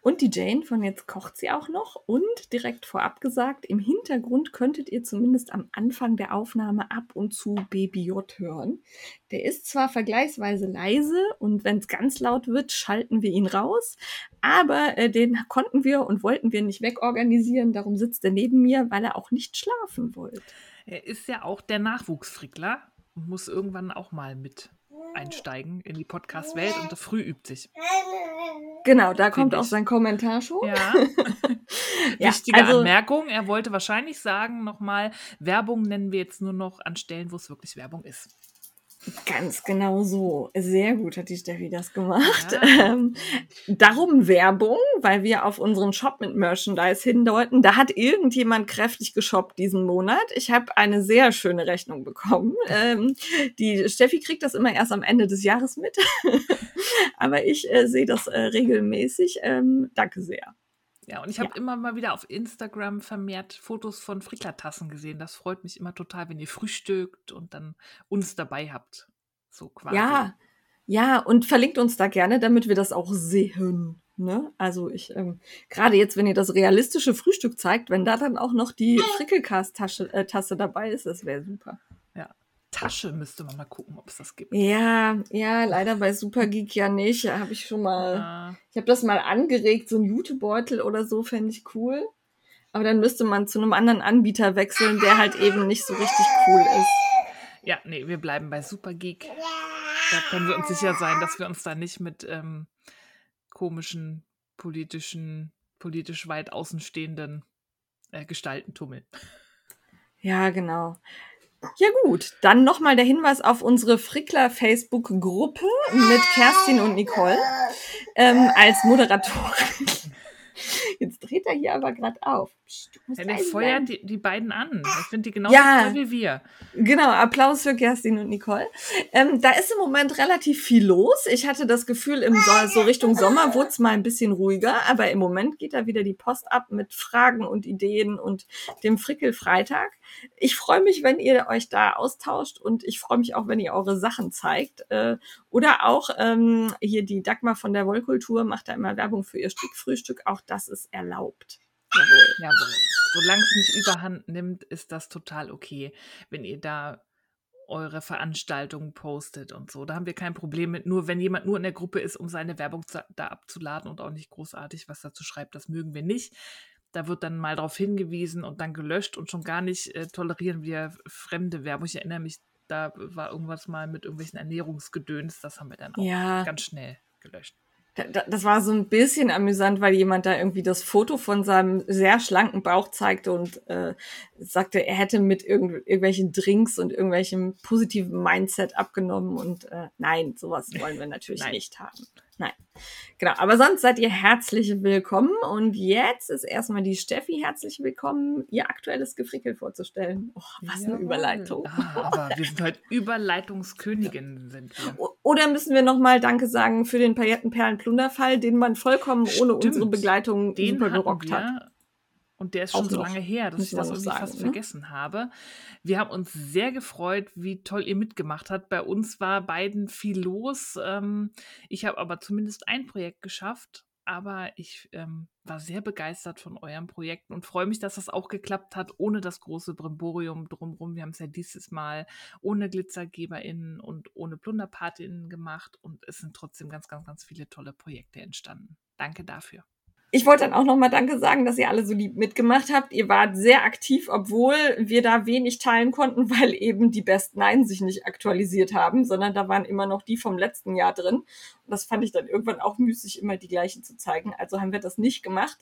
Und die Jane von Jetzt kocht sie auch noch. Und direkt vorab gesagt, im Hintergrund könntet ihr zumindest am Anfang der Aufnahme ab und zu Baby J hören. Der ist zwar vergleichsweise leise und wenn es ganz laut wird, schalten wir ihn raus. Aber äh, den konnten wir und wollten wir nicht wegorganisieren. Darum sitzt er neben mir, weil er auch nicht schlafen wollte. Er ist ja auch der Nachwuchsfrickler und muss irgendwann auch mal mit einsteigen in die Podcast-Welt und früh übt sich. Genau, da kommt auch sein Kommentar schon. Ja. Ja, Wichtige also- Anmerkung, er wollte wahrscheinlich sagen nochmal, Werbung nennen wir jetzt nur noch an Stellen, wo es wirklich Werbung ist. Ganz genau so. Sehr gut hat die Steffi das gemacht. Ja. Ähm, darum Werbung, weil wir auf unseren Shop mit Merchandise hindeuten. Da hat irgendjemand kräftig geshoppt diesen Monat. Ich habe eine sehr schöne Rechnung bekommen. Ähm, die Steffi kriegt das immer erst am Ende des Jahres mit. Aber ich äh, sehe das äh, regelmäßig. Ähm, danke sehr. Ja, und ich habe Ja. immer mal wieder auf Instagram vermehrt Fotos von Fricklertassen gesehen. Das freut mich immer total, wenn ihr frühstückt und dann uns dabei habt. So quasi. Ja, ja, und verlinkt uns da gerne, damit wir das auch sehen. Ne? Also ich, ähm, gerade jetzt, wenn ihr das realistische Frühstück zeigt, wenn da dann auch noch die Frickelcast-Tasse äh, dabei ist, das wäre super. Tasche müsste man mal gucken, ob es das gibt. Ja, ja, leider bei Supergeek ja nicht. Da habe ich schon mal, Ah, ich habe das mal angeregt, so ein Jutebeutel oder so fände ich cool. Aber dann müsste man zu einem anderen Anbieter wechseln, der halt eben nicht so richtig cool ist. ja, nee, wir bleiben bei Supergeek. Da können wir uns sicher sein, dass wir uns da nicht mit ähm, komischen, politischen, politisch weit außenstehenden äh, Gestalten tummeln. Ja, genau. Ja gut, dann nochmal der Hinweis auf unsere Frickler Facebook-Gruppe mit Kerstin und Nicole ähm, als Moderatorin. Jetzt dreht er hier aber gerade auf. Ja, feuert sein. die, die beiden an. Ich finde die genauso Ja. toll wie wir. Genau, Applaus für Kerstin und Nicole. Ähm, da ist im Moment relativ viel los. Ich hatte das Gefühl, im so, so Richtung Sommer wurde es mal ein bisschen ruhiger, aber im Moment geht da wieder die Post ab mit Fragen und Ideen und dem Frickel-Freitag. Ich freue mich, wenn ihr euch da austauscht und ich freue mich auch, wenn ihr eure Sachen zeigt. Äh, oder auch ähm, hier die Dagmar von der Wollkultur macht da immer Werbung für ihr Strickfrühstück. Auch das ist erlaubt. Jawohl. Jawohl. Solange es nicht überhand nimmt, ist das total okay, wenn ihr da eure Veranstaltungen postet und so. Da haben wir kein Problem mit. Nur wenn jemand nur in der Gruppe ist, um seine Werbung zu, da abzuladen und auch nicht großartig was dazu schreibt, das mögen wir nicht. Da wird dann mal darauf hingewiesen und dann gelöscht und schon gar nicht äh, tolerieren wir fremde Werbung. Ich erinnere mich, da war irgendwas mal mit irgendwelchen Ernährungsgedöns. Das haben wir dann auch Ja. ganz schnell gelöscht. Da- da- Das war so ein bisschen amüsant, weil jemand da irgendwie das Foto von seinem sehr schlanken Bauch zeigte und äh, sagte, er hätte mit irgendw irgendwelchen Drinks und irgendwelchem positiven Mindset abgenommen. Und äh, nein, sowas wollen wir natürlich nicht haben. Nein. Genau, aber sonst seid ihr herzlich willkommen. Und jetzt ist erstmal die Steffi herzlich willkommen, ihr aktuelles Gefrickel vorzustellen. Oh, was eine Jawohl. Überleitung. Ah, aber wir sind heute Überleitungskönigin, sind wir. Oder müssen wir nochmal Danke sagen für den Paillettenperlen-Plunderfall, den man vollkommen ohne Stimmt. unsere Begleitung Den super gerockt hat. Und der ist Auch schon so noch, lange her, dass ich das irgendwie sagen, fast ne? vergessen habe. Wir haben uns sehr gefreut, wie toll ihr mitgemacht habt. Bei uns war beiden viel los. Ähm, ich habe aber zumindest ein Projekt geschafft. Aber ich ähm, war sehr begeistert von eurem Projekt und freue mich, dass das auch geklappt hat, ohne das große Brimborium drumherum. Wir haben es ja dieses Mal ohne GlitzergeberInnen und ohne PlunderpartInnen gemacht und es sind trotzdem ganz, ganz, ganz viele tolle Projekte entstanden. Danke dafür. Ich wollte dann auch nochmal Danke sagen, dass ihr alle so lieb mitgemacht habt. Ihr wart sehr aktiv, obwohl wir da wenig teilen konnten, weil eben die Best Nine sich nicht aktualisiert haben, sondern da waren immer noch die vom letzten Jahr drin. Und das fand ich dann irgendwann auch müßig, immer die gleichen zu zeigen. Also haben wir das nicht gemacht.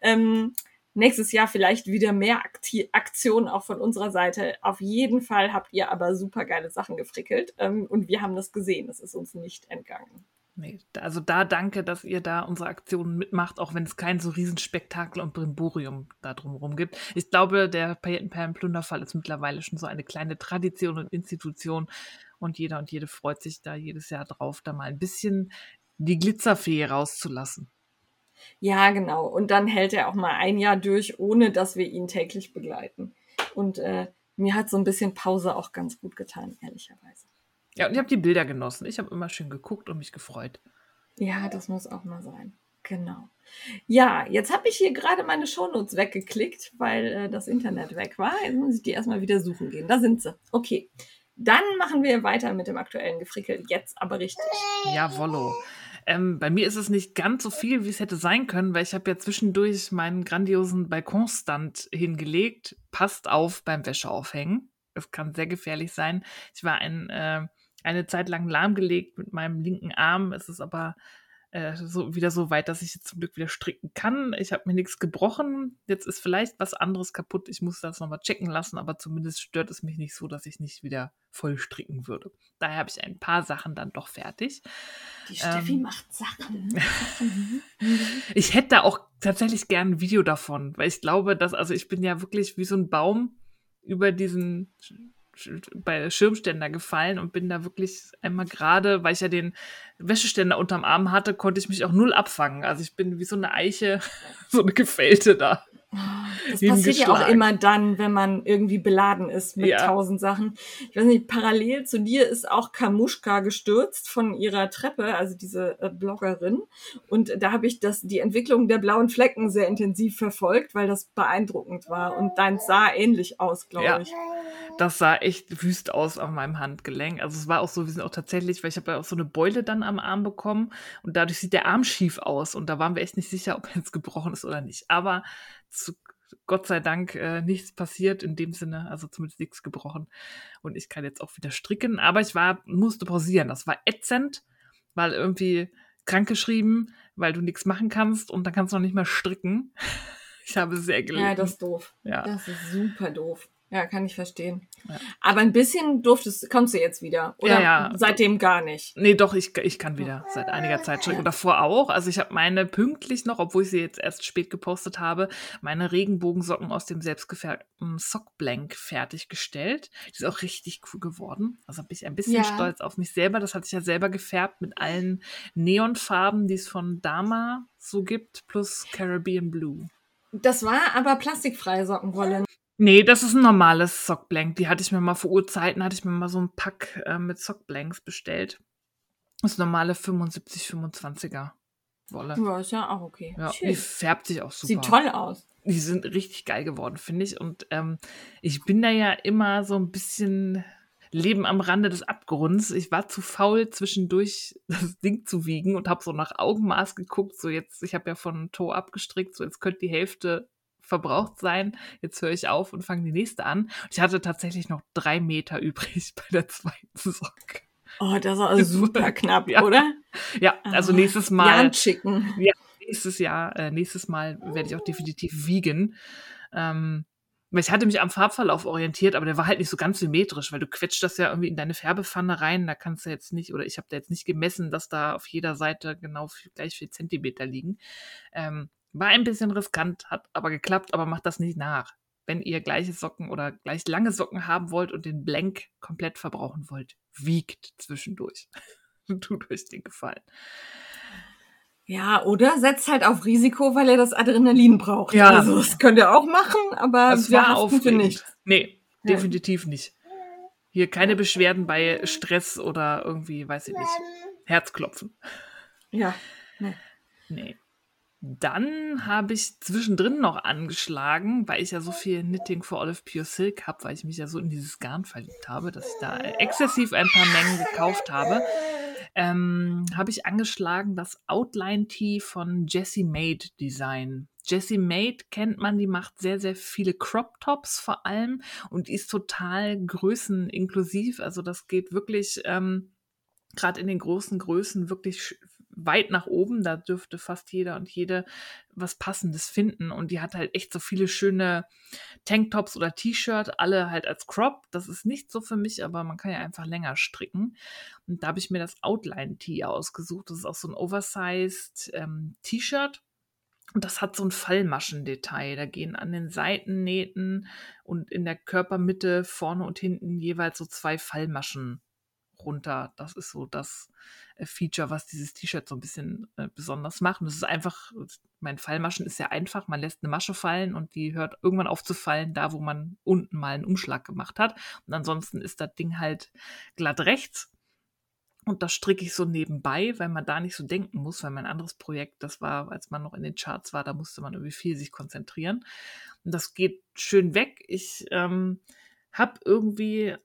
Ähm, nächstes Jahr vielleicht wieder mehr Akti Aktionen auch von unserer Seite. Auf jeden Fall habt ihr aber super geile Sachen gefrickelt. Ähm, und wir haben das gesehen. Das ist uns nicht entgangen. Nee, also da danke, dass ihr da unsere Aktionen mitmacht, auch wenn es kein so Riesenspektakel und Brimborium da drumherum gibt. Ich glaube, der Paillettenperlen-Plunderfall ist mittlerweile schon so eine kleine Tradition und Institution und jeder und jede freut sich da jedes Jahr drauf, da mal ein bisschen die Glitzerfee rauszulassen. Ja, genau. Und dann hält er auch mal ein Jahr durch, ohne dass wir ihn täglich begleiten. Und äh, mir hat so ein bisschen Pause auch ganz gut getan, ehrlicherweise. Ja, und ich habe die Bilder genossen. Ich habe immer schön geguckt und mich gefreut. Ja, das muss auch mal sein. Genau. Ja, jetzt habe ich hier gerade meine Shownotes weggeklickt, weil äh, das Internet weg war. Jetzt muss ich die erstmal wieder suchen gehen. Da sind sie. Okay. Dann machen wir weiter mit dem aktuellen Gefrickel. Jetzt aber richtig. Jawollo. Ähm, bei mir ist es nicht ganz so viel, wie es hätte sein können, weil ich habe ja zwischendurch meinen grandiosen Balkonstand hingelegt. Passt auf beim Wäscheaufhängen. Das kann sehr gefährlich sein. Ich war ein, äh, eine Zeit lang lahmgelegt mit meinem linken Arm. Es ist aber äh, so, wieder so weit, dass ich jetzt zum Glück wieder stricken kann. Ich habe mir nichts gebrochen. Jetzt ist vielleicht was anderes kaputt. Ich muss das nochmal checken lassen, aber zumindest stört es mich nicht so, dass ich nicht wieder voll stricken würde. Daher habe ich ein paar Sachen dann doch fertig. Die Steffi ähm, macht Sachen. ich hätte da auch tatsächlich gern ein Video davon, weil ich glaube, dass, also ich bin ja wirklich wie so ein Baum über diesen bei Schirmständer gefallen und bin da wirklich einmal gerade, weil ich ja den Wäscheständer unterm Arm hatte, konnte ich mich auch null abfangen. Also ich bin wie so eine Eiche, so eine Gefällte da. Das passiert ja auch immer dann, wenn man irgendwie beladen ist mit ja. tausend Sachen. Ich weiß nicht, parallel zu dir ist auch Kamuschka gestürzt von ihrer Treppe, also diese äh, Bloggerin. Und da habe ich das, die Entwicklung der blauen Flecken sehr intensiv verfolgt, weil das beeindruckend war. Und dein sah ähnlich aus, glaube ja. ich. Das sah echt wüst aus auf meinem Handgelenk. Also es war auch so, wir sind auch tatsächlich, weil ich habe ja auch so eine Beule dann am Arm bekommen und dadurch sieht der Arm schief aus und da waren wir echt nicht sicher, ob er jetzt gebrochen ist oder nicht. Aber zu Gott sei Dank äh, nichts passiert in dem Sinne, also zumindest nichts gebrochen. Und ich kann jetzt auch wieder stricken, aber ich war, musste pausieren. Das war ätzend, weil irgendwie krankgeschrieben, weil du nichts machen kannst und dann kannst du noch nicht mehr stricken. Ich habe sehr gelitten. Ja, das ist doof. Ja. Das ist super doof. Ja, kann ich verstehen. Ja. Aber ein bisschen durftest, kommst du jetzt wieder. Oder ja, ja. seitdem gar nicht? Nee, doch, ich, ich kann wieder seit einiger Zeit schon. Und davor auch. Also ich habe meine pünktlich noch, obwohl ich sie jetzt erst spät gepostet habe, meine Regenbogensocken aus dem selbstgefärbten Sockblank fertiggestellt. Die ist auch richtig cool geworden. Also bin ich ein bisschen stolz auf mich selber. Das hatte ich ja selber gefärbt mit allen Neonfarben, die es von Dama so gibt, plus Caribbean Blue. Das war aber plastikfreie Sockenwolle. Nee, das ist ein normales Sockblank. Die hatte ich mir mal vor Urzeiten, hatte ich mir mal so ein Pack äh, mit Sockblanks bestellt. Das ist normale 75, 25er Wolle. Ja, ist ja auch okay. Ja, die färbt sich auch super. Sieht toll aus. Die sind richtig geil geworden, finde ich. Und ähm, ich bin da ja immer so ein bisschen Leben am Rande des Abgrunds. Ich war zu faul, zwischendurch das Ding zu wiegen und habe so nach Augenmaß geguckt. So jetzt, ich habe ja von Toe abgestrickt, so jetzt könnte die Hälfte verbraucht sein. Jetzt höre ich auf und fange die nächste an. Und ich hatte tatsächlich noch drei Meter übrig bei der zweiten Socke. Oh, das war also super knapp, ja. oder? Ja, also ah, nächstes Mal. Jan schicken. Ja, nächstes Jahr, äh, nächstes Mal werde ich auch definitiv wiegen. Ähm, weil ich hatte mich am Farbverlauf orientiert, aber der war halt nicht so ganz symmetrisch, weil du quetscht das ja irgendwie in deine Färbepfanne rein. Da kannst du jetzt nicht, oder ich habe da jetzt nicht gemessen, dass da auf jeder Seite genau gleich vier Zentimeter liegen. Ähm, war ein bisschen riskant, hat aber geklappt, aber macht das nicht nach. Wenn ihr gleiche Socken oder gleich lange Socken haben wollt und den Blank komplett verbrauchen wollt, wiegt zwischendurch. Tut euch den Gefallen. Ja, oder setzt halt auf Risiko, weil er das Adrenalin braucht. Ja. Also das könnt ihr auch machen, aber das wir war für nicht. Nee, definitiv nicht. Hier keine Beschwerden bei Stress oder irgendwie, weiß ich nicht, Herzklopfen. Ja. Nee. nee. Dann habe ich zwischendrin noch angeschlagen, weil ich ja so viel Knitting for Olive Pure Silk habe, weil ich mich ja so in dieses Garn verliebt habe, dass ich da exzessiv ein paar Mengen gekauft habe, ähm, habe ich angeschlagen das Outline Tee von Jessie Made Design. Jessie Made kennt man, die macht sehr, sehr viele Crop Tops vor allem und ist total größeninklusiv. Also das geht wirklich ähm, gerade in den großen Größen wirklich weit nach oben. Da dürfte fast jeder und jede was Passendes finden. Und die hat halt echt so viele schöne Tanktops oder T-Shirt, alle halt als Crop. Das ist nicht so für mich, aber man kann ja einfach länger stricken. Und da habe ich mir das Outline-Tee ausgesucht. Das ist auch so ein Oversized ähm, T-Shirt. Und das hat so ein Fallmaschendetail. Da gehen an den Seitennähten und in der Körpermitte vorne und hinten jeweils so zwei Fallmaschen runter. Das ist so das äh, Feature, was dieses T-Shirt so ein bisschen äh, besonders macht. Und das ist einfach, mein Fallmaschen ist sehr einfach. Man lässt eine Masche fallen und die hört irgendwann auf zu fallen, da wo man unten mal einen Umschlag gemacht hat. Und ansonsten ist das Ding halt glatt rechts. Und das stricke ich so nebenbei, weil man da nicht so denken muss, weil mein anderes Projekt, das war, als man noch in den Charts war, da musste man irgendwie viel sich konzentrieren. Und das geht schön weg. Ich ähm, habe irgendwie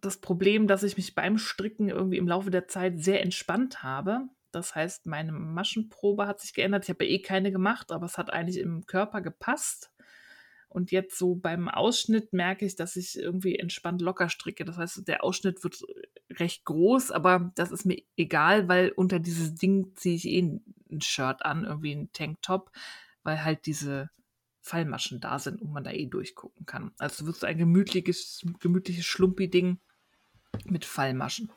das Problem, dass ich mich beim Stricken irgendwie im Laufe der Zeit sehr entspannt habe. Das heißt, meine Maschenprobe hat sich geändert. Ich habe ja eh keine gemacht, aber es hat eigentlich im Körper gepasst. Und jetzt so beim Ausschnitt merke ich, dass ich irgendwie entspannt locker stricke. Das heißt, der Ausschnitt wird recht groß, aber das ist mir egal, weil unter dieses Ding ziehe ich eh ein Shirt an, irgendwie ein Tanktop, weil halt diese Fallmaschen da sind und man da eh durchgucken kann. Also wird es ein gemütliches, gemütliches Schlumpi-Ding mit Fallmaschen.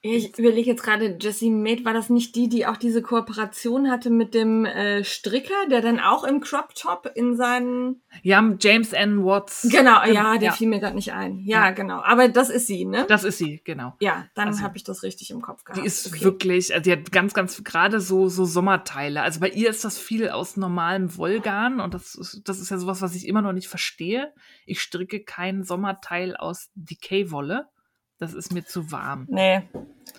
Ich überlege jetzt gerade, Jessie Made, war das nicht die, die auch diese Kooperation hatte mit dem äh, Stricker, der dann auch im Crop Top in seinen. Ja, James N. Watts. Genau, ja, der ja. fiel mir gerade nicht ein. Ja, ja, genau. Aber das ist sie, ne? Das ist sie, genau. Ja, dann also, habe ich das richtig im Kopf gehabt. Die ist okay. wirklich, also die hat ganz, ganz gerade so, so Sommerteile. Also bei ihr ist das viel aus normalem Wollgarn und das ist, das ist ja sowas, was ich immer noch nicht verstehe. Ich stricke kein Sommerteil aus Decay-Wolle das ist mir zu warm. Nee.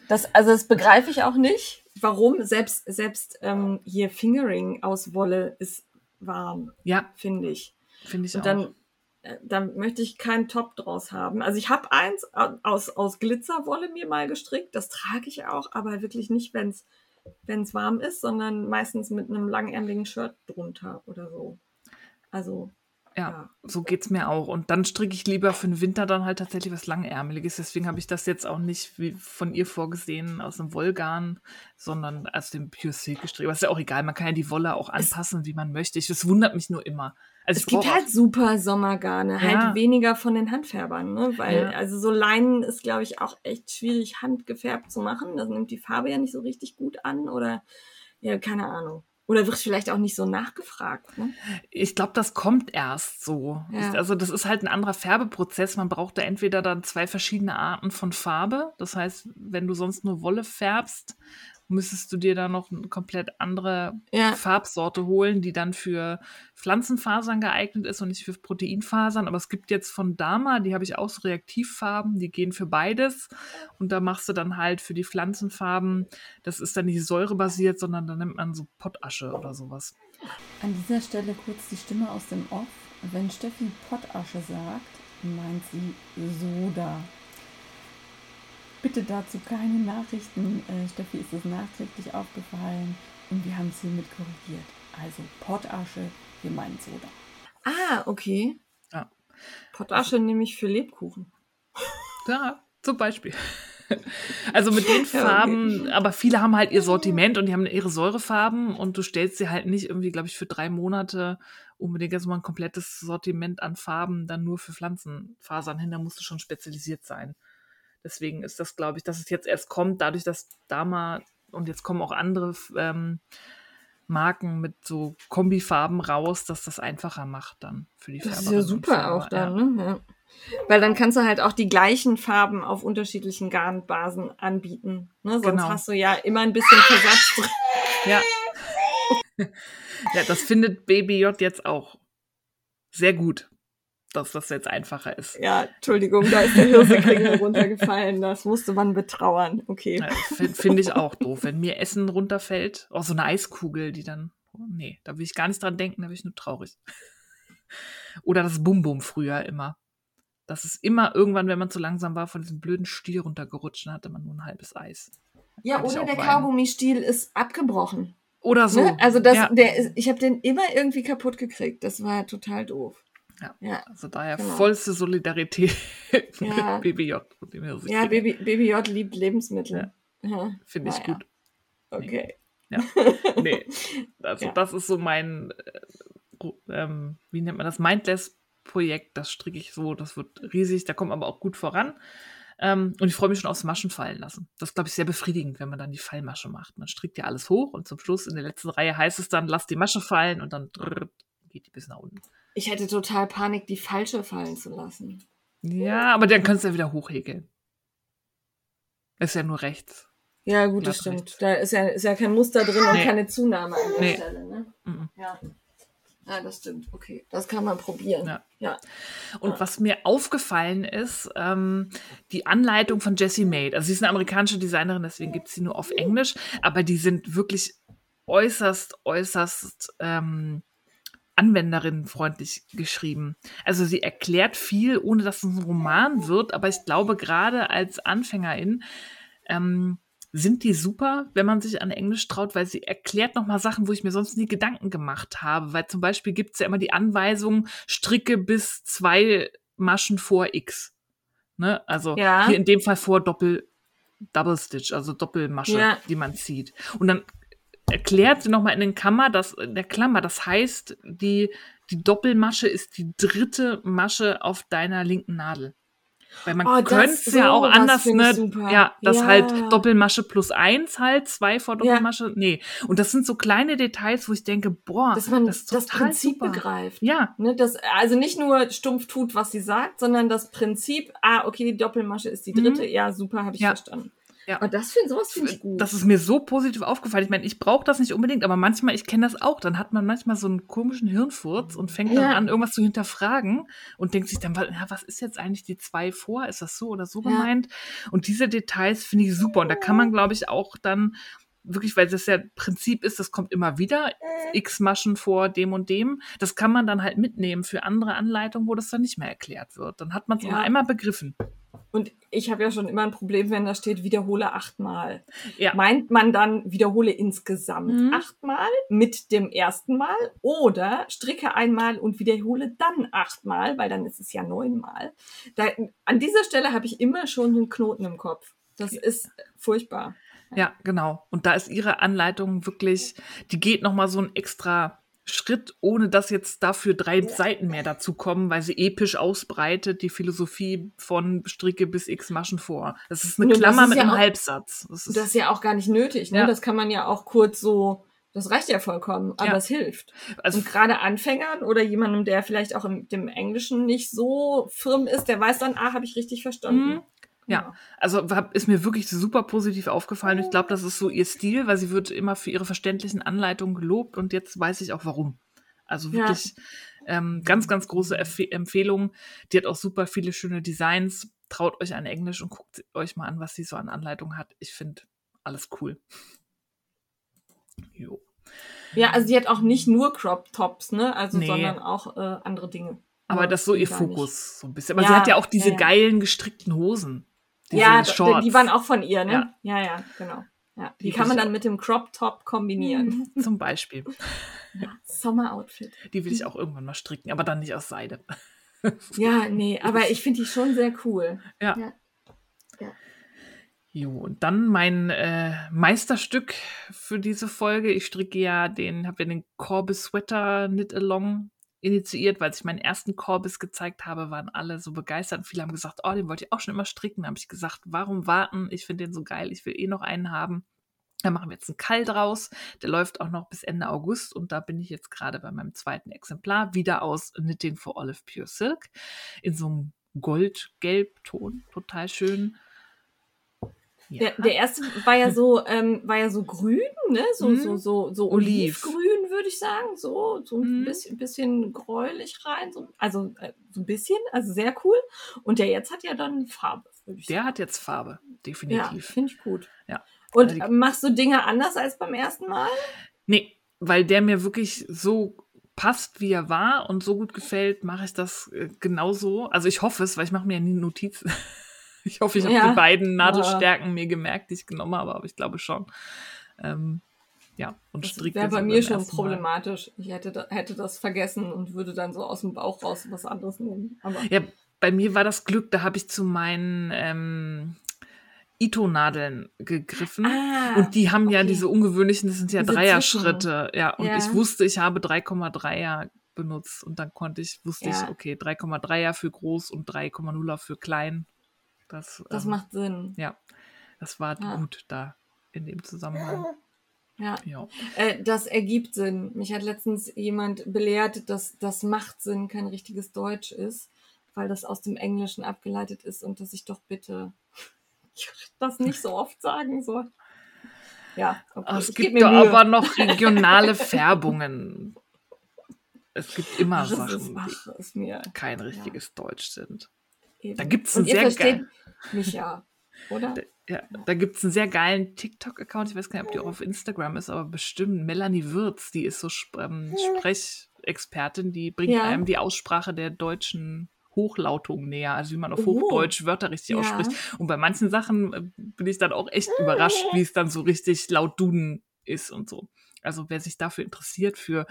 Das, also das begreife ich auch nicht. Warum? Selbst, selbst ähm, hier Fingering aus Wolle ist warm. Ja. Finde ich. Finde ich Und auch. Dann, äh, dann möchte ich keinen Top draus haben. Also ich habe eins aus, aus Glitzerwolle mir mal gestrickt. Das trage ich auch, aber wirklich nicht, wenn es wenn es warm ist, sondern meistens mit einem langärmeligen Shirt drunter oder so. Also ja, ja. so es mir auch. Und dann stricke ich lieber für den Winter dann halt tatsächlich was Langärmeliges. Deswegen habe ich das jetzt auch nicht wie von ihr vorgesehen aus dem Wollgarn, sondern aus dem Pure Silk gestrickt. Aber ist ja auch egal, man kann ja die Wolle auch anpassen, es, wie man möchte. das wundert mich nur immer. Also es gibt halt super Sommergarne, ja. halt weniger von den Handfärbern, ne? Weil, ja. also so Leinen ist, glaube ich, auch echt schwierig, handgefärbt zu machen. Das nimmt die Farbe ja nicht so richtig gut an oder ja, keine Ahnung. Oder wird vielleicht auch nicht so nachgefragt? Ne? Ich glaube, das kommt erst so. Ja. Also das ist halt ein anderer Färbeprozess. Man braucht da entweder dann zwei verschiedene Arten von Farbe. Das heißt, wenn du sonst nur Wolle färbst, müsstest du dir da noch eine komplett andere ja. Farbsorte holen, die dann für Pflanzenfasern geeignet ist und nicht für Proteinfasern. Aber es gibt jetzt von Dama, die habe ich auch so Reaktivfarben, die gehen für beides. Und da machst du dann halt für die Pflanzenfarben, das ist dann nicht säurebasiert, sondern da nimmt man so Pottasche oder sowas. An dieser Stelle kurz die Stimme aus dem Off. Wenn Steffi Pottasche sagt, meint sie Soda. Bitte dazu keine Nachrichten. Äh, Steffi ist es nachträglich aufgefallen und wir haben es hiermit korrigiert. Also Pottasche, wir meinen Soda. Ah, okay. Ja. Pottasche nehme ich für Lebkuchen. Ja, zum Beispiel. Also mit den Farben, okay. aber viele haben halt ihr Sortiment und die haben ihre Säurefarben und du stellst sie halt nicht irgendwie, glaube ich, für drei Monate unbedingt erstmal ein komplettes Sortiment an Farben dann nur für Pflanzenfasern hin. Da musst du schon spezialisiert sein. Deswegen ist das, glaube ich, dass es jetzt erst kommt, dadurch, dass Dama und jetzt kommen auch andere ähm, Marken mit so Kombifarben raus, dass das einfacher macht dann für die Farbe. Das ist ja super auch dann, ja. ne? Ja. Weil dann kannst du halt auch die gleichen Farben auf unterschiedlichen Garnbasen anbieten. Ne? Sonst genau. hast du ja immer ein bisschen Versatz drin. Ja. ja, das findet Baby J jetzt auch sehr gut dass das jetzt einfacher ist. Ja, Entschuldigung, da ist der Hirsekringel runtergefallen. Das musste man betrauern. Okay. Finde ich auch doof. Wenn mir Essen runterfällt, auch so eine Eiskugel, die dann. Oh, nee, da will ich gar nicht dran denken, da bin ich nur traurig. Oder das Bum-Bum früher immer. Das ist immer irgendwann, wenn man zu langsam war, von diesem blöden Stiel runtergerutscht, dann hatte man nur ein halbes Eis. Ja, oder der Kaugummistiel ist abgebrochen. Oder so. Ne? Also das, ja. der ich habe den immer irgendwie kaputt gekriegt. Das war total doof. Ja. ja. Also daher genau. vollste Solidarität ja. mit BBJ. Ja, Baby, BBJ liebt Lebensmittel. Ja. Finde ich gut. Okay. Ja. Nee. Also das ist so mein, äh, ähm, wie nennt man das, Mindless-Projekt. Das stricke ich so, das wird riesig, da kommt aber auch gut voran. Ähm, und ich freue mich schon aufs Maschen fallen lassen. Das ist, glaube ich, sehr befriedigend, wenn man dann die Fallmasche macht. Man strickt ja alles hoch und zum Schluss in der letzten Reihe heißt es dann, lass die Masche fallen und dann drrrt, geht die bis nach unten. Ich hätte total Panik, die falsche fallen zu lassen. Ja, aber dann kannst du ja wieder hochhäkeln. Ist ja nur rechts. Ja, gut, das stimmt. rechts. Da ist ja, ist ja kein Muster drin und Nee. keine Zunahme an der Nee. Stelle, ne? Mhm. Ja. Ja, das stimmt. Okay, das kann man probieren. Ja. ja. Und was mir aufgefallen ist, ähm, die Anleitung von Jessie Maid. Also sie ist eine amerikanische Designerin, deswegen gibt es sie nur auf Englisch, aber die sind wirklich äußerst, äußerst ähm, anwenderinnenfreundlich geschrieben. Also sie erklärt viel, ohne dass es ein Roman wird, aber ich glaube, gerade als Anfängerin ähm, sind die super, wenn man sich an Englisch traut, weil sie erklärt nochmal Sachen, wo ich mir sonst nie Gedanken gemacht habe. Weil zum Beispiel gibt es ja immer die Anweisung, stricke bis zwei Maschen vor X. Ne? Also Ja. hier in dem Fall vor Doppel, Double Stitch, also Doppelmasche, Ja. die man zieht. Und dann erklärt sie nochmal in den Klammer, das, der Klammer, das heißt, die, die Doppelmasche ist die dritte Masche auf deiner linken Nadel. Weil man Oh, könnte es ja auch anders, ne? super. Ja, das Ja. halt Doppelmasche plus eins halt, zwei vor Ja. Doppelmasche. Nee. Und das sind so kleine Details, wo ich denke, boah, Dass man das das, Prinzip super. begreift. Ja, Ne, das, also nicht nur stumpf tut, was sie sagt, sondern das Prinzip, ah, okay, die Doppelmasche ist die dritte, ja, super, habe ich Mhm. Ja. verstanden. Ja. Aber das finde sowas finde ich gut. Das ist mir so positiv aufgefallen. Ich meine, ich brauche das nicht unbedingt, aber manchmal, ich kenne das auch. Dann hat man manchmal so einen komischen Hirnfurz und fängt dann Ja. an, irgendwas zu hinterfragen und denkt sich dann, ja, was ist jetzt eigentlich die zwei vor? Ist das so oder so Ja. gemeint? Und diese Details finde ich super. Und da kann man, glaube ich, auch dann wirklich, weil das ja Prinzip ist, das kommt immer wieder, x Maschen vor dem und dem. Das kann man dann halt mitnehmen für andere Anleitungen, wo das dann nicht mehr erklärt wird. Dann hat man es Ja. immer einmal begriffen. Und ich habe ja schon immer ein Problem, wenn da steht, wiederhole achtmal. Ja. Meint man dann, wiederhole insgesamt Mhm. achtmal mit dem ersten Mal oder stricke einmal und wiederhole dann achtmal, weil dann ist es ja neunmal. Da, an dieser Stelle habe ich immer schon einen Knoten im Kopf. Das ist furchtbar. Ja, genau. Und da ist ihre Anleitung wirklich, die geht noch mal so einen extra Schritt, ohne dass jetzt dafür drei Seiten mehr dazu kommen, weil sie episch ausbreitet die Philosophie von Stricke bis X Maschen vor. Das ist eine das Klammer ist mit ja einem auch- Halbsatz. Das ist, Das ist ja auch gar nicht nötig. Ne? Ja. Das kann man ja auch kurz so, das reicht ja vollkommen, aber Ja. es hilft. also Und gerade Anfängern oder jemandem, der vielleicht auch im dem Englischen nicht so firm ist, der weiß dann, ah, habe ich richtig verstanden. Mhm. Ja, also ist mir wirklich super positiv aufgefallen. Ich glaube, das ist so ihr Stil, weil sie wird immer für ihre verständlichen Anleitungen gelobt und jetzt weiß ich auch warum. Also Ja. wirklich ähm, ganz, ganz große Empfe Empfehlung. Die hat auch super viele schöne Designs. Traut euch an Englisch und guckt euch mal an, was sie so an Anleitungen hat. Ich finde alles cool. Jo. Ja, also die hat auch nicht nur Crop Tops, ne? Also, Nee. sondern auch äh, andere Dinge. Aber Ja, das ist so ihr gar nicht. Fokus so ein bisschen. Aber sie Ja, hat ja auch diese ja, ja. geilen gestrickten Hosen. Diese Ja, Shorts. die waren auch von ihr, ne? Ja. Ja, ja, genau. Ja, die, Die kann man dann mit dem Crop Top kombinieren. Zum Beispiel. Ja, Sommeroutfit. Die will ich auch irgendwann mal stricken, aber dann nicht aus Seide. Ja, nee, aber ich finde die schon sehr cool. Ja. Ja. Jo, und dann mein äh, Meisterstück für diese Folge. Ich stricke ja den, habe ja den Corbis Sweater Knit Along initiiert, weil ich meinen ersten Corbis gezeigt habe, waren alle so begeistert. Und viele haben gesagt, oh, den wollte ich auch schon immer stricken. Da habe ich gesagt, warum warten? Ich finde den so geil, ich will eh noch einen haben. Da machen wir jetzt einen Kall draus. Der läuft auch noch bis Ende August und da bin ich jetzt gerade bei meinem zweiten Exemplar wieder aus Knitting for Olive Pure Silk in so einem Gold-Gelb-Ton. Total schön. Ja. Der, der erste war ja so, ähm, war ja so grün, ne? So, Mhm. so, so, so Oliv. olivgrün, würde ich sagen. So, so ein Mhm. bisschen, bisschen gräulich rein. So, also äh, so ein bisschen, also sehr cool. Und der jetzt hat ja dann Farbe, würde ich Der sagen. hat jetzt Farbe, ja, definitiv. finde ich gut. Ja. Und Also die- machst du Dinge anders als beim ersten Mal? Nee, weil der mir wirklich so passt, wie er war und so gut gefällt, mache ich das äh, genauso. Also ich hoffe es, weil ich mache mir ja nie Notizen. Ich hoffe, ich habe Ja. die beiden Nadelstärken mir gemerkt, die ich genommen habe, aber ich glaube schon. Ähm, ja, und Das stricke wäre bei mir schon ersten Mal. problematisch. Ich hätte, da, hätte das vergessen und würde dann so aus dem Bauch raus was anderes nehmen. Aber Ja, bei mir war das Glück, da habe ich zu meinen ähm, Ito-Nadeln gegriffen. Ah, und die haben ja okay. diese ungewöhnlichen, das sind ja Diese Dreier-Schritte. Ja, und Ja. ich wusste, ich habe 3,3er benutzt und dann konnte ich, wusste Ja. ich, okay, 3,3er für groß und 3,0er für klein. Das, Das ähm, macht Sinn. ja, das war Ja. gut da in dem Zusammenhang. Ja. Ja. Äh, das ergibt Sinn. Mich hat letztens jemand belehrt, dass das macht Sinn kein richtiges Deutsch ist, weil das aus dem Englischen abgeleitet ist und dass ich doch bitte das nicht so oft sagen soll. Ja, okay. Ah, Es Ich gibt da aber noch regionale Färbungen. Es gibt immer ist, Sachen, die ach, ist mir kein richtiges Deutsch sind. Eben. Da gibt's Und einen sehr versteht geil- mich ja, oder? Ja, da gibt es einen sehr geilen TikTok-Account. Ich weiß gar nicht, ob die auch auf Instagram ist, aber bestimmt Melanie Wirz, die ist so ähm, Sprechexpertin, die bringt Ja. einem die Aussprache der deutschen Hochlautung näher, also wie man auf Oh. Hochdeutsch Wörter richtig Ja. ausspricht. Und bei manchen Sachen äh, bin ich dann auch echt überrascht, wie es dann so richtig laut Duden ist und so. Also wer sich dafür interessiert, für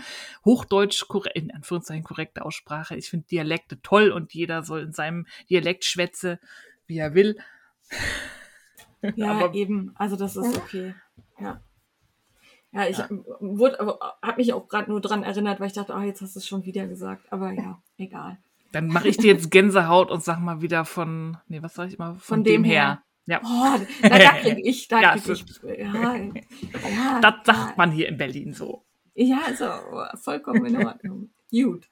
Hochdeutsch, in Anführungszeichen korrekte Aussprache, ich finde Dialekte toll und jeder soll in seinem Dialekt schwätze, wie er will. Ja, Aber- eben. Also das ist okay. Ja. Ja, ich wurde, habe mich auch gerade nur dran erinnert, weil ich dachte, ah, jetzt hast du es schon wieder gesagt. Aber ja, egal. Dann mache ich dir jetzt Gänsehaut und sag mal wieder von, nee, was sag ich mal, von, Von dem, dem her. Ja, Oh, da, da krieg ich, da Ja, krieg es ich. Ja, ja, das sagt man hier in Berlin so. Ja, also vollkommen in Ordnung. Gut.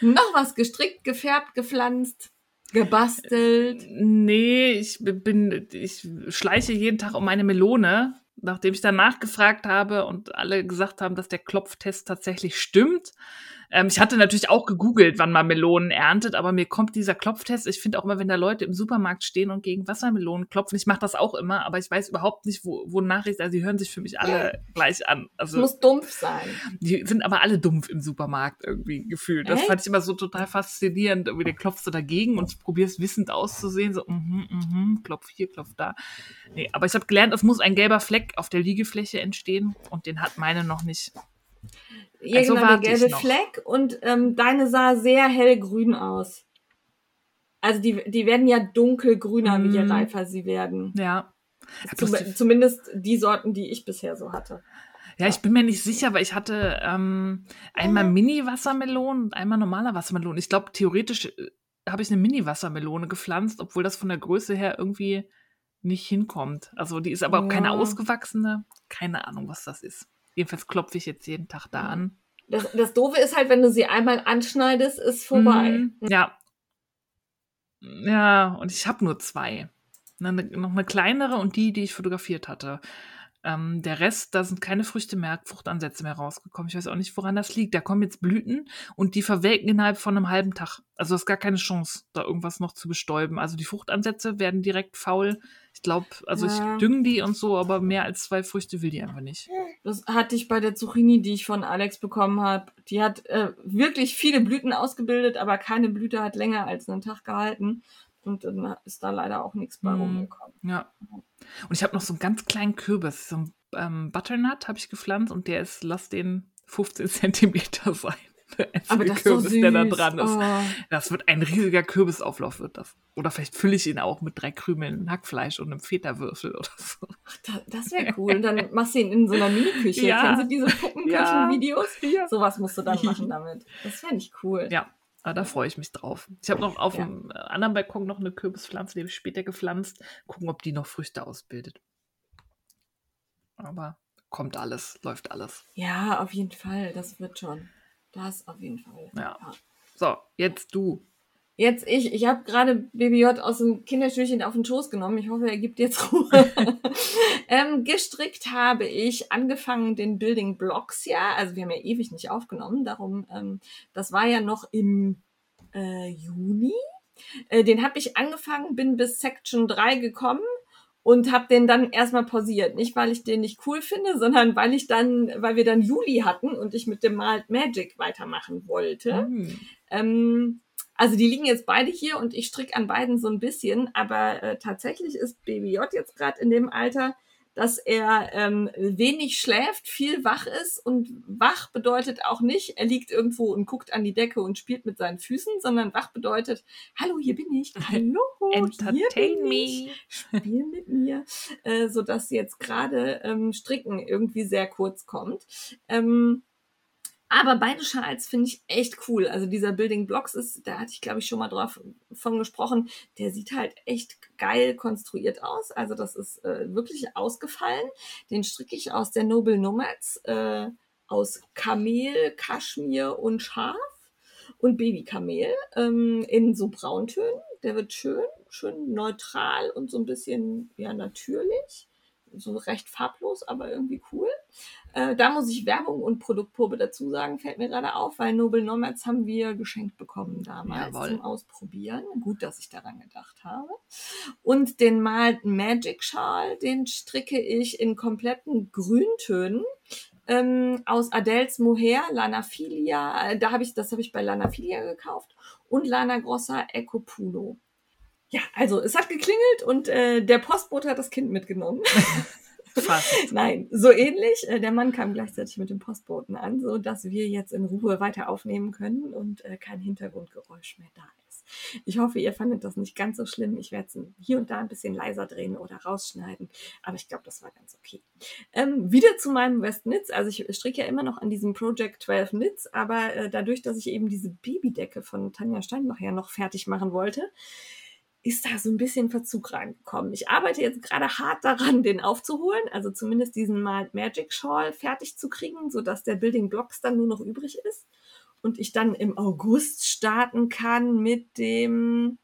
Noch was gestrickt, gefärbt, gepflanzt, gebastelt. Nee, ich bin, ich schleiche jeden Tag um meine Melone, nachdem ich danach gefragt habe und alle gesagt haben, dass der Klopftest tatsächlich stimmt. Ähm, ich hatte natürlich auch gegoogelt, wann man Melonen erntet, aber mir kommt dieser Klopftest. Ich finde auch immer, wenn da Leute im Supermarkt stehen und gegen Wassermelonen klopfen, ich mache das auch immer, aber ich weiß überhaupt nicht, wo, wo Nachricht, also die hören sich für mich alle gleich an. Es Also muss dumpf sein. Die sind aber alle dumpf im Supermarkt irgendwie gefühlt. Das Echt? fand ich immer so total faszinierend. Irgendwie, der klopfst du dagegen und probierst wissend auszusehen. So, mhm, mhm, klopf hier, klopf da. Nee, aber ich habe gelernt, es muss ein gelber Fleck auf der Liegefläche entstehen und den hat meine noch nicht. Ja, Also genau, der gelbe. Fleck und ähm, deine sah sehr hellgrün aus. Also die, die werden ja dunkelgrüner, je Mm. reifer sie werden. Ja. Zum, zumindest die Sorten, die ich bisher so hatte. Ja, ich bin mir nicht sicher, weil ich hatte ähm, einmal Mini-Wassermelonen und einmal normaler Wassermelonen. Ich glaube, theoretisch äh, habe ich eine Mini-Wassermelone gepflanzt, obwohl das von der Größe her irgendwie nicht hinkommt. Also die ist aber auch keine Ja. ausgewachsene. Keine Ahnung, was das ist. Jedenfalls klopfe ich jetzt jeden Tag da Ja. an. Das, das Doofe ist halt, wenn du sie einmal anschneidest, ist vorbei. Mhm, ja. Ja, und ich habe nur zwei. Ne, ne, noch eine kleinere und die, die ich fotografiert hatte. Ähm, der Rest, da sind keine Früchte mehr, Fruchtansätze mehr rausgekommen. Ich weiß auch nicht, woran das liegt. Da kommen jetzt Blüten und die verwelken innerhalb von einem halben Tag. Also es ist gar keine Chance, da irgendwas noch zu bestäuben. Also die Fruchtansätze werden direkt faul. Ich glaube, also Ja. ich dünge die und so, aber mehr als zwei Früchte will die einfach nicht. Das hatte ich bei der Zucchini, die ich von Alex bekommen habe. Die hat äh, wirklich viele Blüten ausgebildet, aber keine Blüte hat länger als einen Tag gehalten. Und dann ist da leider auch nichts bei Mhm. rumgekommen. Ja. Und ich habe noch so einen ganz kleinen Kürbis, so einen ähm, Butternut habe ich gepflanzt und der ist, lass den 15 Zentimeter sein. Der Aber das so Kürbis, süß. der da dran ist. Oh. Das wird ein riesiger Kürbisauflauf, wird das. Oder vielleicht fülle ich ihn auch mit drei Krümeln Hackfleisch und einem Feta-Würfel oder so. Da, das wäre cool. Und dann machst du ihn in so einer Mini-Küche. Ja. Kennen Sie diese Puppenküchen-Videos? Ja. Sowas musst du dann machen damit. Das fände ich cool. Ja, aber da freue ich mich drauf. Ich habe noch auf Ja. dem äh, anderen Balkon noch eine Kürbispflanze, die habe ich später gepflanzt. Gucken, ob die noch Früchte ausbildet. Aber kommt alles, läuft alles. Ja, auf jeden Fall. Das wird schon. Das auf jeden Fall. Ja. So, jetzt du. Jetzt ich. Ich habe gerade Baby J aus dem Kinderstühlchen auf den Schoß genommen. Ich hoffe, er gibt jetzt Ruhe. ähm, gestrickt habe ich angefangen den Building Blocks ja. Also wir haben ja ewig nicht aufgenommen. Darum, ähm, das war ja noch im äh, Juni. Äh, den habe ich angefangen, bin bis Section 3 gekommen und habe den dann erstmal pausiert. Nicht, weil ich den nicht cool finde, sondern weil ich dann, weil wir dann Juli hatten und ich mit dem Malt Magic weitermachen wollte. Hm. Ähm, also die liegen jetzt beide hier und ich stricke an beiden so ein bisschen, aber äh, tatsächlich ist Baby J jetzt gerade in dem Alter, dass er ähm, wenig schläft, viel wach ist und wach bedeutet auch nicht, er liegt irgendwo und guckt an die Decke und spielt mit seinen Füßen, sondern wach bedeutet, hallo, hier bin ich, hallo, Entertain hier bin me. ich, spiel mit mir, äh, so dass jetzt gerade ähm, Stricken irgendwie sehr kurz kommt. Ähm, aber beide Schals finde ich echt cool. Also dieser Building Blocks ist, da hatte ich glaube ich schon mal drauf von gesprochen, der sieht halt echt geil konstruiert aus. Also das ist äh, wirklich ausgefallen. Den stricke ich aus der Noble Nomads, äh, aus Kamel, Kaschmir und Schaf und Babykamel ähm, in so Brauntönen. Der wird schön, schön neutral und so ein bisschen ja natürlich. So recht farblos, aber irgendwie cool. Äh, da muss ich Werbung und Produktprobe dazu sagen, fällt mir gerade auf, weil Noble Nomads haben wir geschenkt bekommen damals Jawohl. zum Ausprobieren. Gut, dass ich daran gedacht habe. Und den malten Magic Schal, den stricke ich in kompletten Grüntönen ähm, aus Adels Mohair, Lanafilia, äh, da habe ich, das habe ich bei Lanafilia gekauft und Lana Grossa Eco Puno. Ja, also es hat geklingelt und äh, der Postbote hat das Kind mitgenommen. Nein, so ähnlich. Äh, Der Mann kam gleichzeitig mit dem Postboten an, so dass wir jetzt in Ruhe weiter aufnehmen können und äh, kein Hintergrundgeräusch mehr da ist. Ich hoffe, ihr fandet das nicht ganz so schlimm. Ich werde es hier und da ein bisschen leiser drehen oder rausschneiden, aber ich glaube, das war ganz okay. Ähm, wieder zu meinem West Knits. Also ich stricke ja immer noch an diesem Project 12 Knits, aber äh, dadurch, dass ich eben diese Babydecke von Tanja Steinbach ja noch fertig machen wollte, ist da so ein bisschen Verzug reingekommen. Ich arbeite jetzt gerade hart daran, den aufzuholen, also zumindest diesen Malt Magic Shawl fertig zu kriegen, sodass der Building Blocks dann nur noch übrig ist und ich dann im August starten kann mit dem,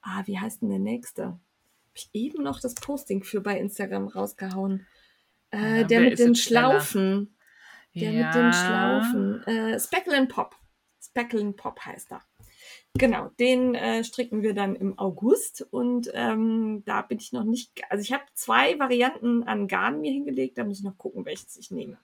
ah, wie heißt denn der nächste? Habe ich eben noch das Posting für bei Instagram rausgehauen. Äh, Ja, der mit den? Schlaufen. Der mit den Schlaufen. Äh, Speckle and Pop. Speckle and Pop heißt er. Genau, den äh, stricken wir dann im August und ähm, da bin ich noch nicht, also ich habe zwei Varianten an Garn mir hingelegt, da muss ich noch gucken, welches ich nehme.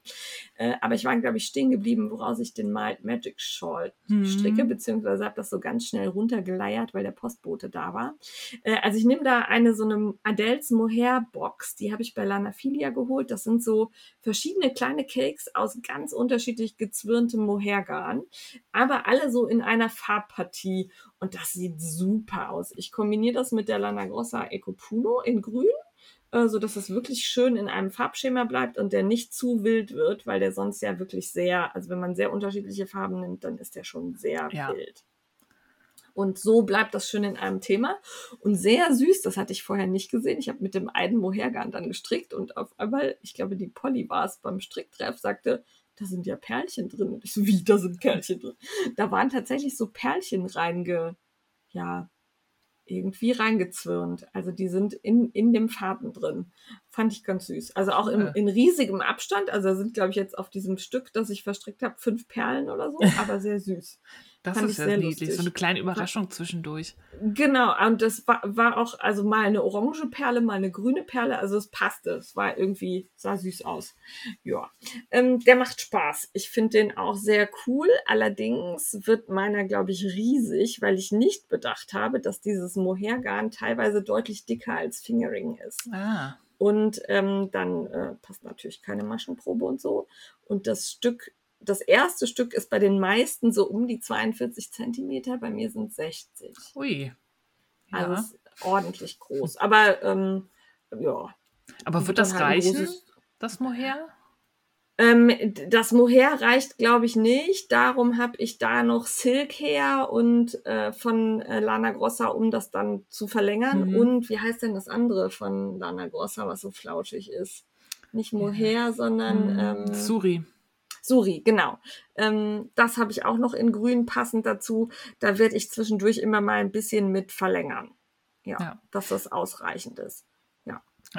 Äh, aber ich war, glaube ich, stehen geblieben, woraus ich den Mild Magic Shawl Mhm. stricke, beziehungsweise habe das so ganz schnell runtergeleiert, weil der Postbote da war. Äh, also ich nehme da eine so eine Adels Mohair Box, die habe ich bei Lanafilia geholt. Das sind so verschiedene kleine Cakes aus ganz unterschiedlich gezwirntem Mohairgarn, aber alle so in einer Farbpartie und das sieht super aus. Ich kombiniere das mit der Lana Grossa Eco Puno in grün, äh, so dass es wirklich schön in einem Farbschema bleibt und der nicht zu wild wird, weil der sonst ja wirklich sehr, also wenn man sehr unterschiedliche Farben nimmt, dann ist der schon sehr Ja. wild. Und so bleibt das schön in einem Thema. Und sehr süß, das hatte ich vorher nicht gesehen. Ich habe mit dem einen Mohairgarn dann gestrickt und auf einmal, ich glaube, die Polly war es beim Stricktreff, sagte, da sind ja Perlchen drin. Und ich so, wie, da sind Perlchen drin? Da waren tatsächlich so Perlchen reinge, ja, irgendwie reingezwirnt. Also die sind in, in dem Faden drin. Fand ich ganz süß. Also auch im, in riesigem Abstand. Also da sind, glaube ich, jetzt auf diesem Stück, das ich verstrickt habe, fünf Perlen oder so, aber sehr süß. Das Fand ist ja sehr niedlich. lustig. So eine kleine Überraschung zwischendurch. Genau, und das war, war auch, also mal eine orange Perle, mal eine grüne Perle, also es passte. Es war irgendwie, sah süß aus. Ja, ähm, der macht Spaß. Ich finde den auch sehr cool. Allerdings wird meiner, glaube ich, riesig, weil ich nicht bedacht habe, dass dieses Mohairgarn teilweise deutlich dicker als Fingering ist. Ah. Und ähm, dann äh, passt natürlich keine Maschenprobe und so. Und das Stück, das erste Stück ist bei den meisten so um die 42 Zentimeter, bei mir sind 60. Ui. Also Ja. ist ordentlich groß. Aber ähm, ja. Aber wird das halt reichen, das Mohair? Ähm, das Mohair reicht, glaube ich, nicht. Darum habe ich da noch Silk her und äh, von äh, Lana Grossa, um das dann zu verlängern. Mhm. Und wie heißt denn das andere von Lana Grossa, was so flauschig ist? Nicht Mohair, sondern Hm, ähm, Suri. Suri, genau. Ähm, das habe ich auch noch in grün passend dazu. Da werde ich zwischendurch immer mal ein bisschen mit verlängern. Ja, Ja. dass das ausreichend ist.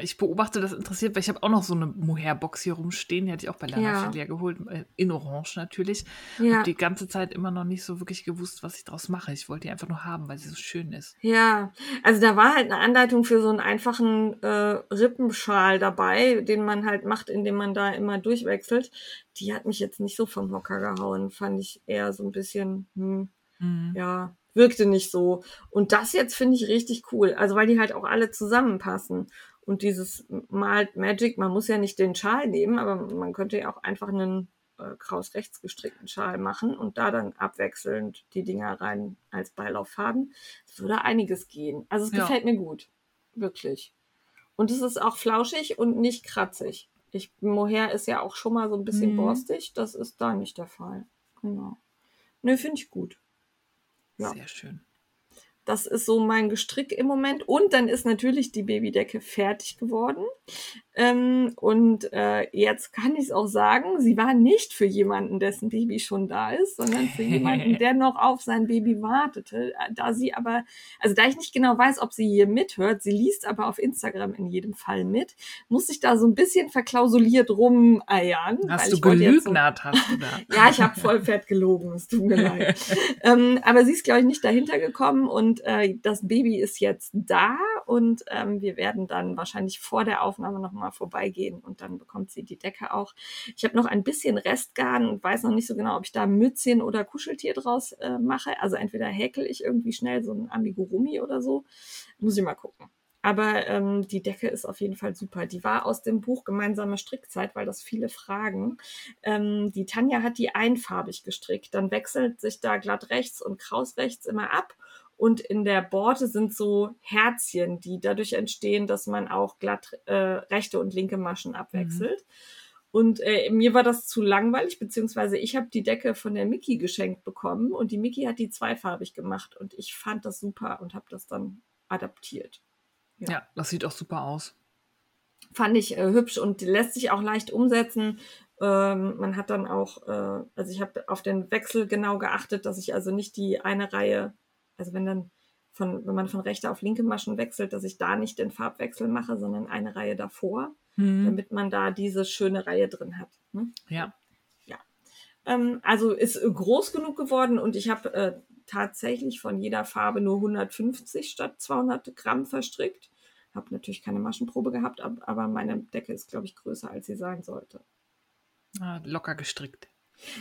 Ich beobachte das interessiert, weil ich habe auch noch so eine Mohair-Box hier rumstehen. Die hatte ich auch bei Lana Ja. Geholt. äh, In Orange natürlich. Ja, Und die ganze Zeit immer noch nicht so wirklich gewusst, was ich draus mache. Ich wollte die einfach nur haben, weil sie so schön ist. ja. Also da war halt eine Anleitung für so einen einfachen äh, Rippenschal dabei, den man halt macht, indem man da immer durchwechselt. Die hat mich jetzt nicht so vom Hocker gehauen. Fand ich eher so ein bisschen, hm, Mhm. ja, wirkte nicht so. Und das jetzt finde ich richtig cool. Also weil die halt auch alle zusammenpassen. Und dieses Malt Magic, man muss ja nicht den Schal nehmen, aber man könnte ja auch einfach einen äh, kraus rechts gestrickten Schal machen und da dann abwechselnd die Dinger rein als Beilauffaden. Es würde einiges gehen. Also es Ja. gefällt mir gut. Wirklich. Und es ist auch flauschig und nicht kratzig. Ich, Mohair ist ja auch schon mal so ein bisschen Mhm. borstig. Das ist da nicht der Fall. Genau. Nö, finde ich gut. Ja. Sehr schön. Das ist so mein Gestrick im Moment. Und dann ist natürlich die Babydecke fertig geworden. Ähm, und äh, jetzt kann ich es auch sagen, sie war nicht für jemanden, dessen Baby schon da ist, sondern für jemanden, der noch auf sein Baby wartete. Äh, Da sie aber, also da ich nicht genau weiß, ob sie hier mithört, sie liest aber auf Instagram in jedem Fall mit, muss ich da so ein bisschen verklausuliert rumeiern. Hast du jetzt so- hast du da. ja, ich habe voll fett gelogen, es tut mir leid. ähm, aber sie ist, glaube ich, nicht dahinter gekommen und äh, das Baby ist jetzt da und ähm, wir werden dann wahrscheinlich vor der Aufnahme nochmal vorbeigehen und dann bekommt sie die Decke auch. Ich habe noch ein bisschen Restgarn und weiß noch nicht so genau, ob ich da Mützchen oder Kuscheltier draus äh, mache. Also entweder häkel ich irgendwie schnell so ein Amigurumi oder so. Muss ich mal gucken. Aber ähm, die Decke ist auf jeden Fall super. Die war aus dem Buch Gemeinsame Strickzeit, weil das viele fragen. Ähm, die Tanja hat die einfarbig gestrickt. Dann wechselt sich da glatt rechts und kraus rechts immer ab. Und in der Borte sind so Herzchen, die dadurch entstehen, dass man auch glatt äh, rechte und linke Maschen abwechselt. Und äh, mir war das zu langweilig, beziehungsweise ich habe die Decke von der Miki geschenkt bekommen und die Miki hat die zweifarbig gemacht und ich fand das super und habe das dann adaptiert. Ja. Ja, das sieht auch super aus. fand ich äh, hübsch und lässt sich auch leicht umsetzen. Ähm, man hat dann auch, äh, also ich habe auf den Wechsel genau geachtet, dass ich also nicht die eine Reihe, also wenn dann von, wenn man von rechter auf linke Maschen wechselt, dass ich da nicht den Farbwechsel mache, sondern eine Reihe davor, Mhm. damit man da diese schöne Reihe drin hat. Ne? Ja, Ähm, also ist äh, groß genug geworden und ich habe äh, tatsächlich von jeder Farbe nur 150 statt 200 Gramm verstrickt. Habe natürlich keine Maschenprobe gehabt, ab, aber meine Decke ist, glaube ich, größer, als sie sein sollte. ah, locker gestrickt.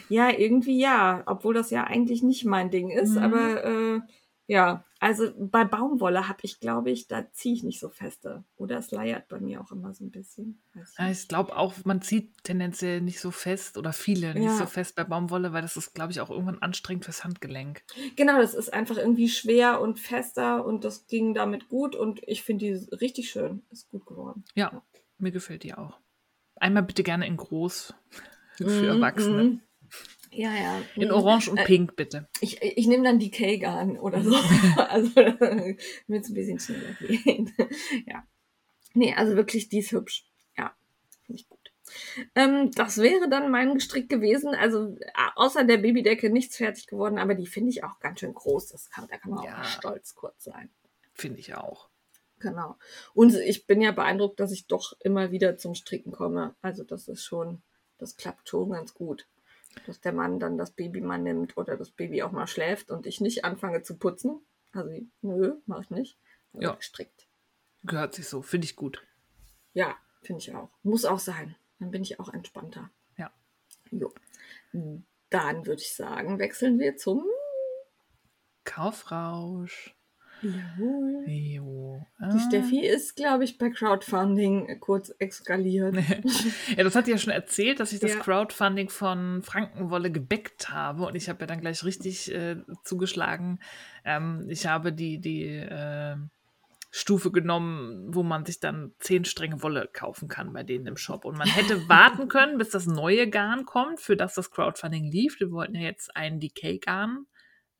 Ja, irgendwie ja, obwohl das ja eigentlich nicht mein Ding ist, Mhm. aber äh, ja, also bei Baumwolle habe ich, glaube ich, da ziehe ich nicht so feste. Oder es leiert bei mir auch immer so ein bisschen. Ja, ich glaube auch, man zieht tendenziell nicht so fest oder viele nicht Ja. so fest bei Baumwolle, weil das ist, glaube ich, auch irgendwann anstrengend fürs Handgelenk. Genau, das ist einfach irgendwie schwer und fester und das ging damit gut und ich finde die richtig schön. Ist gut geworden. Ja, mir gefällt die auch. Einmal bitte gerne in groß für Mhm, Erwachsene. Ja, ja. In Mhm. Orange und Äh, Pink bitte. Ich, ich nehme dann die K-Garn oder so. also, damit es ein bisschen schneller geht. ja. Nee, also wirklich, die ist hübsch. Ja, finde ich gut. Ähm, das wäre dann mein Gestrick gewesen. Also, a- außer der Babydecke nichts fertig geworden, aber die finde ich auch ganz schön groß. Das kann, da kann man Ja. auch stolz kurz sein. Finde ich auch. Genau. Und ich bin ja beeindruckt, dass ich doch immer wieder zum Stricken komme. Also das ist schon, das klappt schon ganz gut. Dass der Mann dann das Baby mal nimmt oder das Baby auch mal schläft und ich nicht anfange zu putzen. Also nö, mach ich nicht. Dann Ja. wird gestrickt. Gehört sich so. Finde ich gut. Ja, finde ich auch. Muss auch sein. Dann bin ich auch entspannter. Ja. Jo. Dann würde ich sagen, wechseln wir zum Kaufrausch. Jawohl. Jo. Die Ah. Steffi ist, glaube ich, bei Crowdfunding kurz eskaliert. Ja, das hat ja schon erzählt, dass ich das Ja. Crowdfunding von Frankenwolle gebackt habe und ich habe ja dann gleich richtig äh, zugeschlagen. Ähm, ich habe die, die äh, Stufe genommen, wo man sich dann zehn Stränge Wolle kaufen kann bei denen im Shop. Und man hätte warten können, bis das neue Garn kommt, für das das Crowdfunding lief. Wir wollten ja jetzt einen Decay-Garn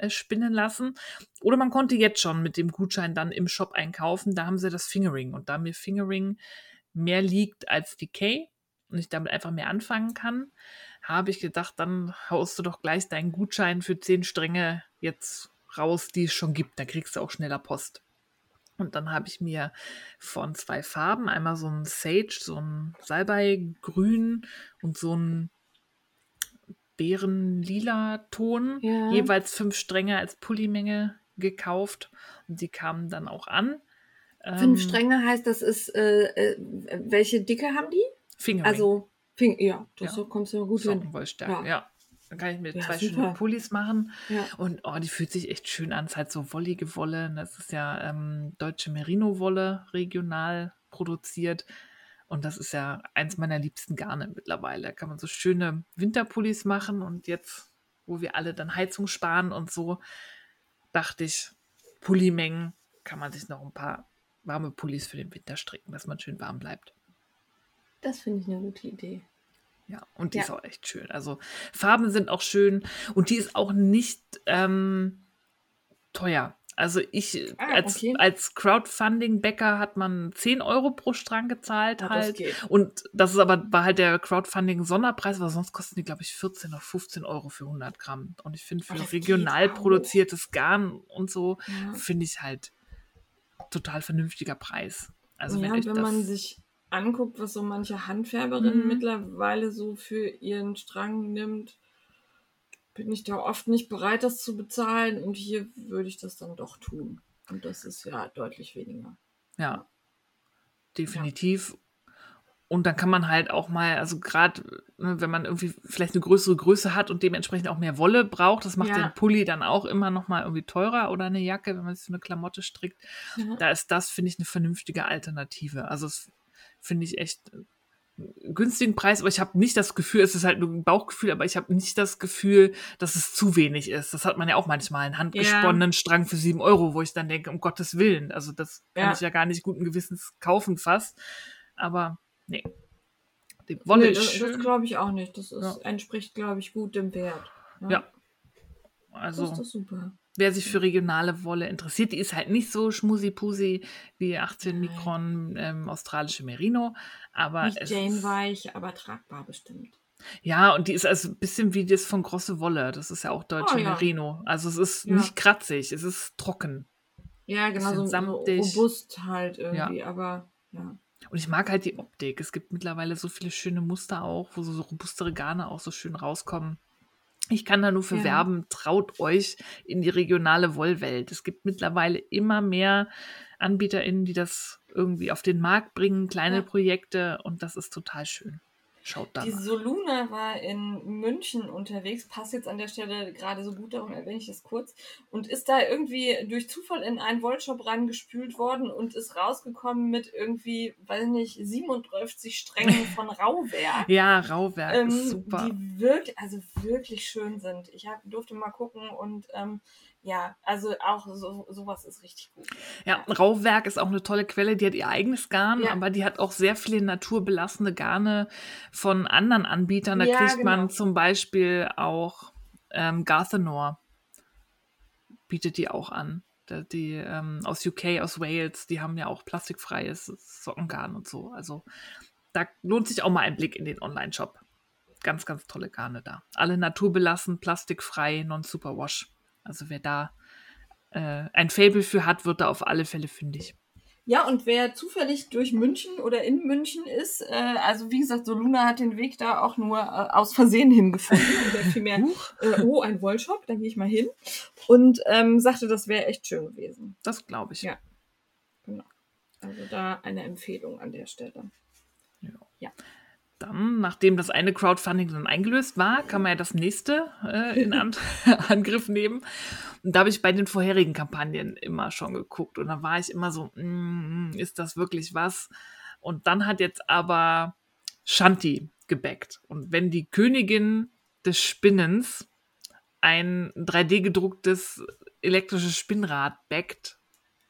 spinnen lassen. Oder man konnte jetzt schon mit dem Gutschein dann im Shop einkaufen. Da haben sie das Fingering. Und da mir Fingering mehr liegt als Decay und ich damit einfach mehr anfangen kann, habe ich gedacht, dann haust du doch gleich deinen Gutschein für zehn Stränge jetzt raus, die es schon gibt. Da kriegst du auch schneller Post. Und dann habe ich mir von zwei Farben, einmal so ein Sage, so ein Salbei-Grün und so ein Beerenlila Ton, Ja. jeweils fünf Stränge als Pullimenge gekauft. Und die kamen dann auch an. Fünf Ähm, Stränge heißt, das ist, äh, äh, welche Dicke haben die? Fingering. Also, Fing ja, das Ja. kommst du gut hin. Ja. ja. Dann kann ich mir Ja, zwei super. schöne Pullis machen. Ja. Und oh, die fühlt sich echt schön an. Es ist halt so wollige Wolle. Das ist ja ähm, deutsche Merino-Wolle, regional produziert. Und das ist ja eins meiner liebsten Garne mittlerweile. Da kann man so schöne Winterpullis machen. Und jetzt, wo wir alle dann Heizung sparen und so, dachte ich, Pullimengen kann man sich noch ein paar warme Pullis für den Winter stricken, dass man schön warm bleibt. Das finde ich eine gute Idee. Ja, und die Ja. ist auch echt schön. Also Farben sind auch schön und die ist auch nicht ähm, teuer. Also ich Ah, als, okay. als Crowdfunding-Bäcker hat man 10 Euro pro Strang gezahlt Ja, das halt. geht. Und das ist aber, war halt der Crowdfunding-Sonderpreis, weil sonst kosten die, glaube ich, 14 oder 15 Euro für 100 Gramm. Und ich finde, für das regional produziertes Garn und so, Ja. finde ich halt total vernünftiger Preis. Also wenn ja, wenn das, man sich anguckt, was so manche Handfärberinnen Mhm. mittlerweile so für ihren Strang nimmt, bin ich da oft nicht bereit, das zu bezahlen. Und hier würde ich das dann doch tun. Und das ist ja deutlich weniger. Ja, definitiv. Und dann kann man halt auch mal, also gerade ne, wenn man irgendwie vielleicht eine größere Größe hat und dementsprechend auch mehr Wolle braucht, das macht Ja. den Pulli dann auch immer noch mal irgendwie teurer oder eine Jacke, wenn man sich so eine Klamotte strickt. Ja. Da ist das, finde ich, eine vernünftige Alternative. Also das finde ich echt günstigen Preis, aber ich habe nicht das Gefühl, es ist halt nur ein Bauchgefühl, aber ich habe nicht das Gefühl, dass es zu wenig ist. Das hat man ja auch manchmal, einen handgesponnenen Strang für sieben Euro, wo ich dann denke, um Gottes Willen, also das kann Ja. ich ja gar nicht guten Gewissens kaufen fast. Aber nee. Die Wolle Nee, ist das, das glaube ich auch nicht. Das ist, Ja. entspricht, glaube ich, gut dem Wert. Ja. Das Also ist doch super. Wer sich für regionale Wolle interessiert, die ist halt nicht so schmusi-pusi wie 18 Nein. Mikron ähm, australische Merino, aber Nicht es Jane weich, aber tragbar bestimmt. ja, und die ist also ein bisschen wie das von Grosse Wolle, das ist ja auch deutsche Oh, ja. Merino. Also es ist Ja. nicht kratzig, es ist trocken. Ja, genau, so, samtig. robust halt irgendwie, aber ja. Und ich mag halt die Optik. Es gibt mittlerweile so viele schöne Muster auch, wo so, so robustere Garne auch so schön rauskommen. Ich kann da nur für Ja. werben, traut euch in die regionale Wollwelt. Es gibt mittlerweile immer mehr AnbieterInnen, die das irgendwie auf den Markt bringen, kleine Ja. Projekte und das ist total schön. Schaut da Die mal. Soluna war in München unterwegs, passt jetzt an der Stelle gerade so gut, darum erwähne ich das kurz, und ist da irgendwie durch Zufall in einen Wollshop reingespült worden und ist rausgekommen mit irgendwie, weiß nicht, 37 Strängen von Rauwerk. Ja, Rauwerk ähm, ist super. die wirklich, also wirklich schön sind. Ich hab, durfte mal gucken und ähm, ja, also auch so, sowas ist richtig gut. Ja, Rauwerk ist auch eine tolle Quelle. Die hat ihr eigenes Garn, Ja. aber die hat auch sehr viele naturbelassene Garne von anderen Anbietern. Da Ja, kriegt man genau. zum Beispiel auch ähm, Garthenor, bietet die auch an. Da- Die ähm, aus UK, aus Wales, die haben ja auch plastikfreies Sockengarn und so. Also da lohnt sich auch mal ein Blick in den Online-Shop. Ganz, ganz tolle Garne da. Alle naturbelassen, plastikfrei, non-superwash. Also wer da äh, ein Fable für hat, wird da auf alle Fälle fündig. Ja, und wer zufällig durch München oder in München ist, äh, also wie gesagt, Soluna hat den Weg da auch nur äh, aus Versehen hingefunden. Und der vielmehr, Huch, äh, oh, ein Wollshop, da gehe ich mal hin. Und ähm, sagte, das wäre echt schön gewesen. das glaube ich. Ja. Also da eine Empfehlung an der Stelle. Dann, nachdem das eine Crowdfunding dann eingelöst war, kann man ja das nächste äh, in An Angriff nehmen. Und da habe ich bei den vorherigen Kampagnen immer schon geguckt. Und da war ich immer so, mm, ist das wirklich was? Und dann hat jetzt aber Shanti gebackt. Und wenn die Königin des Spinnens ein 3D-gedrucktes elektrisches Spinnrad backt,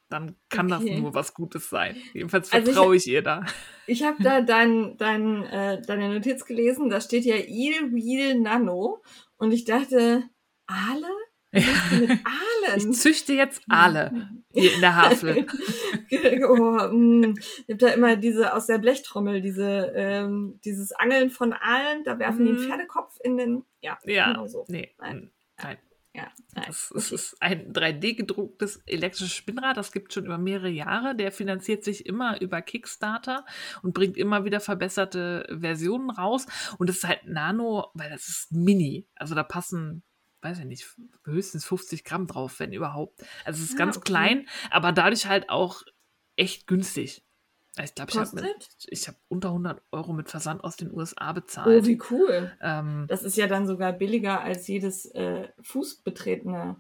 dann kann Okay. das nur was Gutes sein. Jedenfalls Also ich- vertraue ich, ihr da. Ich habe da dein, dein, äh, deine Notiz gelesen, da steht ja Il Wheel Nano. Und ich dachte, Aale? Ich züchte jetzt Aale hier in der Havel. oh, mm. Ich habe da immer diese aus der Blechtrommel, diese, ähm, dieses Angeln von Aalen, da werfen die einen Mhm. Pferdekopf in den. Ja, Ja, genau so. nee, Nein. nein. Ja. Das, das ist ein 3D-gedrucktes elektrisches Spinnrad, das gibt schon über mehrere Jahre. Der finanziert sich immer über Kickstarter und bringt immer wieder verbesserte Versionen raus. Und das ist halt Nano, weil das ist mini. Also da passen, weiß ich nicht, höchstens 50 Gramm drauf, wenn überhaupt. Also es ist Ah, ganz okay. klein, aber dadurch halt auch echt günstig. Ich glaube, ich habe hab unter 100 Euro mit Versand aus den USA Oh, bezahlt. wie cool. ähm, Das ist ja dann sogar billiger als jedes äh, fußbetretene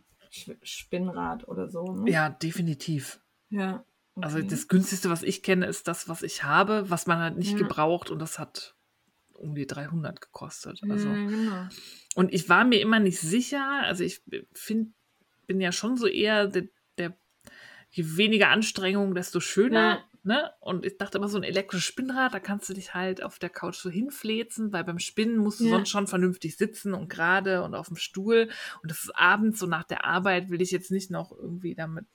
Spinnrad oder so. Ne? ja, definitiv. Ja. Also Okay. das günstigste, was ich kenne, ist das, was ich habe, was man halt nicht Ja. gebraucht und das hat um die 300 gekostet. Also ja, genau. und ich war mir immer nicht sicher, also ich finde, bin ja schon so eher der, der je weniger Anstrengung, desto schöner. Ja. Ne? Und ich dachte immer, so ein elektrisches Spinnrad, da kannst du dich halt auf der Couch so hinfläzen, weil beim Spinnen musst du Ja. sonst schon vernünftig sitzen und gerade und auf dem Stuhl. Und das ist abends, so nach der Arbeit, will ich jetzt nicht noch irgendwie damit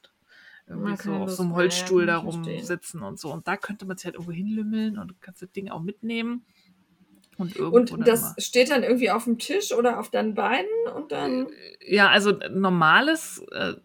irgendwie so auf so einem Holzstuhl da rumsitzen und so. Und da könnte man sich halt irgendwo hinlümmeln und kannst das Ding auch mitnehmen. Und irgendwo Und das immer- steht dann irgendwie auf dem Tisch oder auf deinen Beinen und dann. Ja, also normales, äh,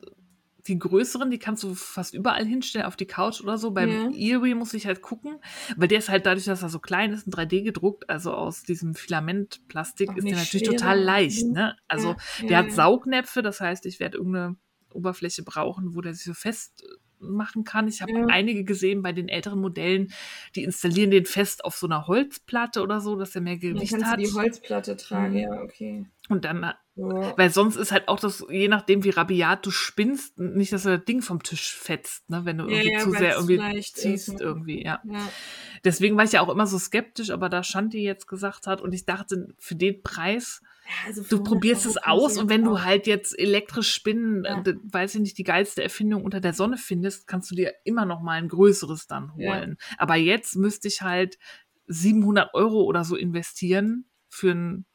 die größeren, die kannst du fast überall hinstellen, auf die Couch oder so. Beim Ja. Erie muss ich halt gucken, weil der ist halt dadurch, dass er so klein ist, in 3D gedruckt, also aus diesem Filamentplastik, Auch ist der natürlich schwerer. total leicht. Mhm. Ne? Also ja, der hat. Saugnäpfe, das heißt, ich werde irgendeine Oberfläche brauchen, wo der sich so fest machen kann. Ich habe Ja. einige gesehen bei den älteren Modellen, die installieren den fest auf so einer Holzplatte oder so, dass er mehr Dann Gewicht kannst hat. du die Holzplatte tragen, Mhm. ja, okay. Und dann Ja. weil sonst ist halt auch das, je nachdem, wie rabiat du spinnst, nicht, dass du das Ding vom Tisch fetzt, ne? wenn du Ja, irgendwie ja, zu weil's sehr irgendwie ist, ziehst, irgendwie, ja. Ja. Deswegen war ich ja auch immer so skeptisch, aber da Shanti jetzt gesagt hat und ich dachte, für den Preis, Ja, also für du 100 probierst es aus du und wenn du auch- halt jetzt elektrisch spinnen, Ja. äh, weiß ich nicht, die geilste Erfindung unter der Sonne findest, kannst du dir immer noch mal ein größeres dann Ja. holen. Aber jetzt müsste ich halt 700 Euro oder so investieren für ein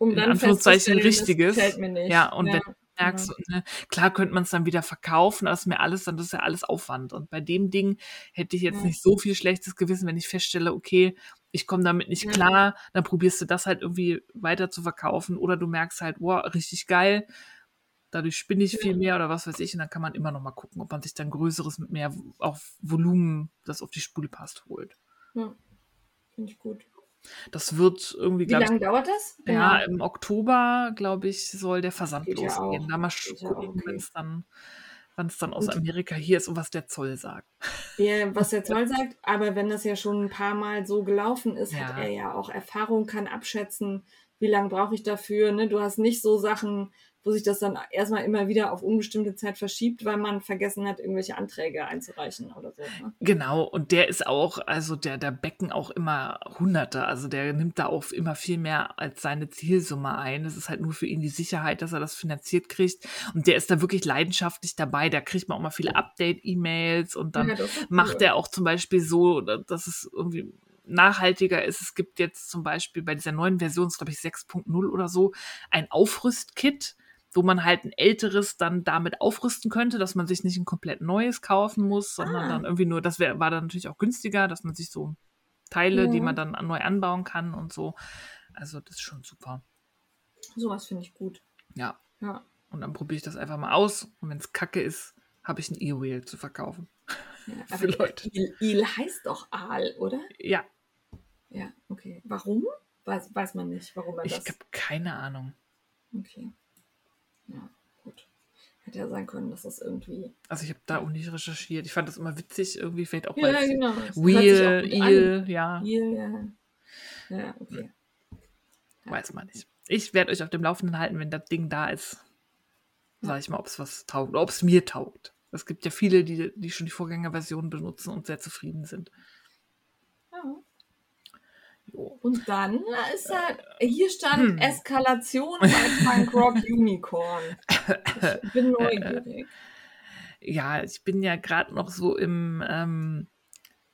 um in dann Anführungszeichen richtiges. Ja, und wenn Ja. merkst, ne, klar könnte man es dann wieder verkaufen, aber das ist mir alles, dann das ist ja alles Aufwand. Und bei dem Ding hätte ich jetzt Ja. nicht so viel schlechtes Gewissen, wenn ich feststelle, okay, ich komme damit nicht Ja. klar, dann probierst du das halt irgendwie weiter zu verkaufen oder du merkst halt, wow, richtig geil, dadurch spinne ich viel mehr oder was weiß ich und dann kann man immer noch mal gucken, ob man sich dann größeres mit mehr auf Volumen, das auf die Spule passt, holt. Ja. Finde ich gut. Das wird irgendwie, Wie ich, lange dauert das? ja, Genau. im Oktober, glaube ich, soll der Versand Geht ja losgehen. auch. Da mal Geht ja gucken, okay. wenn es dann, wann es dann aus Und- Amerika hier ist und was der Zoll sagt. Ja, was der Zoll sagt, aber wenn das ja schon ein paar Mal so gelaufen ist, hat Ja. er ja auch Erfahrung, kann abschätzen, wie lange brauche ich dafür. Ne? Du hast nicht so Sachen, wo sich das dann erstmal immer wieder auf unbestimmte Zeit verschiebt, weil man vergessen hat, irgendwelche Anträge einzureichen oder so. Ne? Genau, und der ist auch, also der, der Becken auch immer Hunderte, also der nimmt da auch immer viel mehr als seine Zielsumme ein. Das ist halt nur für ihn die Sicherheit, dass er das finanziert kriegt. Und der ist da wirklich leidenschaftlich dabei. Da kriegt man auch mal viele Update-E-Mails und dann Ja, macht cool. er auch zum Beispiel so, dass es irgendwie nachhaltiger ist. Es gibt jetzt zum Beispiel bei dieser neuen Version, glaube ich 6.0 oder so, ein Aufrüstkit, wo man halt ein älteres dann damit aufrüsten könnte, dass man sich nicht ein komplett neues kaufen muss, sondern Ah. dann irgendwie nur, das wär, war dann natürlich auch günstiger, dass man sich so Teile, die Ja. man dann neu anbauen kann und so. Also das ist schon super. Sowas finde ich gut. Ja. Ja. Und dann probiere ich das einfach mal aus. Und wenn es kacke ist, habe ich ein E-Wheel zu verkaufen. ja Für Leute. Il, Il heißt doch Aal, oder? Ja, Ja, okay. Warum? Weiß, weiß man nicht, warum er ich das. habe keine Ahnung. Okay. Ja, gut. Hätte ja sein können, dass das irgendwie. Also ich habe da auch nicht recherchiert. Ich fand das immer witzig, irgendwie vielleicht auch Ja, genau. Wheel. Eel, ja, Hier, ja. Ja, okay. weiß man nicht. Ich werde euch auf dem Laufenden halten, wenn das Ding da ist. Sag ich mal, ob es was taugt oder ob es mir taugt. Es gibt ja viele, die, die schon die Vorgängerversion benutzen und sehr zufrieden sind. Und dann ist da, hier stand Hm. Eskalation bei Punk Rock Unicorn. Ich bin neugierig. Ja, ich bin ja gerade noch so im ähm,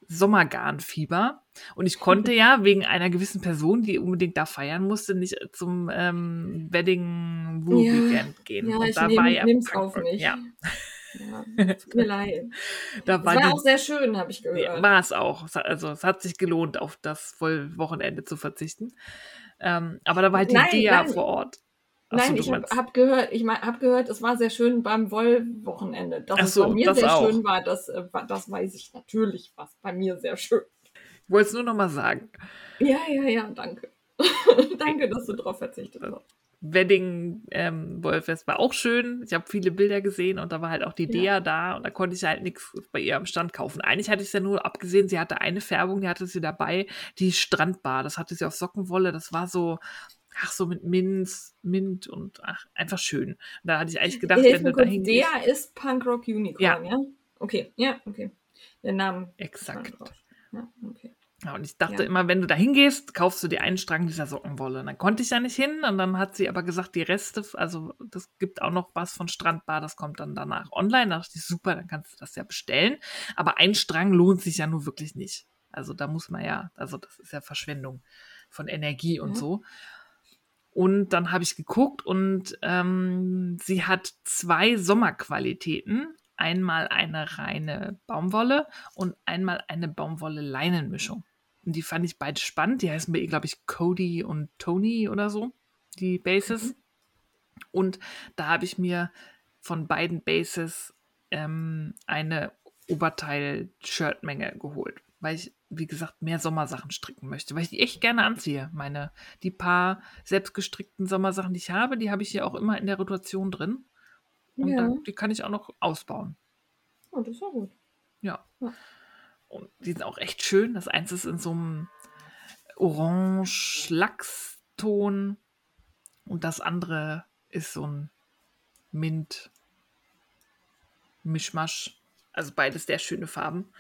Sommergarnfieber. Und ich konnte ja wegen einer gewissen Person, die unbedingt da feiern musste, nicht zum ähm, Wedding Woo Ja. Weekend gehen. Ja, und ich da nehm, ja nehm's auf mich. Ja, Ja, tut mir leid. da Es war, war auch sehr schön, habe ich gehört. war es auch. Es Also es hat sich gelohnt, auf das Vollwochenende zu verzichten. Ähm, aber da war halt die Nein, Dia nein. vor Ort. Ach Nein, ich habe hab gehört, ich mein, hab gehört, es war sehr schön beim Wollwochenende. Dass Ach es so, bei mir sehr auch. schön war, das, äh, war- das weiß ich natürlich, was bei mir sehr schön. Ich wollte es nur noch mal sagen. Ja, ja, ja, danke. danke, dass du drauf verzichtet hast. Wedding ähm, Wollfest war auch schön. Ich habe viele Bilder gesehen und da war halt auch die Ja. Dea da und da konnte ich halt nichts bei ihr am Stand kaufen. Eigentlich hatte ich es ja nur abgesehen, sie hatte eine Färbung, die hatte sie dabei, die Strandbar. Das hatte sie auf Sockenwolle. Das war so, ach, so mit Minz, Mint und ach, einfach schön. Da hatte ich eigentlich gedacht, Hilf wenn du da kurz, hingehst. der ist Punkrock Unicorn, ja. Ja. Okay, ja, okay. Der Name. Exakt. Ja, okay. Ja, und ich dachte Ja. immer, wenn du da hingehst, kaufst du dir einen Strang dieser Sockenwolle. Und dann konnte ich ja nicht hin und dann hat sie aber gesagt, die Reste, also das gibt auch noch was von Strandbar, das kommt dann danach online. Da dachte ich, super, dann kannst du das ja bestellen. Aber ein Strang lohnt sich ja nur wirklich nicht. Also da muss man ja, also das ist ja Verschwendung von Energie und Ja. so. Und dann habe ich geguckt und ähm, sie hat zwei Sommerqualitäten. Einmal eine reine Baumwolle und einmal eine Baumwolle-Leinenmischung. Und die fand ich beide spannend. Die heißen bei ihr, glaube ich, Cody und Tony oder so, die Bases. Und da habe ich mir von beiden Bases ähm, eine Oberteil-Shirtmenge geholt, weil ich, wie gesagt, mehr Sommersachen stricken möchte, weil ich die echt gerne anziehe. Meine, die paar selbstgestrickten Sommersachen, die ich habe, die habe ich hier auch immer in der Rotation drin. Und Ja. dann, die kann ich auch noch ausbauen. Oh, das war gut. Ja. Ja. Und die sind auch echt schön. Das eins ist in so einem Orange-Lachston und das andere ist so ein Mint-Mischmasch. Also beides sehr schöne Farben.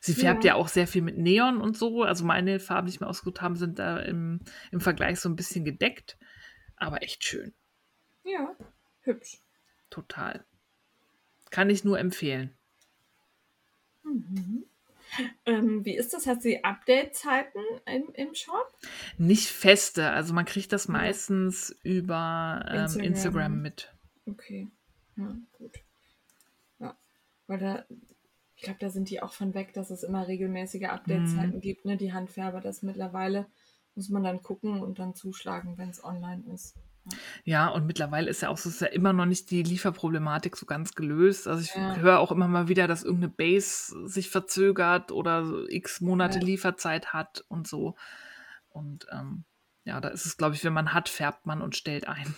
Sie färbt ja. Ja. auch sehr viel mit Neon und so. Also meine Farben, die ich mir ausgesucht habe, sind da im, im Vergleich so ein bisschen gedeckt. Aber echt schön. Ja, hübsch. Total. Kann ich nur empfehlen. Mhm. Ähm, wie ist das? Hat sie Update-Zeiten im, im Shop? Nicht feste, also man kriegt das meistens über ähm, Instagram. Instagram. mit. Okay. Ja, gut. Ja. Weil da, ich glaube, da sind die auch von weg, dass es immer regelmäßige Update-Zeiten gibt, ne? Die Handfärber, das mittlerweile muss man dann gucken und dann zuschlagen, wenn es online ist. Ja, und mittlerweile ist ja auch so, ist ja immer noch nicht die Lieferproblematik so ganz gelöst. Also ich Ja. höre auch immer mal wieder, dass irgendeine Base sich verzögert oder so x Monate Ja. Lieferzeit hat und so. Und ähm, ja, da ist es, glaube ich, wenn man hat, färbt man und stellt ein.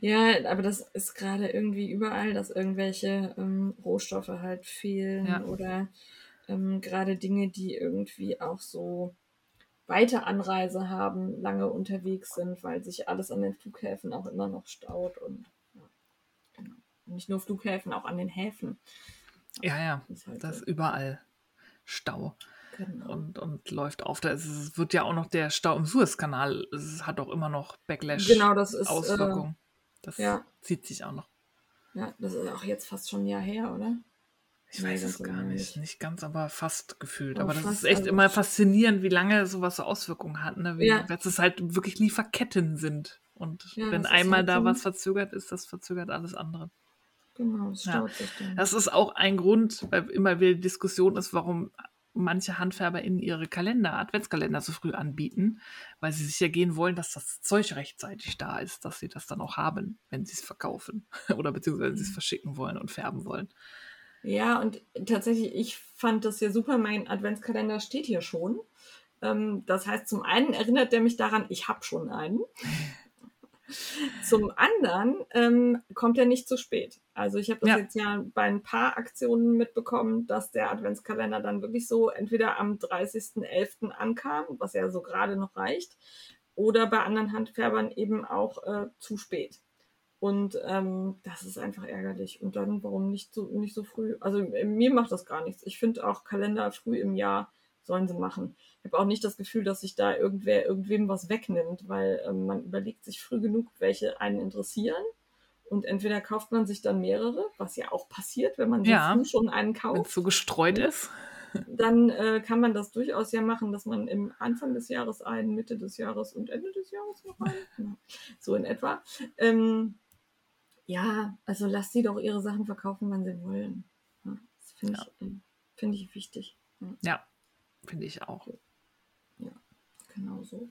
Ja, aber das ist gerade irgendwie überall, dass irgendwelche ähm, Rohstoffe halt fehlen Ja. oder ähm, gerade Dinge, die irgendwie auch so weite Anreise haben, lange unterwegs sind, weil sich alles an den Flughäfen auch immer noch staut und ja, genau. Nicht nur Flughäfen, auch an den Häfen. Ja, ja, Ist halt das ist überall Stau Genau. und, und läuft auf. Da ist, es wird ja auch noch der Stau im Suezkanal, es hat auch immer noch Backlash. Genau, das ist, äh, Auswirkungen. das ja. zieht sich auch noch. Ja, das ist auch jetzt fast schon ein Jahr her, oder? Ich weiß es gar nicht. nicht. Ganz, aber fast gefühlt. Aber aber das ist echt also- immer faszinierend, wie lange sowas so Auswirkungen hat. Ne? Wie, Ja. Dass es halt wirklich Lieferketten sind. Und Ja, wenn das einmal halt da so. was verzögert ist, das verzögert alles andere. Genau, es Ja. sich dann. Das ist auch ein Grund, weil immer wieder die Diskussion ist, warum manche Handfärber in ihre Kalender, Adventskalender so früh anbieten, weil sie sicher gehen wollen, dass das Zeug rechtzeitig da ist, dass sie das dann auch haben, wenn sie es verkaufen oder beziehungsweise wenn sie es verschicken wollen und färben wollen. Ja, und tatsächlich, ich fand das ja super. Mein Adventskalender steht hier schon. Ähm, das heißt, zum einen erinnert der mich daran, ich habe schon einen. Zum anderen ähm, kommt er nicht zu spät. Also ich habe das Ja. jetzt ja bei ein paar Aktionen mitbekommen, dass der Adventskalender dann wirklich so entweder am 30.11. ankam, was ja so gerade noch reicht, oder bei anderen Handfärbern eben auch äh, zu spät. Und ähm, das ist einfach ärgerlich. Und dann, warum nicht so, nicht so früh? Also mir macht das gar nichts. Ich finde auch Kalender früh im Jahr sollen sie machen. Ich habe auch nicht das Gefühl, dass sich da irgendwer irgendwem was wegnimmt, weil ähm, man überlegt sich früh genug, welche einen interessieren. Und entweder kauft man sich dann mehrere, was ja auch passiert, wenn man Ja. früh schon einen Wenn es kauft. so gestreut ist. Dann äh, kann man das durchaus ja machen, dass man im Anfang des Jahres einen, Mitte des Jahres und Ende des Jahres noch einen. So in etwa. Ähm, ja, also lasst sie doch ihre Sachen verkaufen, wann sie wollen. Ja, das finde Ja. ich, ähm, finde ich wichtig. Ja, Ja, finde ich auch. genau so.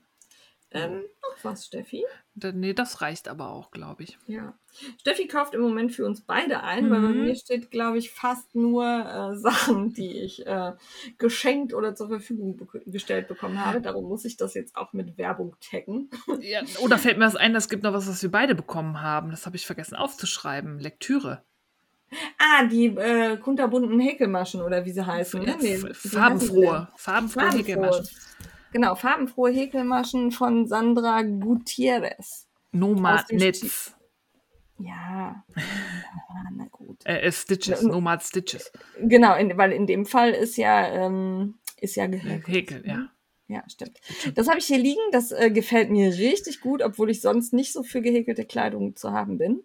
Ähm, noch was, Steffi? Da- Nee, das reicht aber auch, glaube ich. Ja. Steffi kauft im Moment für uns beide ein, weil bei Mhm. mir steht, glaube ich, fast nur äh, Sachen, die ich äh, geschenkt oder zur Verfügung bek gestellt bekommen habe. Darum muss ich das jetzt auch mit Werbung taggen. Ja, oder fällt mir das ein, es gibt noch was, was wir beide bekommen haben. Das habe ich vergessen aufzuschreiben. Lektüre. Ah, die äh, kunterbunten Häkelmaschen oder wie sie heißen. Ne? Nee, farbenfrohe. Farbenfrohe Farbenfrohe. Häkelmaschen. Genau, farbenfrohe Häkelmaschen von Sandra Gutierrez. Noma Aus dem Netz. Ja, ja na gut. Äh, äh, Stitches, Nomad Stitches. Genau, in, weil in dem Fall ist ja, ähm, ist ja gehäkelt. Häkel, ja. Ja, stimmt. Das habe ich hier liegen. Das äh, gefällt mir richtig gut, obwohl ich sonst nicht so für gehäkelte Kleidung zu haben bin.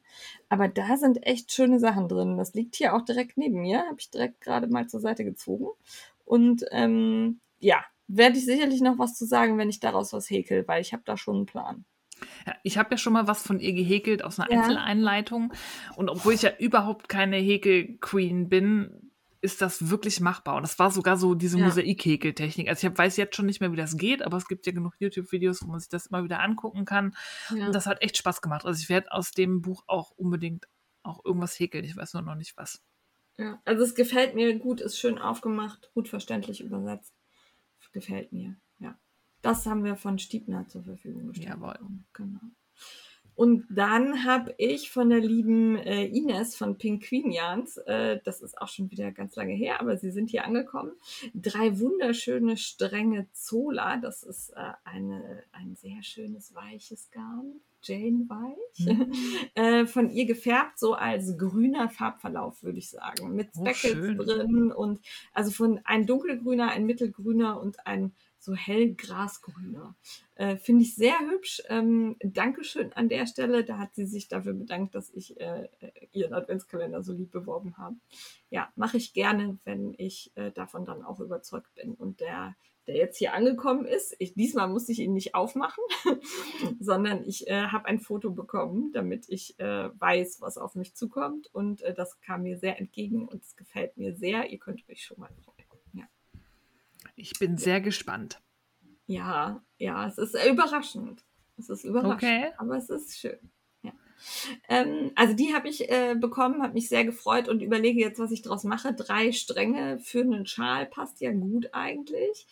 Aber da sind echt schöne Sachen drin. Das liegt hier auch direkt neben mir. Habe ich direkt gerade mal zur Seite gezogen. Und ähm, ja, werde ich sicherlich noch was zu sagen, wenn ich daraus was häkel, weil ich habe da schon einen Plan. Ja, ich habe ja schon mal was von ihr gehäkelt aus einer Ja. Einzeleinleitung. Und obwohl ich ja überhaupt keine Häkel-Queen bin, ist das wirklich machbar. Und das war sogar so diese Ja. Mosaik-Häkeltechnik. Also ich hab, weiß jetzt schon nicht mehr, wie das geht, aber es gibt ja genug YouTube-Videos, wo man sich das immer wieder angucken kann. Ja. Und das hat echt Spaß gemacht. Also ich werde aus dem Buch auch unbedingt auch irgendwas häkeln. Ich weiß nur noch nicht was. Ja, also es gefällt mir gut, ist schön aufgemacht, gut verständlich übersetzt. Gefällt mir, ja. Das haben wir von Stiebner zur Verfügung gestellt. Jawohl. Genau. Und dann habe ich von der lieben äh, Ines von Pinguinians, äh, das ist auch schon wieder ganz lange her, aber sie sind hier angekommen, drei wunderschöne strenge Zola. Das ist äh, eine, ein sehr schönes weiches Garn, Jane Weich. äh, von ihr gefärbt, so als grüner Farbverlauf, würde ich sagen. Mit Oh, Speckles schön. drin und also von ein dunkelgrüner, ein mittelgrüner und ein so hellgrasgrüner. Äh, Finde ich sehr hübsch. Ähm, Dankeschön an der Stelle. Da hat sie sich dafür bedankt, dass ich äh, ihren Adventskalender so lieb beworben habe. Ja, mache ich gerne, wenn ich äh, davon dann auch überzeugt bin. Und der, der jetzt hier angekommen ist, ich, diesmal musste ich ihn nicht aufmachen, sondern ich äh, habe ein Foto bekommen, damit ich äh, weiß, was auf mich zukommt. Und äh, das kam mir sehr entgegen und es gefällt mir sehr. Ihr könnt euch schon mal freuen. Ja. Ich bin sehr gespannt. Ja, ja, es ist überraschend. Es ist überraschend, Okay. aber es ist schön. Ähm, also die habe ich äh, bekommen, habe mich sehr gefreut und überlege jetzt, was ich draus mache. Drei Stränge für einen Schal passt ja gut eigentlich.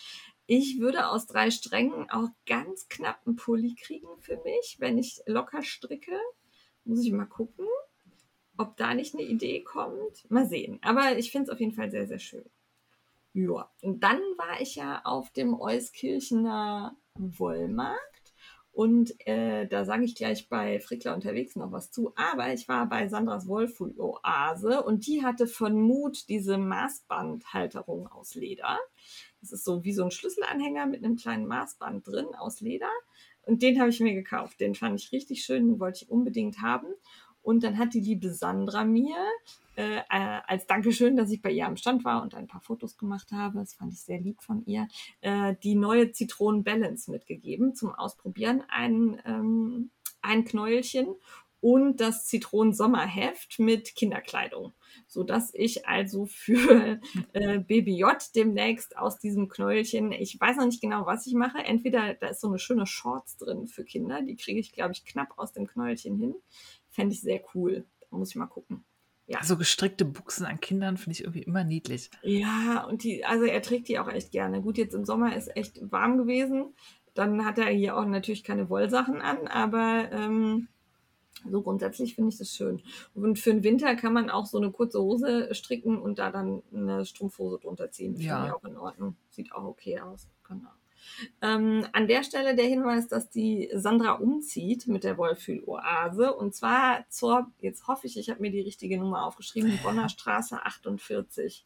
Ich würde aus drei Strängen auch ganz knapp einen Pulli kriegen für mich, wenn ich locker stricke. Muss ich mal gucken, ob da nicht eine Idee kommt. Mal sehen. Aber ich finde es auf jeden Fall sehr, sehr schön. Ja, und dann war ich ja auf dem Euskirchener Wollmarkt und äh, da sage ich gleich bei Frickler unterwegs noch was zu. Aber ich war bei Sandras Wollfuhl-Oase und die hatte von Mut diese Maßbandhalterung aus Leder. Das ist so wie so ein Schlüsselanhänger mit einem kleinen Maßband drin aus Leder. Und den habe ich mir gekauft. Den fand ich richtig schön, den wollte ich unbedingt haben. Und dann hat die liebe Sandra mir äh, äh, als Dankeschön, dass ich bei ihr am Stand war und ein paar Fotos gemacht habe, das fand ich sehr lieb von ihr, äh, die neue Zitronen Balance mitgegeben zum Ausprobieren. Ein, ähm, ein Knäuelchen und das Zitronen Sommerheft mit Kinderkleidung, sodass ich also für äh, Baby J demnächst aus diesem Knäuelchen, ich weiß noch nicht genau, was ich mache, entweder da ist so eine schöne Shorts drin für Kinder, die kriege ich, glaube ich, knapp aus dem Knäuelchen hin. Fände ich sehr cool. Da muss ich mal gucken. Ja. Also gestrickte Buchsen an Kindern finde ich irgendwie immer niedlich. Ja, und die, also er trägt die auch echt gerne. Gut, jetzt im Sommer ist echt warm gewesen. Dann hat er hier auch natürlich keine Wollsachen an, aber ähm, so grundsätzlich finde ich das schön. Und für den Winter kann man auch so eine kurze Hose stricken und da dann eine Strumpfhose drunter ziehen. Finde Ja. ich auch in Ordnung. Sieht auch okay aus. Genau. Ähm, an der Stelle der Hinweis, dass die Sandra umzieht mit der Wollfühl-Oase. Und zwar zur, jetzt hoffe ich, ich habe mir die richtige Nummer aufgeschrieben, Bonner Straße 48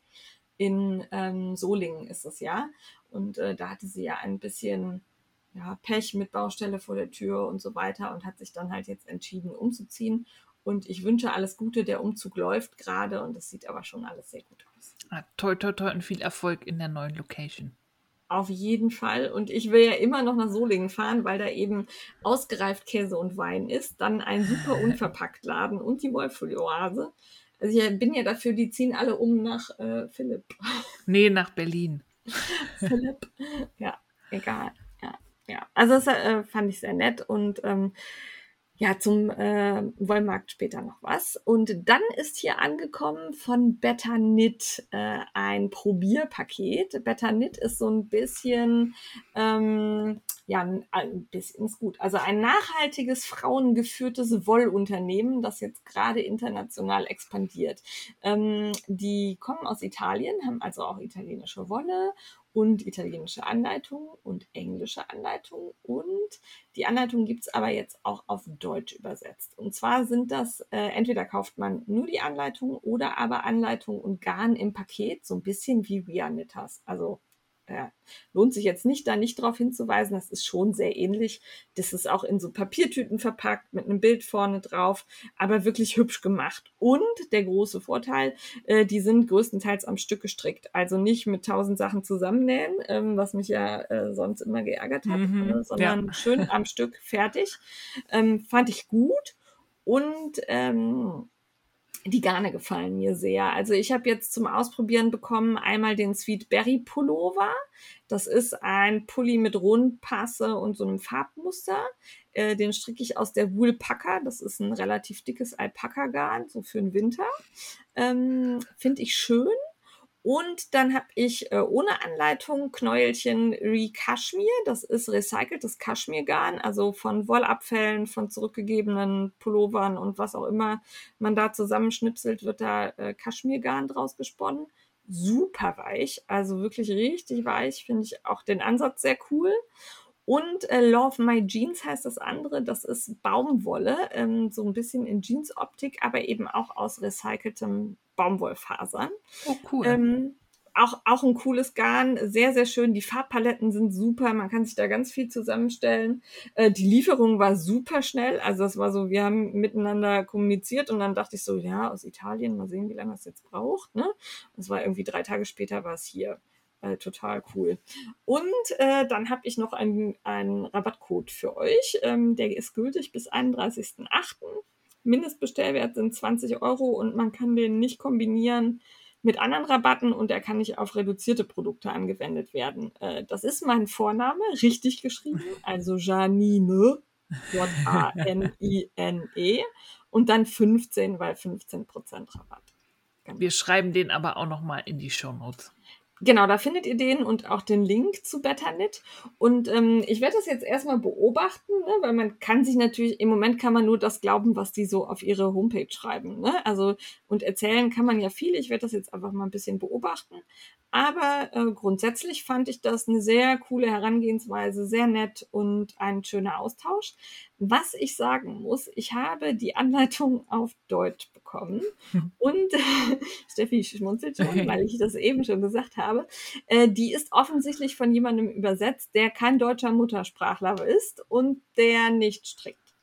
in ähm, Solingen ist das ja. Und äh, da hatte sie ja ein bisschen ja, Pech mit Baustelle vor der Tür und so weiter und hat sich dann halt jetzt entschieden umzuziehen. Und ich wünsche alles Gute. Der Umzug läuft gerade und es sieht aber schon alles sehr gut aus. Ah, toi, toi, toi und viel Erfolg in der neuen Location. Auf jeden Fall. Und ich will ja immer noch nach Solingen fahren, weil da eben ausgereift Käse und Wein ist. Dann ein super unverpackt Laden und die Wollfühl-Oase. Also ich bin ja dafür, die ziehen alle um nach äh, Philipp. Nee, nach Berlin. Philipp. Ja, egal. Ja, ja. Also das äh, fand ich sehr nett und ähm, ja, zum äh, Wollmarkt später noch was. Und dann ist hier angekommen von Better Knit äh, ein Probierpaket. Better Knit ist so ein bisschen, ähm, ja, ein, bisschen ist gut. Also ein nachhaltiges, frauengeführtes Wollunternehmen, das jetzt gerade international expandiert. Ähm, die kommen aus Italien, haben also auch italienische Wolle und italienische Anleitungen und englische Anleitungen. Und die Anleitungen gibt es aber jetzt auch auf Deutsch übersetzt. Und zwar sind das, äh, entweder kauft man nur die Anleitung oder aber Anleitung und Garn im Paket, so ein bisschen wie We Knitters. Also ja, lohnt sich jetzt nicht, da nicht darauf hinzuweisen. Das ist schon sehr ähnlich. Das ist auch in so Papiertüten verpackt mit einem Bild vorne drauf, aber wirklich hübsch gemacht. Und der große Vorteil, äh, die sind größtenteils am Stück gestrickt. Also nicht mit tausend Sachen zusammennähen, ähm, was mich ja äh, sonst immer geärgert hat, Mhm, äh, sondern ja. schön am Stück fertig. Ähm, fand ich gut. Und ähm, die Garne gefallen mir sehr. Also ich habe jetzt zum Ausprobieren bekommen einmal den Sweet Berry Pullover. Das ist ein Pulli mit Rundpasse und so einem Farbmuster. Äh, den stricke ich aus der Woolpacker. Das ist ein relativ dickes Alpaka-Garn, so für den Winter. Ähm, Finde ich schön. Und dann habe ich äh, ohne Anleitung Knäuelchen Re-Kaschmir. Das ist recyceltes Kaschmirgarn, also von Wollabfällen, von zurückgegebenen Pullovern und was auch immer man da zusammenschnipselt, wird da äh, Kaschmirgarn draus gesponnen. Super weich, also wirklich richtig weich. Finde ich auch den Ansatz sehr cool. Und äh, Love My Jeans heißt das andere. Das ist Baumwolle, ähm, so ein bisschen in Jeans-Optik, aber eben auch aus recyceltem Baumwollfasern. Oh, cool. Ähm, auch, auch ein cooles Garn, sehr, sehr schön. Die Farbpaletten sind super, man kann sich da ganz viel zusammenstellen. Äh, die Lieferung war super schnell. Also das war so, wir haben miteinander kommuniziert und dann dachte ich so, ja, aus Italien, mal sehen, wie lange es jetzt braucht. Ne? Das war irgendwie drei Tage später war es hier. Äh, total cool. Und äh, dann habe ich noch einen, Rabattcode für euch. Ähm, der ist gültig bis 31.08. Mindestbestellwert sind 20 Euro und man kann den nicht kombinieren mit anderen Rabatten und er kann nicht auf reduzierte Produkte angewendet werden. Äh, das ist mein Vorname, richtig geschrieben, also Janine, J-A-N-I-N-E und dann 15, weil 15% Rabatt. Wir schreiben den aber auch nochmal in die Shownotes. Genau, da findet ihr den und auch den Link zu Betterknit. Und ähm, ich werde das jetzt erstmal beobachten, ne, weil man kann sich natürlich, im Moment kann man nur das glauben, was die so auf ihre Homepage schreiben. Ne? Also, und erzählen kann man ja viel. Ich werde das jetzt einfach mal ein bisschen beobachten. Aber äh, grundsätzlich fand ich das eine sehr coole Herangehensweise, sehr nett und ein schöner Austausch. Was ich sagen muss, ich habe die Anleitung auf Deutsch bekommen und Steffi schmunzelt schon, weil ich das eben schon gesagt habe. Äh, die ist offensichtlich von jemandem übersetzt, der kein deutscher Muttersprachler ist und der nicht strickt.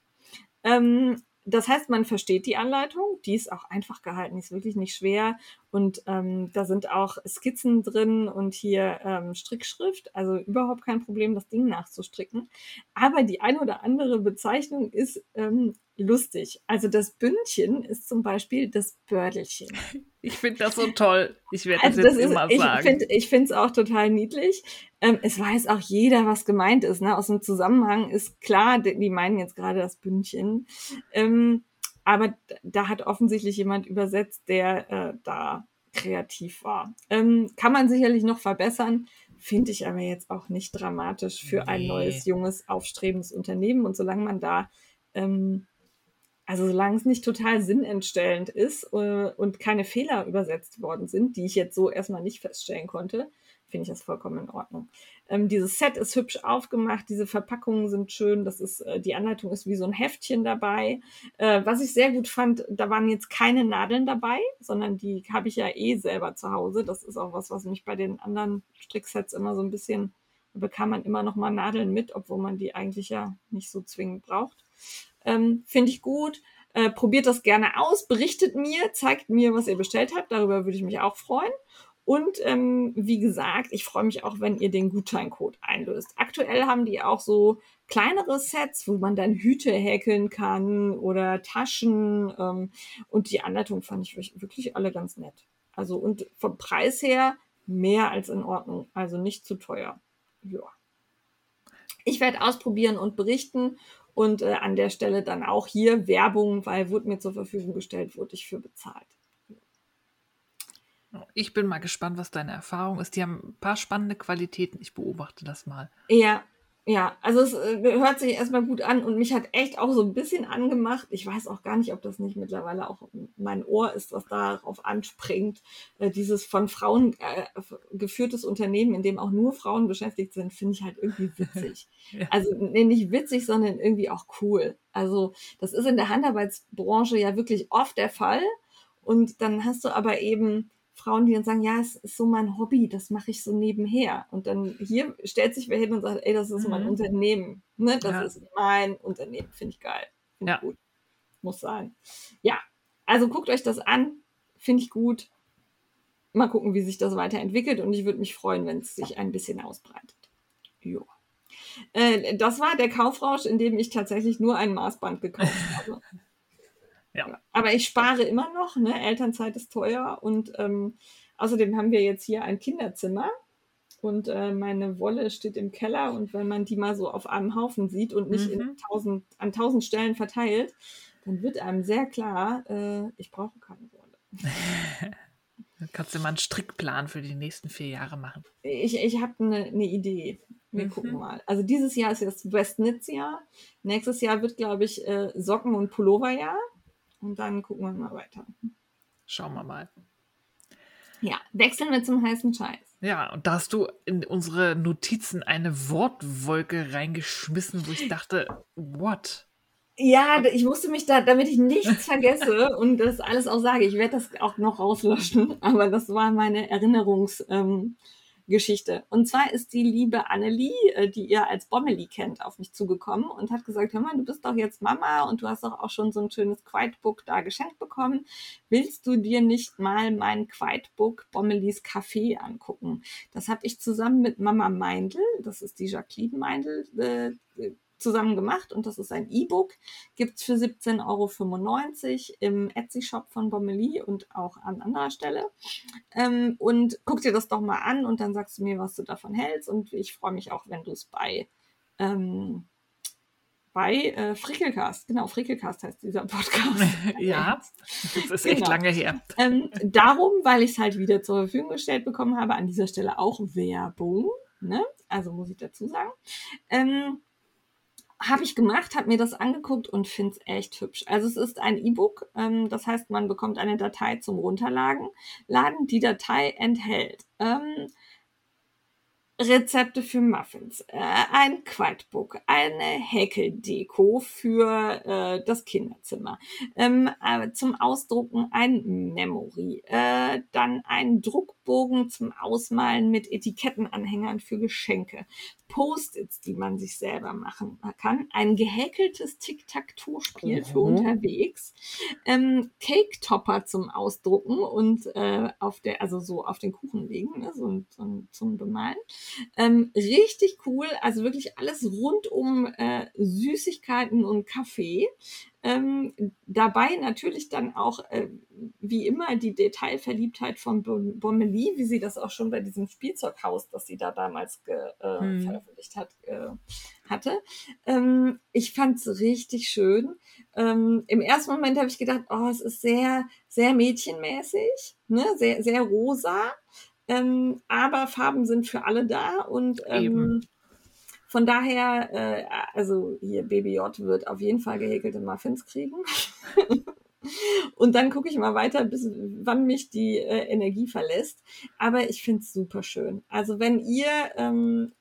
Ähm, das heißt, man versteht die Anleitung, die ist auch einfach gehalten, die ist wirklich nicht schwer und ähm, da sind auch Skizzen drin und hier ähm, Strickschrift, also überhaupt kein Problem, das Ding nachzustricken. Aber die eine oder andere Bezeichnung ist ähm, lustig. Also das Bündchen ist zum Beispiel das Bördelchen. Ich finde das so toll. Ich werde Also das das jetzt ist, immer ich sagen. finde ich finde es auch total niedlich. Ähm, es weiß auch jeder, was gemeint ist. Ne? Aus dem Zusammenhang ist klar, die die meinen jetzt gerade das Bündchen. Ähm, aber da hat offensichtlich jemand übersetzt, der äh, da kreativ war. Ähm, kann man sicherlich noch verbessern, finde ich aber jetzt auch nicht dramatisch für ein Nee. neues, junges, aufstrebendes Unternehmen. Und solange man da ähm, also solange es nicht total sinnentstellend ist äh, und keine Fehler übersetzt worden sind, die ich jetzt so erstmal nicht feststellen konnte, finde ich das vollkommen in Ordnung. Ähm, dieses Set ist hübsch aufgemacht, diese Verpackungen sind schön, das ist, äh, die Anleitung ist wie so ein Heftchen dabei. Äh, was ich sehr gut fand, da waren jetzt keine Nadeln dabei, sondern die habe ich ja eh selber zu Hause. Das ist auch was, was mich bei den anderen Stricksets immer so ein bisschen, bekam man immer noch mal Nadeln mit, obwohl man die eigentlich ja nicht so zwingend braucht. Ähm, Finde ich gut. Äh, probiert das gerne aus, berichtet mir, zeigt mir, was ihr bestellt habt. Darüber würde ich mich auch freuen. Und ähm, wie gesagt, ich freue mich auch, wenn ihr den Gutscheincode einlöst. Aktuell haben die auch so kleinere Sets, wo man dann Hüte häkeln kann oder Taschen. Ähm, und die Anleitung fand ich wirklich- alle ganz nett. Also und vom Preis her mehr als in Ordnung. Also nicht zu teuer. Ja. Ich werde ausprobieren und berichten und äh, an der Stelle dann auch hier Werbung, weil wurde mir zur Verfügung gestellt, wurde ich für bezahlt. Ich bin mal gespannt, was deine Erfahrung ist. Die haben ein paar spannende Qualitäten. Ich beobachte das mal. Ja, Ja, also es äh, hört sich erstmal gut an und mich hat echt auch so ein bisschen angemacht. Ich weiß auch gar nicht, ob das nicht mittlerweile auch mein Ohr ist, was darauf anspringt. Äh, dieses von Frauen äh, geführtes Unternehmen, in dem auch nur Frauen beschäftigt sind, finde ich halt irgendwie witzig. Ja. Also nee, nicht witzig, sondern irgendwie auch cool. Also das ist in der Handarbeitsbranche ja wirklich oft der Fall. Und dann hast du aber eben Frauen, die dann sagen, ja, es ist so mein Hobby, das mache ich so nebenher. Und dann hier stellt sich wer hin und sagt, ey, das ist mein Mhm. Unternehmen. Ne? Das Ja. ist mein Unternehmen. Finde ich geil. Finde ich Ja. gut. Muss sein. Ja, also guckt euch das an. Finde ich gut. Mal gucken, wie sich das weiterentwickelt. Und ich würde mich freuen, wenn es sich ein bisschen ausbreitet. Jo. Äh, das war der Kaufrausch, in dem ich tatsächlich nur ein Maßband gekauft habe. Ja. Aber ich spare immer noch, ne? Elternzeit ist teuer und ähm, außerdem haben wir jetzt hier ein Kinderzimmer und äh, meine Wolle steht im Keller und wenn man die mal so auf einem Haufen sieht und nicht in Mhm. tausend, an tausend Stellen verteilt, dann wird einem sehr klar, äh, ich brauche keine Wolle. Dann kannst du mal einen Strickplan für die nächsten vier Jahre machen. Ich, ich habe eine ne Idee. Wir Mhm. gucken mal. Also dieses Jahr ist jetzt Westnitz-Jahr. Nächstes Jahr wird, glaube ich, äh, Socken- und Pulloverjahr. Und dann gucken wir mal weiter. Schauen wir mal. Ja, wechseln wir zum heißen Scheiß. Ja, und da hast du in unsere Notizen eine Wortwolke reingeschmissen, wo ich dachte, what? Ja, ich musste mich da, damit ich nichts vergesse und das alles auch sage. Ich werde das auch noch rauslöschen, aber das war meine Erinnerungsgeschichte. Ähm, Geschichte. und zwar ist die liebe Annelie, äh, die ihr als Bommeli kennt, auf mich zugekommen und hat gesagt, hör mal, du bist doch jetzt Mama und du hast doch auch schon so ein schönes Quitebook da geschenkt bekommen. Willst du dir nicht mal mein Quitebook Bommelis Café angucken? Das habe ich zusammen mit Mama Meindl, das ist die Jacqueline Meindl, äh, zusammen gemacht und das ist ein E-Book. Gibt es für 17,95 Euro im Etsy-Shop von Bommeli und auch an anderer Stelle. Ähm, und guck dir das doch mal an und dann sagst du mir, was du davon hältst. Und ich freue mich auch, wenn du es bei, ähm, bei äh, Frickelcast, genau, Frickelcast heißt dieser Podcast. ja, das ist echt Genau. lange her. Ähm, darum, weil ich es halt wieder zur Verfügung gestellt bekommen habe, an dieser Stelle auch Werbung, ne? also muss ich dazu sagen. Ähm, habe ich gemacht, habe mir das angeguckt und finde es echt hübsch. Also es ist ein E-Book, ähm, das heißt, man bekommt eine Datei zum Runterladen. Laden. Die Datei enthält ähm, Rezepte für Muffins, äh, ein Quitebook, eine Häkeldeko für äh, das Kinderzimmer, ähm, äh, zum Ausdrucken ein Memory, äh, dann ein Druckbogen zum Ausmalen mit Etikettenanhängern für Geschenke, Post-its, die man sich selber machen kann, ein gehäkeltes Tic-Tac-Toe-Spiel für Mhm. unterwegs, ähm, Cake-Topper zum Ausdrucken und äh, auf der, also so auf den Kuchen legen, ne, so, so zum Bemalen. Ähm, richtig cool, also wirklich alles rund um äh, Süßigkeiten und Kaffee. Ähm, dabei natürlich dann auch, äh, wie immer, die Detailverliebtheit von Bon- Bommeli, wie sie das auch schon bei diesem Spielzeughaus, das sie da damals ge, äh, Hm. veröffentlicht hat, äh, hatte. Ähm, ich fand es richtig schön. Ähm, Im ersten Moment habe ich gedacht, oh, es ist sehr, sehr mädchenmäßig, ne? sehr, sehr rosa. Ähm, aber Farben sind für alle da und ähm. Von daher, äh, also hier BBJ wird auf jeden Fall gehäkelte Muffins kriegen. Und dann gucke ich mal weiter, bis wann mich die äh, Energie verlässt. Aber ich finde es super schön. Also wenn ihr ähm,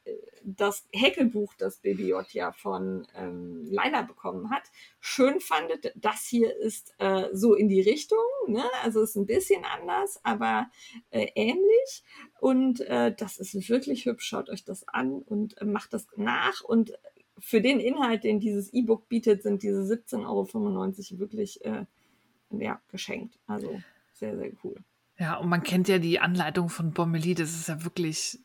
das Häkelbuch, das BBJ ja von ähm, Leila bekommen hat, schön fandet, das hier ist äh, so in die Richtung. Ne? Also ist ein bisschen anders, aber äh, ähnlich. Und äh, das ist wirklich hübsch. Schaut euch das an und macht das nach. Und für den Inhalt, den dieses E-Book bietet, sind diese 17,95 Euro wirklich äh, ja, geschenkt. Also sehr, sehr cool. Ja, und man kennt ja die Anleitung von Bommeli, das ist ja wirklich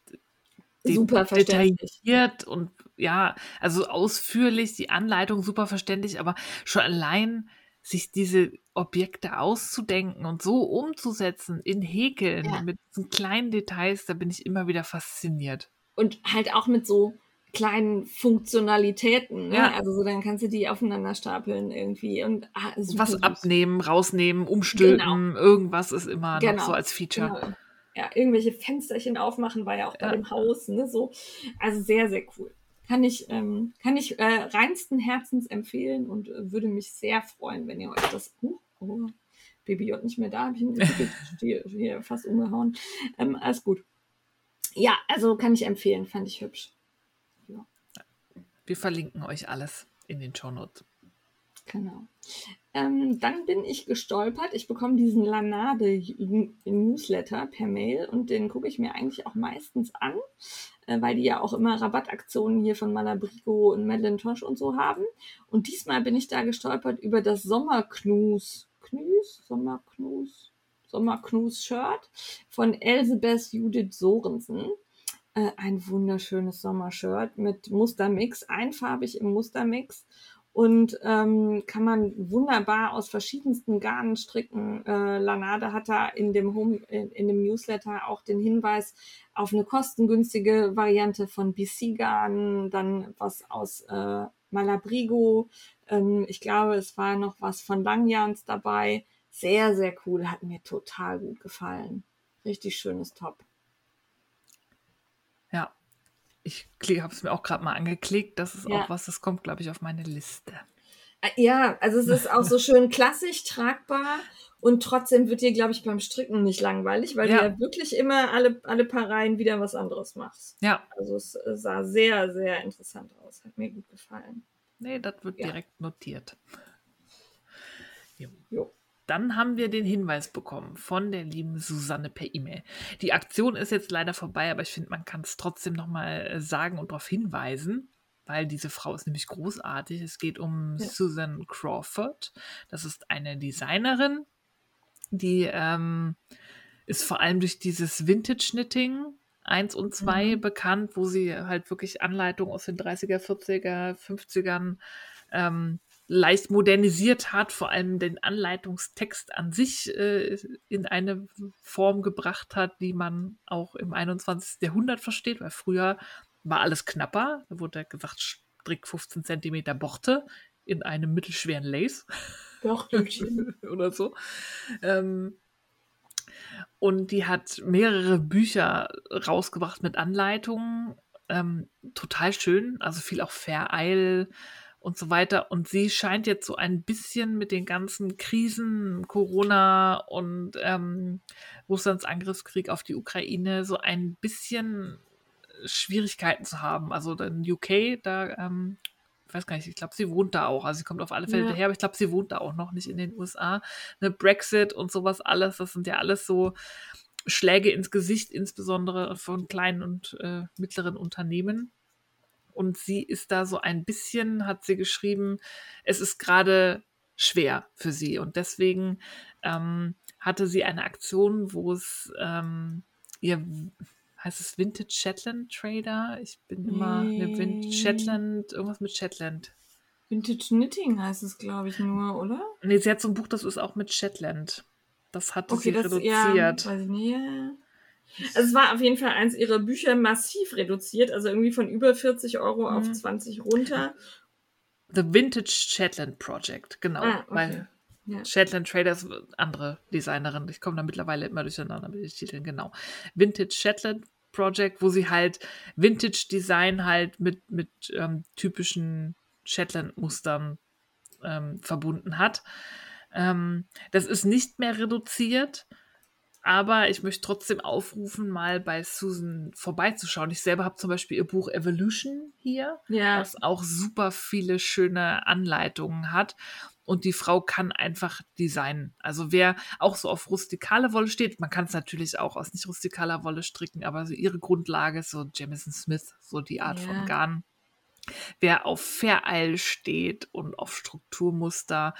Super detailliert und ja, also ausführlich, die Anleitung super verständlich, aber schon allein sich diese Objekte auszudenken und so umzusetzen in Häkeln Ja. mit diesen kleinen Details, da bin ich immer wieder fasziniert. Und halt auch mit so kleinen Funktionalitäten. Ne? Ja. Also so, dann kannst du die aufeinander stapeln irgendwie. Und ah, Was süß. abnehmen, rausnehmen, umstülpen, irgendwas ist immer noch Genau. so als Feature. Genau. Ja, irgendwelche Fensterchen aufmachen war ja auch bei Ja. dem Haus, ne, so. Also sehr, sehr cool. kann ich, ähm, kann ich äh, reinsten Herzens empfehlen und äh, würde mich sehr freuen, wenn ihr euch das. Uh, oh, Baby J nicht mehr da, habe ich ihn hier, hier fast umgehauen. Ähm, alles gut. Ja, also kann ich empfehlen, fand ich hübsch. Wir verlinken euch alles in den Show Notes. Genau. Ähm, dann bin ich gestolpert. Ich bekomme diesen Lanade Newsletter per Mail und den gucke ich mir eigentlich auch meistens an, äh, weil die ja auch immer Rabattaktionen hier von Malabrigo und Madeline und so haben. Und diesmal bin ich da gestolpert über das Sommerknus. Knus? Sommerknus? Sommerknus-Shirt von Elsebeth Judith Sorensen. Äh, ein wunderschönes Sommershirt mit Mustermix, einfarbig im Mustermix und ähm, kann man wunderbar aus verschiedensten Garnen stricken. Äh, Lanade hat da in dem Home, in, in, dem Newsletter auch den Hinweis auf eine kostengünstige Variante von BC-Garnen, dann was aus äh, Malabrigo. Ähm, ich glaube, es war noch was von Langjans dabei. Sehr, sehr cool, hat mir total gut gefallen. Richtig schönes Top. Ja, ich habe es mir auch gerade mal angeklickt. Das ist ja. auch was, das kommt, glaube ich, auf meine Liste. Äh, ja, also es ist auch so schön klassisch tragbar und trotzdem wird dir, glaube ich, beim Stricken nicht langweilig, weil ja. du ja wirklich immer alle, alle paar Reihen wieder was anderes machst. Ja. Also es sah sehr, sehr interessant aus. Hat mir gut gefallen. Nee, das wird ja. direkt notiert. Jo. jo. Dann haben wir den Hinweis bekommen von der lieben Susanne per E-Mail. Die Aktion ist jetzt leider vorbei, aber ich finde, man kann es trotzdem nochmal äh, sagen und darauf hinweisen, weil diese Frau ist nämlich großartig. Es geht um ja. Susan Crawford. Das ist eine Designerin, die ähm, ist vor allem durch dieses Vintage-Knitting 1 und 2 mhm. bekannt, wo sie halt wirklich Anleitungen aus den 30er, 40er, 50ern ähm, leicht modernisiert hat, vor allem den Anleitungstext an sich äh, in eine Form gebracht hat, die man auch im 21. Jahrhundert versteht, weil früher war alles knapper. Da wurde gesagt, strick 15 cm Borte in einem mittelschweren Lace. Bortchen. oder so. Ähm, und die hat mehrere Bücher rausgebracht mit Anleitungen. Ähm, total schön, also viel auch Fair Isle und so weiter. Und sie scheint jetzt so ein bisschen mit den ganzen Krisen, Corona und ähm, Russlands Angriffskrieg auf die Ukraine so ein bisschen Schwierigkeiten zu haben. Also in UK, da, ähm, ich weiß gar nicht, ich glaube, sie wohnt da auch. Also sie kommt auf alle Fälle ja. daher, aber ich glaube, sie wohnt da auch noch nicht in den USA. Eine Brexit und sowas alles, das sind ja alles so Schläge ins Gesicht, insbesondere von kleinen und äh, mittleren Unternehmen. Und sie ist da so ein bisschen, hat sie geschrieben, es ist gerade schwer für sie. Und deswegen ähm, hatte sie eine Aktion, wo es ähm, ihr heißt es Vintage Shetland Trader? Ich bin immer nee. eine Vintage Shetland, irgendwas mit Shetland. Vintage Knitting heißt es, glaube ich, nur, oder? Nee, sie hat so ein Buch, das ist auch mit Shetland. Das hat okay, sie das, reduziert. Ja, weiß ich nicht. Also es war auf jeden Fall eins ihrer Bücher massiv reduziert, also irgendwie von über 40 Euro mhm. auf 20 runter. The Vintage Shetland Project, genau. Ah, okay. Weil ja. Shetland Traders, andere Designerin, ich komme da mittlerweile immer durcheinander mit den Titeln, genau. Vintage Shetland Project, wo sie halt Vintage Design halt mit, mit ähm, typischen Shetland-Mustern ähm, verbunden hat. Ähm, das ist nicht mehr reduziert, aber ich möchte trotzdem aufrufen, mal bei Susan vorbeizuschauen. Ich selber habe zum Beispiel ihr Buch Evolution hier, ja. was auch super viele schöne Anleitungen hat. Und die Frau kann einfach designen. Also wer auch so auf rustikale Wolle steht, man kann es natürlich auch aus nicht rustikaler Wolle stricken, aber so ihre Grundlage ist so Jamison Smith, so die Art ja. von Garn. Wer auf Fair steht und auf Strukturmuster,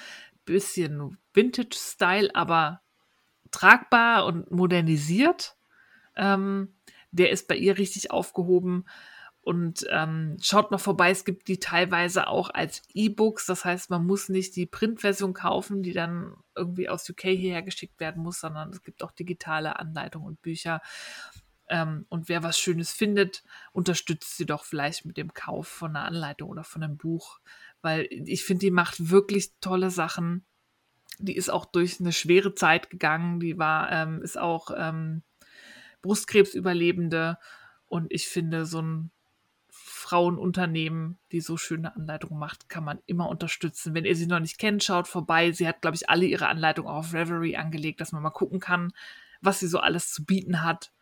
bisschen Vintage-Style, aber tragbar und modernisiert. Ähm, der ist bei ihr richtig aufgehoben. Und ähm, schaut mal vorbei, es gibt die teilweise auch als E-Books. Das heißt, man muss nicht die Printversion kaufen, die dann irgendwie aus UK hierher geschickt werden muss, sondern es gibt auch digitale Anleitungen und Bücher. Ähm, und wer was Schönes findet, unterstützt sie doch vielleicht mit dem Kauf von einer Anleitung oder von einem Buch. Weil ich finde, die macht wirklich tolle Sachen die ist auch durch eine schwere Zeit gegangen. Die war, ähm, ist auch ähm, Brustkrebsüberlebende. Und ich finde, so ein Frauenunternehmen, die so schöne Anleitungen macht, kann man immer unterstützen. Wenn ihr sie noch nicht kennt, schaut vorbei. Sie hat, glaube ich, alle ihre Anleitungen auf Reverie angelegt, dass man mal gucken kann, was sie so alles zu bieten hat.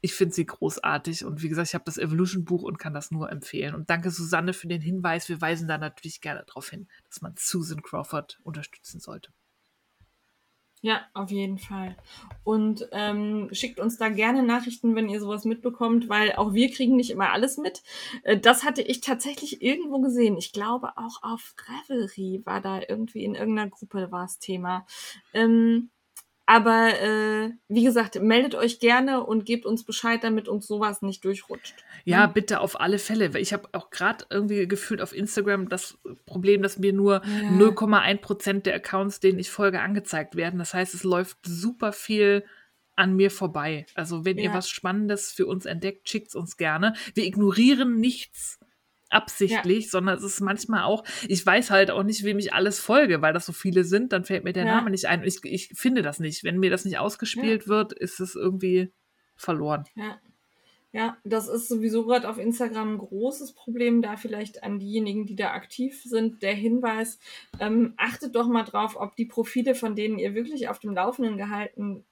Ich finde sie großartig und wie gesagt, ich habe das Evolution-Buch und kann das nur empfehlen. Und danke Susanne für den Hinweis. Wir weisen da natürlich gerne darauf hin, dass man Susan Crawford unterstützen sollte. Ja, auf jeden Fall. Und ähm, schickt uns da gerne Nachrichten, wenn ihr sowas mitbekommt, weil auch wir kriegen nicht immer alles mit. Äh, das hatte ich tatsächlich irgendwo gesehen. Ich glaube auch auf Revelry war da irgendwie in irgendeiner Gruppe war es Thema. Ähm, aber äh, wie gesagt, meldet euch gerne und gebt uns Bescheid, damit uns sowas nicht durchrutscht. Ja, bitte auf alle Fälle. Ich habe auch gerade irgendwie gefühlt auf Instagram das Problem, dass mir nur ja. 0,1 Prozent der Accounts, denen ich folge, angezeigt werden. Das heißt, es läuft super viel an mir vorbei. Also wenn ja. ihr was Spannendes für uns entdeckt, schickt es uns gerne. Wir ignorieren nichts absichtlich, ja. sondern es ist manchmal auch, ich weiß halt auch nicht, wem ich alles folge, weil das so viele sind, dann fällt mir der ja. Name nicht ein. Ich, ich finde das nicht. Wenn mir das nicht ausgespielt ja. wird, ist es irgendwie verloren. Ja. Ja, das ist sowieso gerade auf Instagram ein großes Problem, da vielleicht an diejenigen, die da aktiv sind, der Hinweis, ähm, achtet doch mal drauf, ob die Profile, von denen ihr wirklich auf dem Laufenden gehalten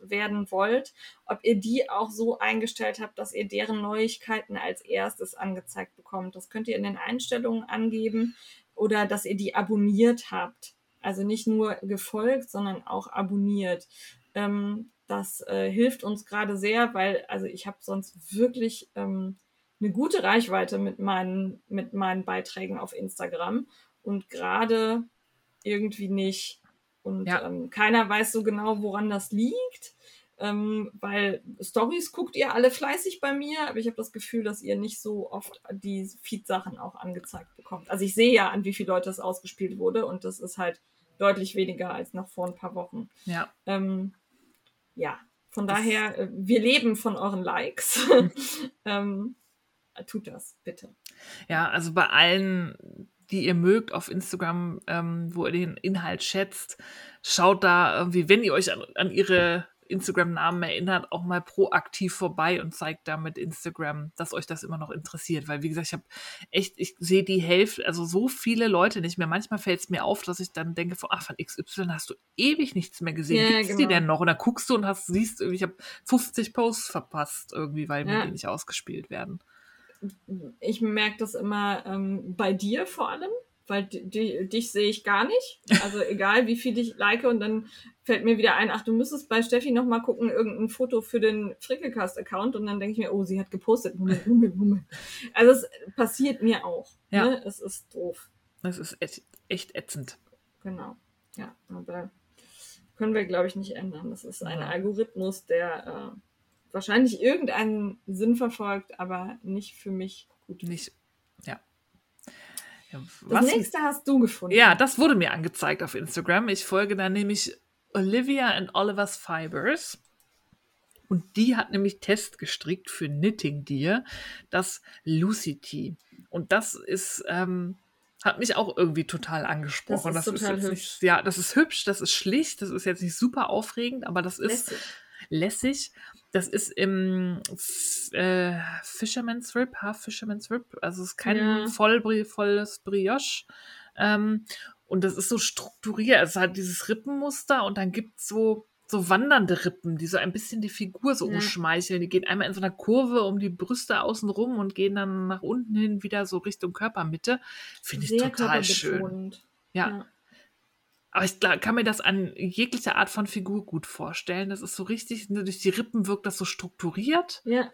werden wollt, ob ihr die auch so eingestellt habt, dass ihr deren Neuigkeiten als erstes angezeigt bekommt. Das könnt ihr in den Einstellungen angeben oder dass ihr die abonniert habt. Also nicht nur gefolgt, sondern auch abonniert. Ähm, das äh, hilft uns gerade sehr, weil also ich habe sonst wirklich ähm, eine gute Reichweite mit meinen, mit meinen Beiträgen auf Instagram und gerade irgendwie nicht und ja. ähm, keiner weiß so genau, woran das liegt. Ähm, weil Stories guckt ihr alle fleißig bei mir, aber ich habe das Gefühl, dass ihr nicht so oft die Feed-Sachen auch angezeigt bekommt. Also ich sehe ja, an wie viele Leute das ausgespielt wurde und das ist halt deutlich weniger als noch vor ein paar Wochen. Ja. Ähm, ja, von das daher, äh, wir leben von euren Likes. ähm, tut das, bitte. Ja, also bei allen die ihr mögt auf Instagram, ähm, wo ihr den Inhalt schätzt, schaut da irgendwie, wenn ihr euch an, an ihre Instagram-Namen erinnert, auch mal proaktiv vorbei und zeigt da mit Instagram, dass euch das immer noch interessiert. Weil, wie gesagt, ich habe echt, ich sehe die Hälfte, also so viele Leute nicht mehr. Manchmal fällt es mir auf, dass ich dann denke, von, ach, von XY hast du ewig nichts mehr gesehen. Ja, Gibt's genau. die denn noch? Und dann guckst du und hast, siehst, ich habe 50 Posts verpasst irgendwie, weil ja. mir die nicht ausgespielt werden ich merke das immer ähm, bei dir vor allem, weil dich, dich sehe ich gar nicht. Also egal, wie viel ich like und dann fällt mir wieder ein, ach, du müsstest bei Steffi noch mal gucken, irgendein Foto für den Frickelcast-Account und dann denke ich mir, oh, sie hat gepostet. Moment, Moment, Moment. Also es passiert mir auch. Ja. Ne? Es ist doof. Es ist echt ätzend. Genau. Ja, aber können wir, glaube ich, nicht ändern. Das ist ein ja. Algorithmus, der äh, wahrscheinlich irgendeinen Sinn verfolgt, aber nicht für mich gut. Nicht, ja. ja das nächste hast du gefunden. Ja, das wurde mir angezeigt auf Instagram. Ich folge da nämlich Olivia and Oliver's Fibers. Und die hat nämlich Test gestrickt für Knitting Deer, das Lucy Tea. Und das ist, ähm, hat mich auch irgendwie total angesprochen. Das ist, das total ist hübsch. Nicht, ja, das ist hübsch, das ist schlicht, das ist jetzt nicht super aufregend, aber das ist lässig. lässig. Das ist im äh, Fisherman's Rib, Half Fisherman's Rib. Also es ist kein ja. voll, volles Brioche. Ähm, und das ist so strukturiert. Es hat dieses Rippenmuster und dann gibt es so, so wandernde Rippen, die so ein bisschen die Figur so ja. umschmeicheln. Die gehen einmal in so einer Kurve um die Brüste außen rum und gehen dann nach unten hin wieder so Richtung Körpermitte. Finde ich total schön. Ja. ja. Aber ich kann mir das an jeglicher Art von Figur gut vorstellen. Das ist so richtig, ne, durch die Rippen wirkt das so strukturiert. Ja.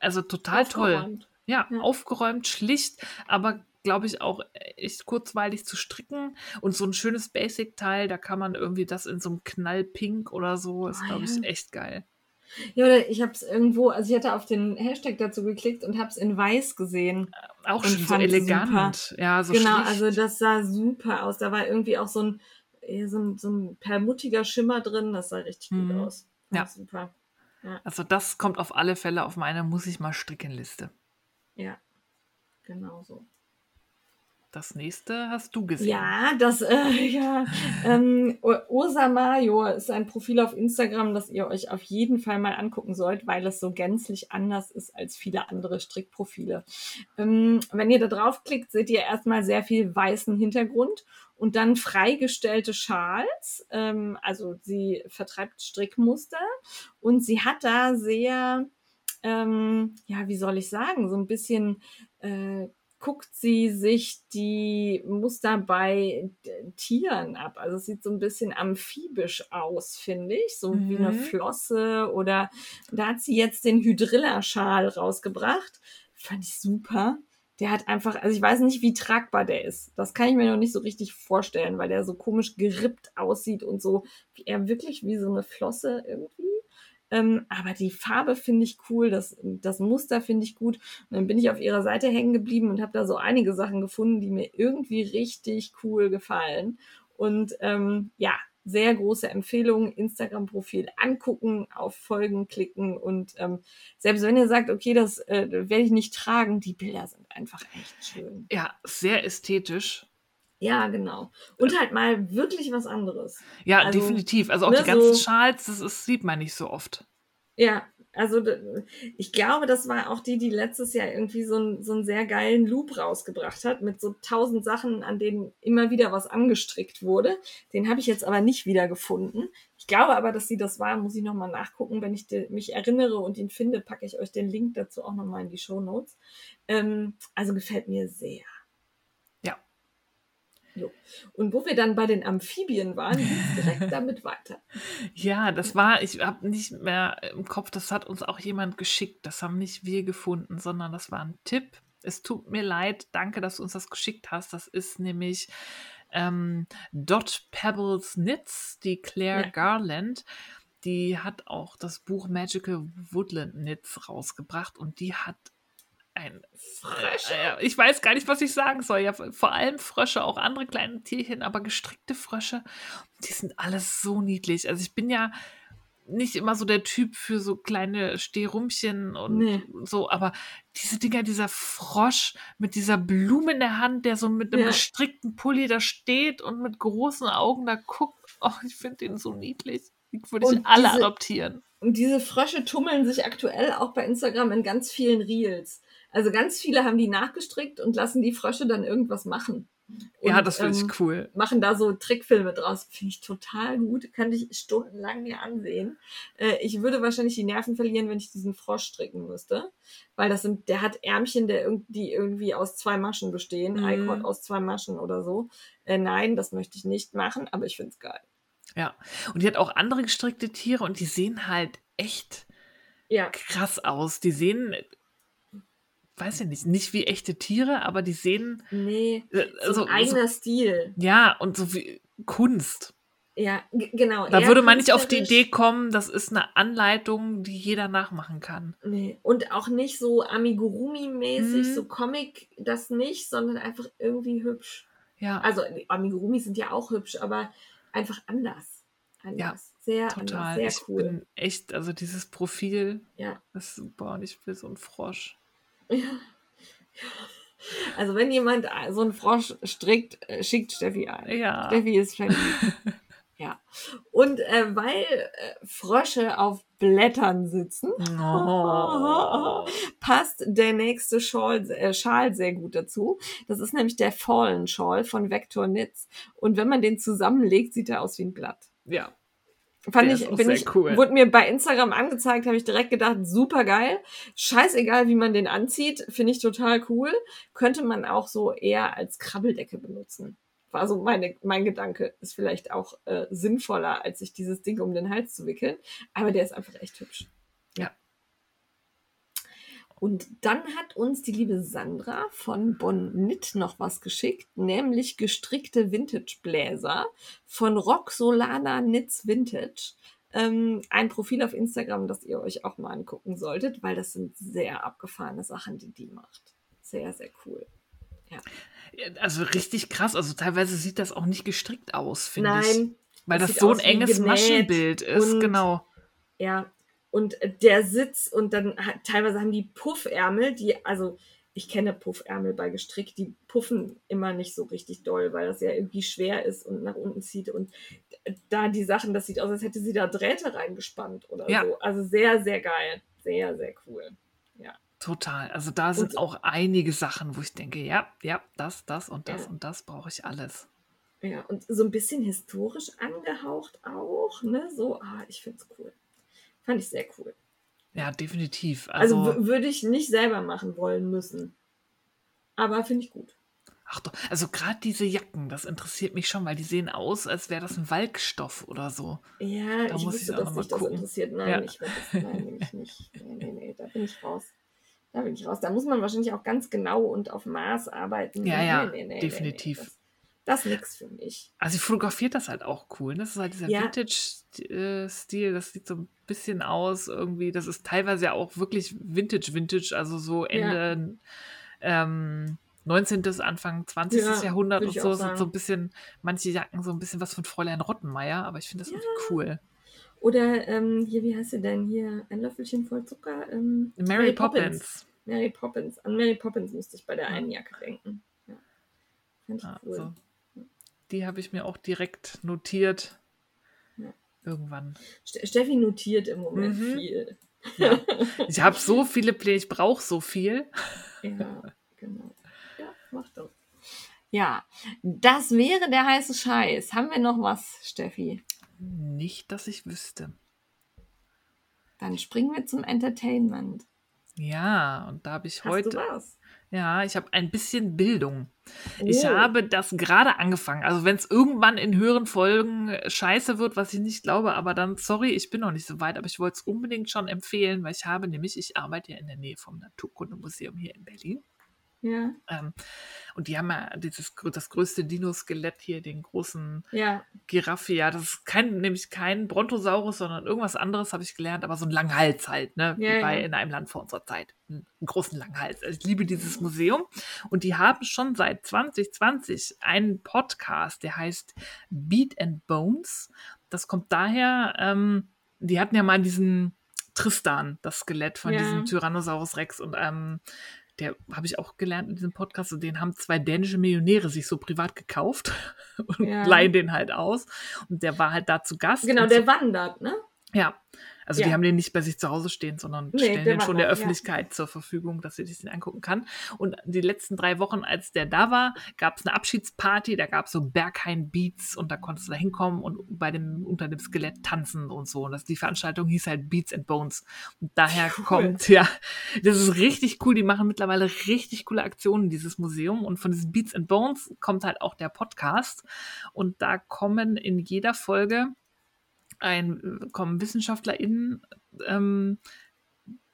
Also total toll. Ja, ja, aufgeräumt, schlicht, aber glaube ich auch echt kurzweilig zu stricken. Und so ein schönes Basic-Teil, da kann man irgendwie das in so einem Knallpink oder so, ist, oh, glaube ich, echt geil. Ja, oder ich habe es irgendwo, also ich hatte auf den Hashtag dazu geklickt und habe es in weiß gesehen. Auch schon so elegant. Super. Ja, so Genau, schlicht. also das sah super aus. Da war irgendwie auch so ein so ein, so ein perlmuttiger Schimmer drin. Das sah richtig mhm. gut aus. Ja. Super. Ja. Also das kommt auf alle Fälle auf meine muss ich mal stricken Liste. Ja, genau so. Das nächste hast du gesehen. Ja, das, äh, ja, ähm, Ursa Mayo ist ein Profil auf Instagram, das ihr euch auf jeden Fall mal angucken sollt, weil es so gänzlich anders ist als viele andere Strickprofile. Ähm, wenn ihr da draufklickt, seht ihr erstmal sehr viel weißen Hintergrund und dann freigestellte Schals. Ähm, also sie vertreibt Strickmuster und sie hat da sehr, ähm, ja, wie soll ich sagen, so ein bisschen äh, guckt sie sich die Muster bei Tieren ab. Also es sieht so ein bisschen amphibisch aus, finde ich. So mhm. wie eine mhm. Flosse oder da hat sie jetzt den Hydrilla-Schal rausgebracht. Fand ich super. Der hat einfach, also ich weiß nicht, wie tragbar der ist. Das kann ich mir noch nicht so richtig vorstellen, weil der so komisch gerippt aussieht und so, wie er wirklich wie so eine Flosse irgendwie. Ähm, aber die Farbe finde ich cool, das, das Muster finde ich gut. Und dann bin ich auf ihrer Seite hängen geblieben und habe da so einige Sachen gefunden, die mir irgendwie richtig cool gefallen. Und ähm, ja, sehr große Empfehlung, Instagram-Profil angucken, auf Folgen klicken und ähm, selbst wenn ihr sagt, okay, das äh, werde ich nicht tragen, die Bilder sind einfach echt schön. Ja, sehr ästhetisch. Ja, genau. Und halt mal wirklich was anderes. Ja, also, definitiv. Also auch ne, die ganzen so, Schals, das ist, sieht man nicht so oft. Ja, also ich glaube, das war auch die, die letztes Jahr irgendwie so, ein, so einen sehr geilen Loop rausgebracht hat, mit so tausend Sachen, an denen immer wieder was angestrickt wurde. Den habe ich jetzt aber nicht wieder gefunden. Ich glaube aber, dass sie das war, muss ich nochmal nachgucken. Wenn ich mich erinnere und ihn finde, packe ich euch den Link dazu auch nochmal in die Show Notes. Ähm, also gefällt mir sehr. Jo. Und wo wir dann bei den Amphibien waren, ging es direkt damit weiter. Ja, das war, ich habe nicht mehr im Kopf, das hat uns auch jemand geschickt. Das haben nicht wir gefunden, sondern das war ein Tipp. Es tut mir leid, danke, dass du uns das geschickt hast. Das ist nämlich ähm, Dot Pebbles Knits, die Claire ja. Garland. Die hat auch das Buch Magical Woodland Knits rausgebracht und die hat ein Frösche. Äh, ich weiß gar nicht, was ich sagen soll. Ja, vor allem Frösche, auch andere kleine Tierchen, aber gestrickte Frösche, die sind alles so niedlich. Also ich bin ja nicht immer so der Typ für so kleine Stehrumchen und nee. so, aber diese Dinger, dieser Frosch mit dieser Blume in der Hand, der so mit einem ja. gestrickten Pulli da steht und mit großen Augen da guckt, oh, ich finde den so niedlich. Die würde ich alle diese, adoptieren. Und diese Frösche tummeln sich aktuell auch bei Instagram in ganz vielen Reels. Also ganz viele haben die nachgestrickt und lassen die Frösche dann irgendwas machen. Und, ja, das finde ich ähm, cool. Machen da so Trickfilme draus. Finde ich total gut. Kann ich stundenlang mir ansehen. Äh, ich würde wahrscheinlich die Nerven verlieren, wenn ich diesen Frosch stricken müsste. Weil das sind, der hat Ärmchen, der, die irgendwie aus zwei Maschen bestehen. Mhm. iCord aus zwei Maschen oder so. Äh, nein, das möchte ich nicht machen, aber ich finde es geil. Ja. Und die hat auch andere gestrickte Tiere und die sehen halt echt ja. krass aus. Die sehen weiß ich nicht, nicht wie echte Tiere, aber die sehen. Nee, äh, so ein eigener so, Stil. Ja, und so wie Kunst. Ja, genau. Da würde man nicht auf die Idee kommen, das ist eine Anleitung, die jeder nachmachen kann. Nee, und auch nicht so Amigurumi-mäßig, mhm. so Comic, das nicht, sondern einfach irgendwie hübsch. Ja. Also Amigurumi sind ja auch hübsch, aber einfach anders. anders. Ja, sehr total. anders, sehr ich cool. bin echt, also dieses Profil, ja. ist super und ich will so einen Frosch. Ja. Also wenn jemand so einen Frosch strickt, äh, schickt Steffi ein. Ja. Steffi ist verliebt. ja. Und äh, weil äh, Frösche auf Blättern sitzen, oh. passt der nächste Schal, äh, Schal sehr gut dazu. Das ist nämlich der Fallen Schal von Vector Knits. Und wenn man den zusammenlegt, sieht er aus wie ein Blatt. Ja. Fand ich, bin ich, cool. wurde mir bei Instagram angezeigt, habe ich direkt gedacht, super geil. Scheißegal, wie man den anzieht, finde ich total cool. Könnte man auch so eher als Krabbeldecke benutzen. War so meine, mein Gedanke. Ist vielleicht auch äh, sinnvoller, als sich dieses Ding um den Hals zu wickeln. Aber der ist einfach echt hübsch. Ja. Und dann hat uns die liebe Sandra von Bonn Knit noch was geschickt, nämlich gestrickte Vintage-Bläser von Roxolana Knits Vintage. Ähm, ein Profil auf Instagram, das ihr euch auch mal angucken solltet, weil das sind sehr abgefahrene Sachen, die die macht. Sehr, sehr cool. Ja. Also richtig krass. Also teilweise sieht das auch nicht gestrickt aus, finde ich. Nein. Weil das, das so ein enges Maschenbild ist, genau. Ja, und der Sitz und dann teilweise haben die Puffärmel, die, also ich kenne Puffärmel bei gestrickt, die puffen immer nicht so richtig doll, weil das ja irgendwie schwer ist und nach unten zieht. Und da die Sachen, das sieht aus, als hätte sie da Drähte reingespannt oder Ja. so. Also sehr, sehr geil. Sehr, sehr cool. Ja. Total. Also da sind Und- auch einige Sachen, wo ich denke, ja, ja, das, das und das Ja. und das brauche ich alles. Ja, und so ein bisschen historisch angehaucht auch, ne? So, ah, ich finde es cool. Fand ich sehr cool. Ja, definitiv. Also, Also, würde ich nicht selber machen wollen müssen. Aber finde ich gut. ach doch, also gerade diese Jacken, das interessiert mich schon, weil die sehen aus, als wäre das ein Walkstoff oder so. Ja, Da ich muss ich wusste, auch noch dass dich das interessiert. Nein, Ja. ich das, nein, nämlich nicht. Nee, nee, nee, da bin ich raus. Da bin ich raus. Da muss man wahrscheinlich auch ganz genau und auf Maß arbeiten. Ja, ja, Nee, nee, definitiv. Das, das ist nichts für mich. Also sie fotografiert das halt auch cool. ne? Das ist halt dieser Ja. Vintage-Stil, das sieht so ein bisschen aus irgendwie. Das ist teilweise ja auch wirklich Vintage-Vintage, also so Ende ähm, 19. Anfang 20. Ja, Jahrhundert und so. sind so ein bisschen, manche Jacken so ein bisschen was von Fräulein Rottenmeier, aber ich finde das irgendwie cool. Oder ähm, hier, wie heißt sie denn hier? Ein Löffelchen voll Zucker? Ähm, Mary, Poppins. Mary Poppins. An Mary Poppins musste ich bei der einen Jacke denken. Ja. Fand ich Ja, cool. so. Die habe ich mir auch direkt notiert. Ja. Irgendwann. Ste- Steffi notiert im Moment Mhm. viel. Ja. Ich habe so viele Pläne, ich brauche so viel. Ja, genau. Ja, mach das. Ja, das wäre der heiße Scheiß. Haben wir noch was, Steffi? Nicht, dass ich wüsste. Dann springen wir zum Entertainment. Ja, und da habe ich Hast heute. du was? Ja, ich habe ein bisschen Bildung. Ich Oh. habe das gerade angefangen. Also wenn es irgendwann in höheren Folgen äh, scheiße wird, was ich nicht glaube, aber dann, sorry, ich bin noch nicht so weit, aber ich wollte es unbedingt schon empfehlen, weil ich habe nämlich, ich arbeite ja in der Nähe vom Naturkundemuseum hier in Berlin. Ja, Ähm, und die haben ja dieses, das größte Dino-Skelett hier, den großen ja, Giraffe, ja, das ist kein, nämlich kein Brontosaurus, sondern irgendwas anderes habe ich gelernt, aber so ein Langhals halt, ne? Wie Ja, bei ja. in einem Land vor unserer Zeit. Einen großen Langhals. Also ich liebe dieses Museum. Und die haben schon seit 2020 einen Podcast, der heißt Beat and Bones. Das kommt daher, ähm, die hatten ja mal diesen Tristan, das Skelett von diesem Tyrannosaurus Rex und ähm, der habe ich auch gelernt in diesem Podcast und den haben zwei dänische Millionäre sich so privat gekauft und Ja. leihen den halt aus. Und der war halt da zu Gast. genau, der wandert, ne? ja. Also die Ja. haben den nicht bei sich zu Hause stehen, sondern Nee, stellen den schon der ja. Öffentlichkeit zur Verfügung, dass sie sich den angucken kann. Und die letzten drei Wochen, als der da war, gab es eine Abschiedsparty, da gab es so Berghain Beats und da konntest du da hinkommen und bei dem, unter dem Skelett tanzen und so. Und das, die Veranstaltung hieß halt Beats and Bones. Und daher Cool. kommt, ja, das ist richtig cool. Die machen mittlerweile richtig coole Aktionen, dieses Museum. Und von diesen Beats and Bones kommt halt auch der Podcast. Und da kommen in jeder Folge ein, kommen WissenschaftlerInnen ähm,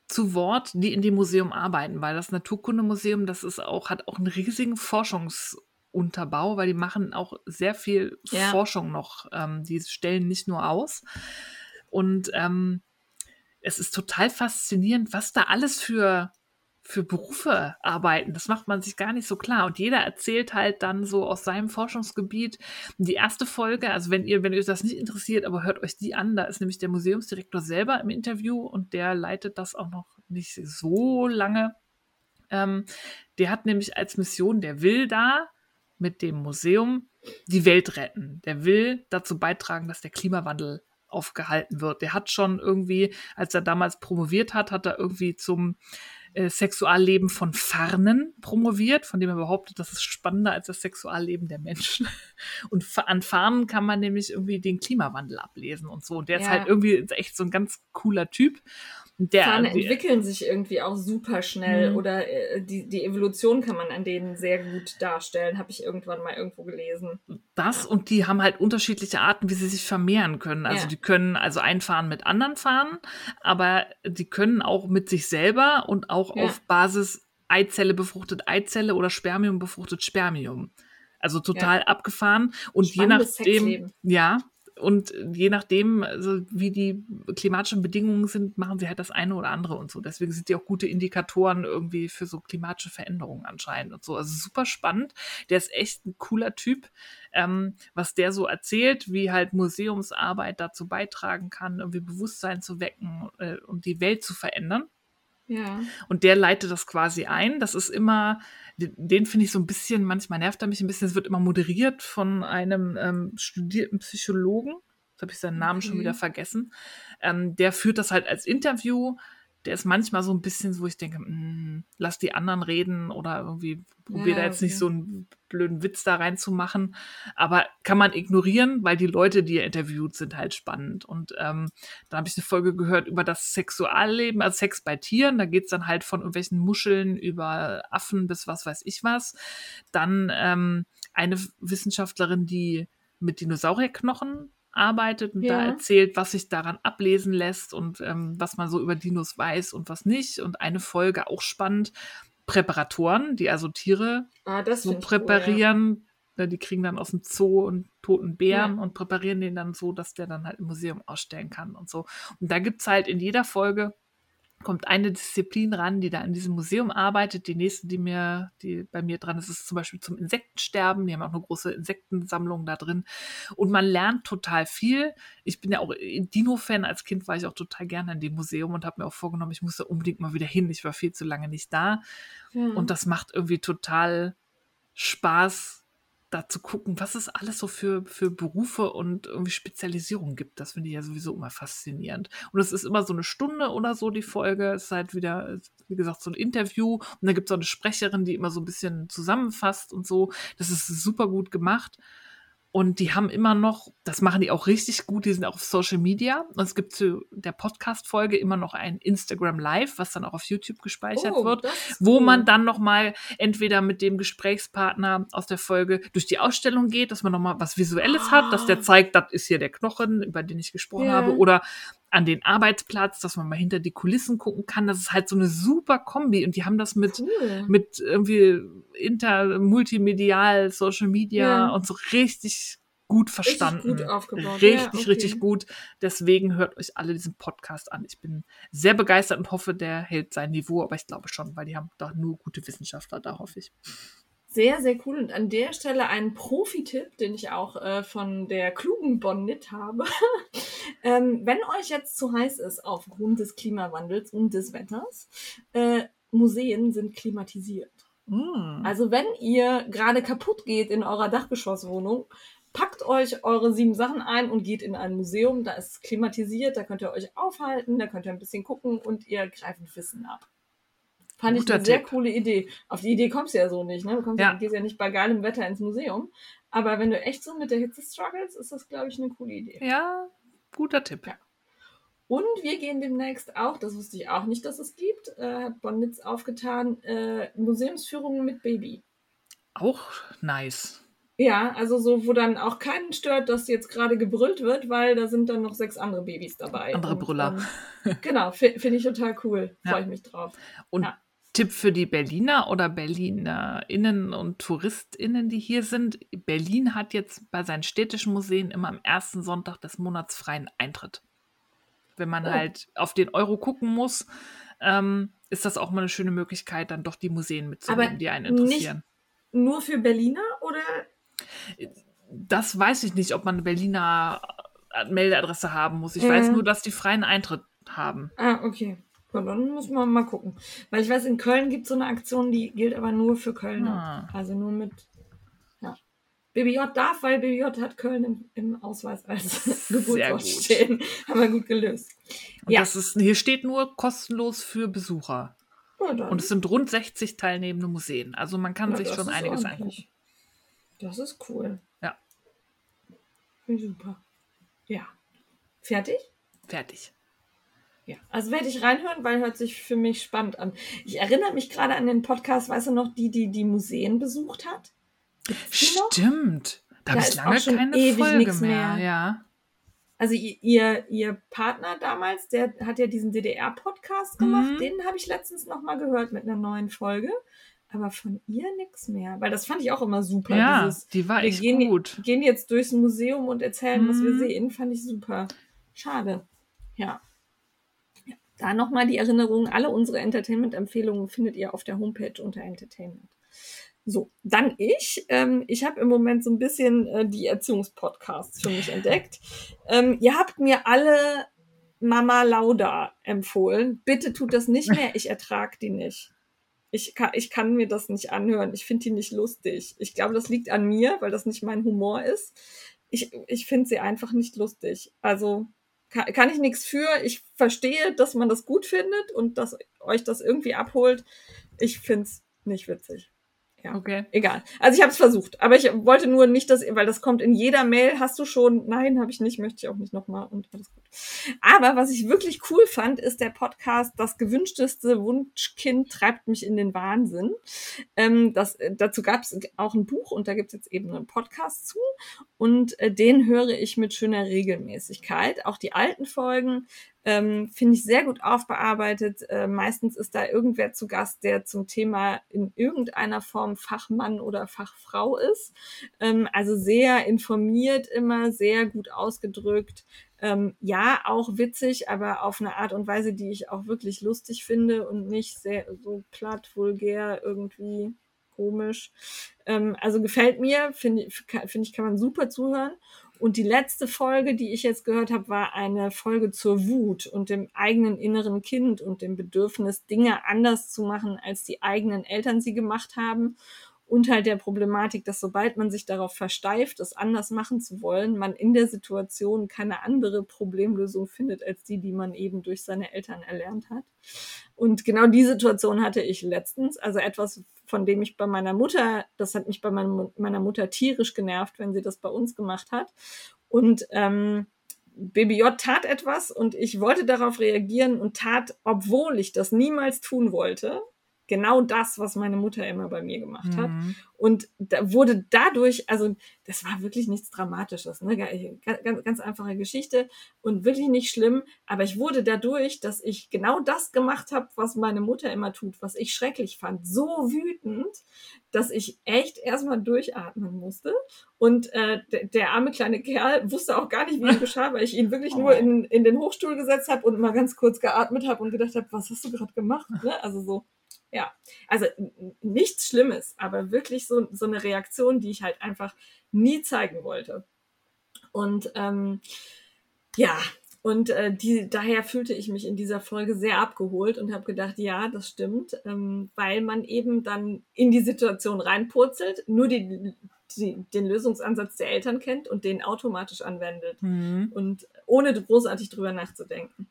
zu Wort, die in dem Museum arbeiten, weil das Naturkundemuseum, das ist auch, hat auch einen riesigen Forschungsunterbau, weil die machen auch sehr viel Ja. Forschung noch. Ähm, die stellen nicht nur aus. Und ähm, es ist total faszinierend, was da alles für, für Berufe arbeiten. Das macht man sich gar nicht so klar. Und jeder erzählt halt dann so aus seinem Forschungsgebiet. Die erste Folge, also wenn ihr, wenn euch das nicht interessiert, aber hört euch die an, da ist nämlich der Museumsdirektor selber im Interview und der leitet das auch noch nicht so lange. Ähm, der hat nämlich als Mission, der will da mit dem Museum die Welt retten. Der will dazu beitragen, dass der Klimawandel aufgehalten wird. Der hat schon irgendwie, als er damals promoviert hat, hat er irgendwie zum äh, Sexualleben von Farnen promoviert, von dem er behauptet, das ist spannender als das Sexualleben der Menschen. Und an Farnen kann man nämlich irgendwie den Klimawandel ablesen und so. Und der ist Ja. halt irgendwie echt so ein ganz cooler Typ. Der, die- entwickeln sich irgendwie auch super schnell Mhm. oder äh, die, die Evolution kann man an denen sehr gut darstellen, habe ich irgendwann mal irgendwo gelesen. Das und die haben halt unterschiedliche Arten, wie sie sich vermehren können. Also Ja. die können also einfahren mit anderen fahren, aber die können auch mit sich selber und auch Ja. auf Basis Eizelle befruchtet Eizelle oder Spermium befruchtet Spermium. Also total abgefahren und je Spannendes nachdem, Sexleben. ja, und je nachdem, also wie die klimatischen Bedingungen sind, machen sie halt das eine oder andere und so. Deswegen sind die auch gute Indikatoren irgendwie für so klimatische Veränderungen anscheinend und so. Also super spannend. Der ist echt ein cooler Typ, ähm, was der so erzählt, wie halt Museumsarbeit dazu beitragen kann, irgendwie Bewusstsein zu wecken äh, und die Welt zu verändern. Ja. Und der leitet das quasi ein. Das ist immer, den, finde ich so ein bisschen, manchmal nervt er mich ein bisschen. Es wird immer moderiert von einem ähm, studierten Psychologen. Jetzt habe ich seinen Namen schon Okay. wieder vergessen. Ähm, der führt das halt als Interview. Der ist manchmal so ein bisschen, so, wo ich denke, mm, lass die anderen reden oder irgendwie probier da Ja, jetzt nicht okay. so einen blöden Witz da reinzumachen. Aber kann man ignorieren, weil die Leute, die er interviewt, sind halt spannend. Und ähm, da habe ich eine Folge gehört über das Sexualleben, also Sex bei Tieren. Da geht's dann halt von irgendwelchen Muscheln über Affen bis was weiß ich was. Dann ähm, eine Wissenschaftlerin, die mit Dinosaurierknochen arbeitet und da Ja. erzählt, was sich daran ablesen lässt und ähm, was man so über Dinos weiß und was nicht. Und eine Folge auch spannend. Präparatoren, die also Tiere Ah, so ich cool, präparieren. Ne, Die kriegen dann aus dem Zoo einen toten Bären Ja. und präparieren den dann so, dass der dann halt im Museum ausstellen kann und so. Und da gibt's halt in jeder Folge kommt eine Disziplin ran, die da in diesem Museum arbeitet. Die nächste, die mir, die bei mir dran ist, ist zum Beispiel zum Insektensterben. Die haben auch eine große Insektensammlung da drin. Und man lernt total viel. Ich bin ja auch Dino-Fan. Als Kind war ich auch total gerne in dem Museum und habe mir auch vorgenommen, ich muss da unbedingt mal wieder hin. Ich war viel zu lange nicht da. Ja. Und das macht irgendwie total Spaß, da zu gucken, was es alles so für, für Berufe und irgendwie Spezialisierungen gibt. Das finde ich ja sowieso immer faszinierend. Und es ist immer so eine Stunde oder so, die Folge. Es ist halt wieder, wie gesagt, so ein Interview. Und dann gibt es auch eine Sprecherin, die immer so ein bisschen zusammenfasst und so. Das ist super gut gemacht. Und die haben immer noch, das machen die auch richtig gut, die sind auch auf Social Media. Und es gibt zu der Podcast-Folge immer noch ein Instagram Live, was dann auch auf YouTube gespeichert Oh, wird, wo cool. man dann nochmal entweder mit dem Gesprächspartner aus der Folge durch die Ausstellung geht, dass man nochmal was Visuelles hat, dass der Ah. zeigt, das ist hier der Knochen, über den ich gesprochen Ja. habe, oder an den Arbeitsplatz, dass man mal hinter die Kulissen gucken kann. Das ist halt so eine super Kombi und die haben das mit Cool. mit irgendwie inter, multimedial, Social Media Ja. und so richtig gut verstanden. gut aufgebaut. Richtig, Ja, okay. richtig gut. Deswegen hört euch alle diesen Podcast an. Ich bin sehr begeistert und hoffe, der hält sein Niveau, aber ich glaube schon, weil die haben da nur gute Wissenschaftler, da hoffe ich. Sehr, sehr cool. Und an der Stelle ein Profi-Tipp, den ich auch äh, von der klugen Bonnit habe. ähm, wenn euch jetzt zu heiß ist aufgrund des Klimawandels und des Wetters, äh, Museen sind klimatisiert. Mm. Also wenn ihr gerade kaputt geht in eurer Dachgeschosswohnung, packt euch eure sieben Sachen ein und geht in ein Museum. Da ist es klimatisiert, da könnt ihr euch aufhalten, da könnt ihr ein bisschen gucken und ihr greift Wissen ab. Fand ich Guter eine sehr Tipp. coole Idee. Auf die Idee kommst du ja so nicht, ne? Du kommst ja. Ja. gehst ja nicht bei geilem Wetter ins Museum. Aber wenn du echt so mit der Hitze struggles, ist das, glaube ich, eine coole Idee. ja, guter Tipp. Ja. Und wir gehen demnächst auch, das wusste ich auch nicht, dass es gibt, äh, hat Bonnitz aufgetan, äh, Museumsführungen mit Baby. Auch nice. Ja, also so, wo dann auch keinen stört, dass jetzt gerade gebrüllt wird, weil da sind dann noch sechs andere Babys dabei. Andere Und, Brüller. ähm, genau, fi- finde ich total cool. Ja. Freue ich mich drauf. Und Ja. Tipp für die Berliner oder BerlinerInnen und TouristInnen, die hier sind. Berlin hat jetzt bei seinen städtischen Museen immer am ersten Sonntag des Monats freien Eintritt. Wenn man Oh. halt auf den Euro gucken muss, ähm, ist das auch mal eine schöne Möglichkeit, dann doch die Museen mitzunehmen, die einen interessieren. Nur für Berliner oder? Das weiß ich nicht, ob man eine Berliner äh, Meldeadresse haben muss. Ich Ja. weiß nur, dass die freien Eintritt haben. Ah, okay. Ja, dann muss man mal gucken. Weil ich weiß, in Köln gibt es so eine Aktion, die gilt aber nur für Kölner. Ah. Also nur mit. Ja. BBJ darf, weil BBJ hat Köln im, im Ausweis als Geburtsort stehen. Haben wir gut gelöst. Und Ja. das ist, hier steht nur kostenlos für Besucher. Ja, Und es sind rund 60 teilnehmende Museen. Also man kann sich schon einiges angucken. Das ist cool. Ja. Finde ich super. Ja. Fertig? Fertig. Ja. Also werde ich reinhören, weil hört sich für mich spannend an. Ich erinnere mich gerade an den Podcast, weißt du noch, die, die die Museen besucht hat? Stimmt. Da Da habe ich ist lange keine ewig Folge mehr. mehr. Ja. Also ihr, ihr Partner damals, der hat ja diesen DDR-Podcast gemacht. Mhm. Den habe ich letztens noch mal gehört mit einer neuen Folge. Aber von ihr nichts mehr. Weil das fand ich auch immer super. Ja, dieses, die war echt gehen, gut. gehen jetzt durchs Museum und erzählen, was wir Mhm. sehen. Fand ich super. Schade. Ja. Da nochmal die Erinnerung, alle unsere Entertainment-Empfehlungen findet ihr auf der Homepage unter Entertainment. So, dann ich. Ähm, ich habe im Moment so ein bisschen äh, die Erziehungspodcasts für mich entdeckt. Ähm, ihr habt mir alle Mama Lauda empfohlen. Bitte tut das nicht mehr. Ich ertrage die nicht. Ich kann, ich kann mir das nicht anhören. Ich finde die nicht lustig. Ich glaube, das liegt an mir, weil das nicht mein Humor ist. Ich, ich finde sie einfach nicht lustig. Also kann, kann ich nichts für. Ich verstehe, dass man das gut findet und dass euch das irgendwie abholt. Ich finde es nicht witzig. Ja, Okay. egal. Also ich habe es versucht, aber ich wollte nur nicht, dass, weil das kommt in jeder Mail, hast du schon, nein, habe ich nicht, möchte ich auch nicht nochmal und alles gut. Aber was ich wirklich cool fand, ist der Podcast Das gewünschteste Wunschkind treibt mich in den Wahnsinn. Ähm, das, äh, dazu gab es auch ein Buch und da gibt es jetzt eben einen Podcast zu und äh, den höre ich mit schöner Regelmäßigkeit. Auch die alten Folgen ähm, finde ich sehr gut aufbearbeitet. Äh, meistens ist da irgendwer zu Gast, der zum Thema in irgendeiner Form Fachmann oder Fachfrau ist. Ähm, also sehr informiert immer, sehr gut ausgedrückt. Ähm, ja, auch witzig, aber auf eine Art und Weise, die ich auch wirklich lustig finde und nicht sehr so platt, vulgär, irgendwie komisch. Ähm, also gefällt mir, finde find ich, kann man super zuhören. Und die letzte Folge, die ich jetzt gehört habe, war eine Folge zur Wut und dem eigenen inneren Kind und dem Bedürfnis, Dinge anders zu machen, als die eigenen Eltern sie gemacht haben. Und halt der Problematik, dass sobald man sich darauf versteift, es anders machen zu wollen, man in der Situation keine andere Problemlösung findet, als die, die man eben durch seine Eltern erlernt hat. Und genau die Situation hatte ich letztens. Also etwas, von dem ich bei meiner Mutter, das hat mich bei meiner, meiner Mutter tierisch genervt, wenn sie das bei uns gemacht hat. Und ähm, Baby J tat etwas und ich wollte darauf reagieren und tat, obwohl ich das niemals tun wollte, genau das, was meine Mutter immer bei mir gemacht hat. Mhm. Und da wurde dadurch, also das war wirklich nichts Dramatisches, ne? ganz, ganz, einfache Geschichte und wirklich nicht schlimm. Aber ich wurde dadurch, dass ich genau das gemacht habe, was meine Mutter immer tut, was ich schrecklich fand, so wütend, dass ich echt erstmal durchatmen musste. Und äh, der, der arme kleine Kerl wusste auch gar nicht, wie ihm geschah, weil ich ihn wirklich nur in, in den Hochstuhl gesetzt habe und mal ganz kurz geatmet habe und gedacht habe, was hast du gerade gemacht? Ne? Also so. Ja, also nichts Schlimmes, aber wirklich so, so eine Reaktion, die ich halt einfach nie zeigen wollte. Und ähm, ja, und äh, die, daher fühlte ich mich in dieser Folge sehr abgeholt und habe gedacht, ja, das stimmt, ähm, weil man eben dann in die Situation reinpurzelt, nur die, die, den Lösungsansatz der Eltern kennt und den automatisch anwendet Mhm. und ohne großartig drüber nachzudenken.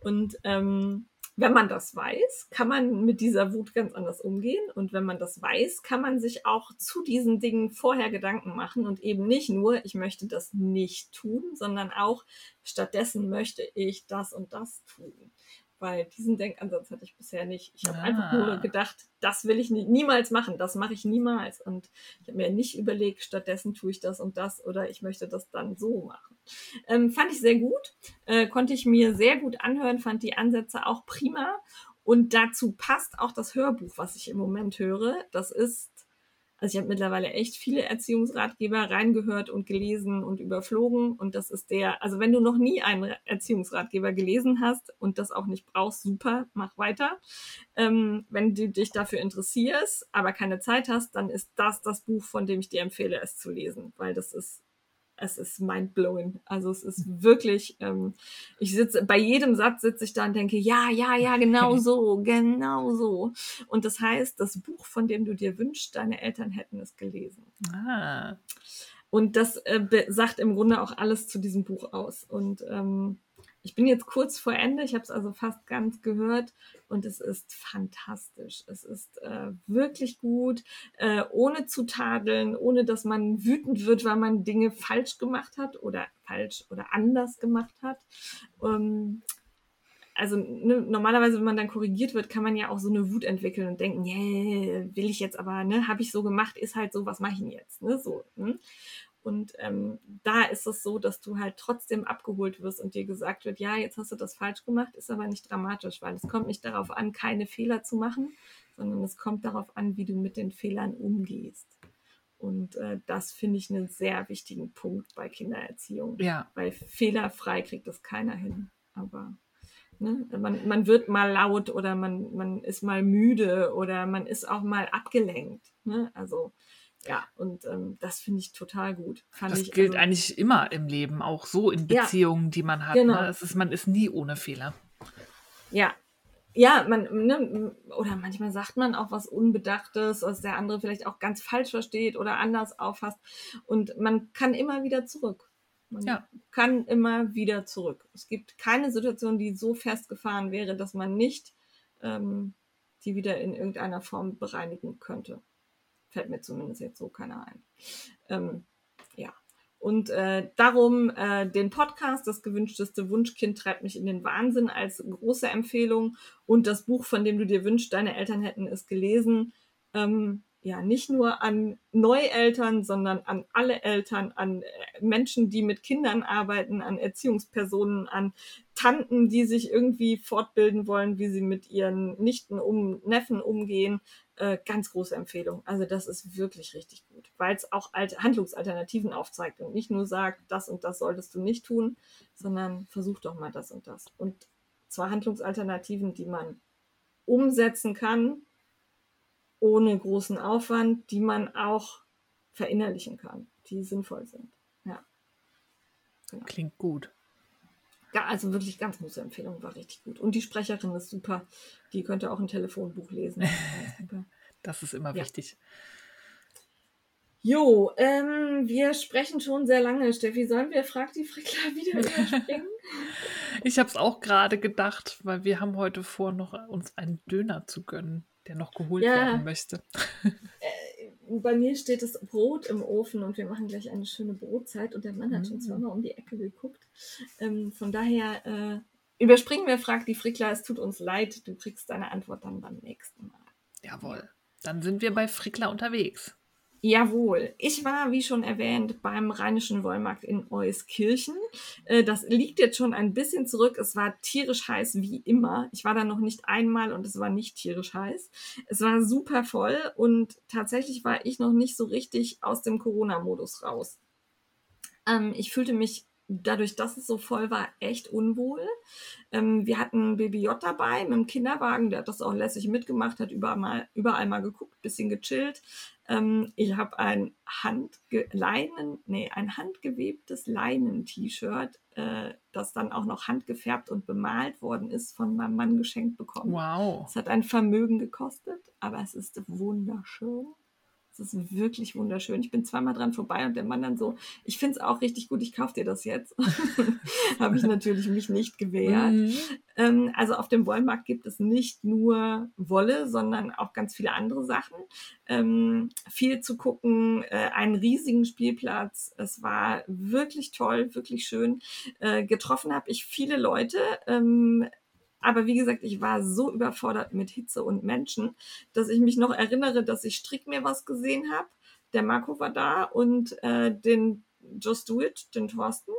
Und ähm, wenn man das weiß, kann man mit dieser Wut ganz anders umgehen. Und wenn man das weiß, kann man sich auch zu diesen Dingen vorher Gedanken machen und eben nicht nur, ich möchte das nicht tun, sondern auch, stattdessen möchte ich das und das tun. Weil diesen Denkansatz hatte ich bisher nicht. Ich habe Ah. einfach nur gedacht, das will ich nie, niemals machen, das mache ich niemals. Und ich habe mir nicht überlegt, stattdessen tue ich das und das oder ich möchte das dann so machen. Ähm, fand ich sehr gut, äh, konnte ich mir sehr gut anhören, fand die Ansätze auch prima. Und dazu passt auch das Hörbuch, was ich im Moment höre. Das ist, also ich habe mittlerweile echt viele Erziehungsratgeber reingehört und gelesen und überflogen. Und das ist der, also wenn du noch nie einen Erziehungsratgeber gelesen hast und das auch nicht brauchst, super, mach weiter. Ähm, wenn du dich dafür interessierst, aber keine Zeit hast, dann ist das das Buch, von dem ich dir empfehle, es zu lesen, weil das ist es ist mindblowing. Also es ist wirklich, ähm, ich sitze, bei jedem Satz sitze ich da und denke, ja, ja, ja, genau so, genau so. Und das heißt, das Buch, von dem du dir wünschst, deine Eltern hätten es gelesen. Ah. Und das äh, sagt im Grunde auch alles zu diesem Buch aus. Und ähm, ich bin jetzt kurz vor Ende, ich habe es also fast ganz gehört und es ist fantastisch. Es ist äh, wirklich gut, äh, ohne zu tadeln, ohne dass man wütend wird, weil man Dinge falsch gemacht hat oder falsch oder anders gemacht hat. Ähm, also ne, normalerweise, wenn man dann korrigiert wird, kann man ja auch so eine Wut entwickeln und denken, yeah, will ich jetzt aber, ne, habe ich so gemacht, ist halt so, was mache ich denn jetzt, ne, so. Ne? Und ähm, da ist es so, dass du halt trotzdem abgeholt wirst und dir gesagt wird, ja, jetzt hast du das falsch gemacht, ist aber nicht dramatisch, weil es kommt nicht darauf an, keine Fehler zu machen, sondern es kommt darauf an, wie du mit den Fehlern umgehst. Und äh, das finde ich einen sehr wichtigen Punkt bei Kindererziehung, Ja. weil fehlerfrei kriegt das keiner hin. Aber ne, man, man wird mal laut oder man, man ist mal müde oder man ist auch mal abgelenkt. Ne? Also Ja, und ähm, das finde ich total gut. Fand Das ich, gilt also, eigentlich immer im Leben, auch so in Ja, Beziehungen, die man hat. genau. Ne? Es ist, man ist nie ohne Fehler. Ja. Ja, man, ne, oder manchmal sagt man auch was Unbedachtes, was der andere vielleicht auch ganz falsch versteht oder anders auffasst. Und man kann immer wieder zurück. Man Ja. kann immer wieder zurück. Es gibt keine Situation, die so festgefahren wäre, dass man nicht ähm, die wieder in irgendeiner Form bereinigen könnte. Fällt mir zumindest jetzt so keiner ein. Ähm, ja. Und äh, darum äh, den Podcast, das gewünschteste Wunschkind treibt mich in den Wahnsinn als große Empfehlung und das Buch, von dem du dir wünschst, deine Eltern hätten es gelesen. Ähm, ja, nicht nur an Neueltern, sondern an alle Eltern, an äh, Menschen, die mit Kindern arbeiten, an Erziehungspersonen, an Tanten, die sich irgendwie fortbilden wollen, wie sie mit ihren Nichten um Neffen umgehen. Äh, ganz große Empfehlung. Also das ist wirklich richtig gut, weil es auch alte Handlungsalternativen aufzeigt und nicht nur sagt, das und das solltest du nicht tun, sondern versuch doch mal das und das. Und zwar Handlungsalternativen, die man umsetzen kann, ohne großen Aufwand, die man auch verinnerlichen kann, die sinnvoll sind. Ja. Klingt gut. Ja, also wirklich ganz große Empfehlung, war richtig gut. Und die Sprecherin ist super. Die könnte auch ein Telefonbuch lesen. Das ist immer Ja. wichtig. Jo, ähm, wir sprechen schon sehr lange, Steffi. Sollen wir Frag die Frickler wieder überspringen? Ich habe es auch gerade gedacht, weil wir haben heute vor, noch uns einen Döner zu gönnen, der noch geholt Ja. werden möchte. Bei mir steht das Brot im Ofen und wir machen gleich eine schöne Brotzeit und der Mann hat schon Mm. zweimal um die Ecke geguckt. Ähm, von daher äh, überspringen wir Frag die Frickler. Es tut uns leid. Du kriegst deine Antwort dann beim nächsten Mal. Jawohl. Dann sind wir bei Frickler unterwegs. Jawohl. Ich war, wie schon erwähnt, beim Rheinischen Wollmarkt in Euskirchen. Äh, Das liegt jetzt schon ein bisschen zurück. Es war tierisch heiß, wie immer. Ich war da noch nicht einmal und es war nicht tierisch heiß. Es war super voll und tatsächlich war ich noch nicht so richtig aus dem Corona-Modus raus. Ähm, ich fühlte mich dadurch, dass es so voll war, echt unwohl. Ähm, wir hatten Baby J dabei mit dem Kinderwagen, der hat das auch lässig mitgemacht, hat überall mal, überall mal geguckt, bisschen gechillt. Ähm, ich habe ein Handge Leinen, nee, ein handgewebtes Leinen-T-Shirt, äh, das dann auch noch handgefärbt und bemalt worden ist, von meinem Mann geschenkt bekommen. Wow. Es hat ein Vermögen gekostet, aber es ist wunderschön. Es ist wirklich wunderschön. Ich bin zweimal dran vorbei und der Mann dann so, ich finde es auch richtig gut, ich kaufe dir das jetzt. Habe ich natürlich mich nicht gewehrt. Mhm. Ähm, also auf dem Wollmarkt gibt es nicht nur Wolle, sondern auch ganz viele andere Sachen. Ähm, viel zu gucken, äh, einen riesigen Spielplatz. Es war wirklich toll, wirklich schön. Äh, getroffen habe ich viele Leute. Ähm, aber wie gesagt, ich war so überfordert mit Hitze und Menschen, dass ich mich noch erinnere, dass ich Strick mir was gesehen habe. Der Marco war da und äh, den Just Do It, den Thorsten.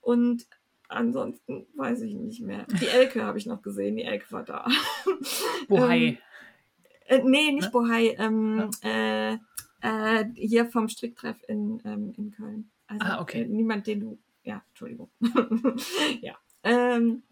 Und ansonsten weiß ich nicht mehr. Die Elke habe ich noch gesehen, die Elke war da. Bohai. Äh, nee, nicht Ne? Bohai. Ähm, äh, äh, hier vom Stricktreff in, ähm, in Köln. Also, Ah, okay. Äh, niemand, den du. Ja, Entschuldigung. ja. Ähm,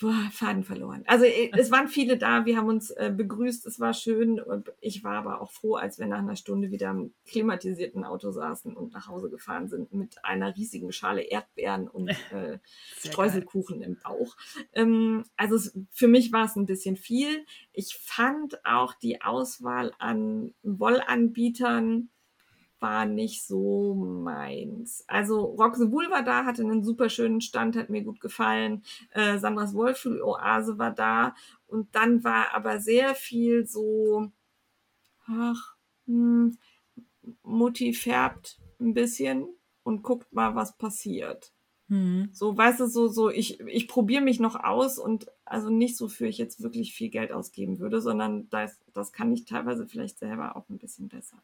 boah, Faden verloren. Also äh, es waren viele da, wir haben uns äh, begrüßt, es war schön. Ich war aber auch froh, als wir nach einer Stunde wieder im klimatisierten Auto saßen und nach Hause gefahren sind mit einer riesigen Schale Erdbeeren und äh, Streuselkuchen im Bauch. Ähm, also es, für mich war es ein bisschen viel. Ich fand auch die Auswahl an Wollanbietern war nicht so meins. Also Rock the Bull war da, hatte einen super schönen Stand, hat mir gut gefallen. Äh, Sandras Wollfühl-Oase war da. Und dann war aber sehr viel so, ach, hm, Mutti färbt ein bisschen und guckt mal, was passiert. Mhm. So, weißt du, so, so, ich, ich probiere mich noch aus und also nicht so für ich jetzt wirklich viel Geld ausgeben würde, sondern das, das kann ich teilweise vielleicht selber auch ein bisschen besser.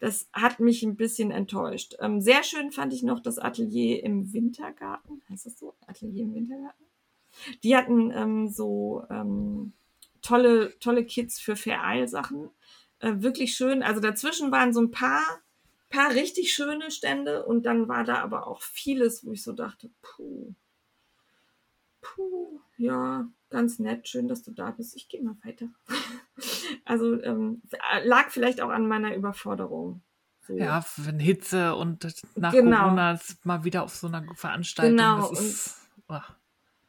Das hat mich ein bisschen enttäuscht. Ähm, sehr schön fand ich noch das Atelier im Wintergarten. Heißt das so? Atelier im Wintergarten? Die hatten ähm, so ähm, tolle, tolle Kits für Fair Isle Sachen. Äh, wirklich schön. Also dazwischen waren so ein paar, paar richtig schöne Stände und dann war da aber auch vieles, wo ich so dachte, puh, puh, ja, ganz nett, schön, dass du da bist. Ich gehe mal weiter. also ähm, lag vielleicht auch an meiner Überforderung. So. Ja, wenn Hitze und nach Genau. Corona mal wieder auf so einer Veranstaltung. Genau, Das ist, ach,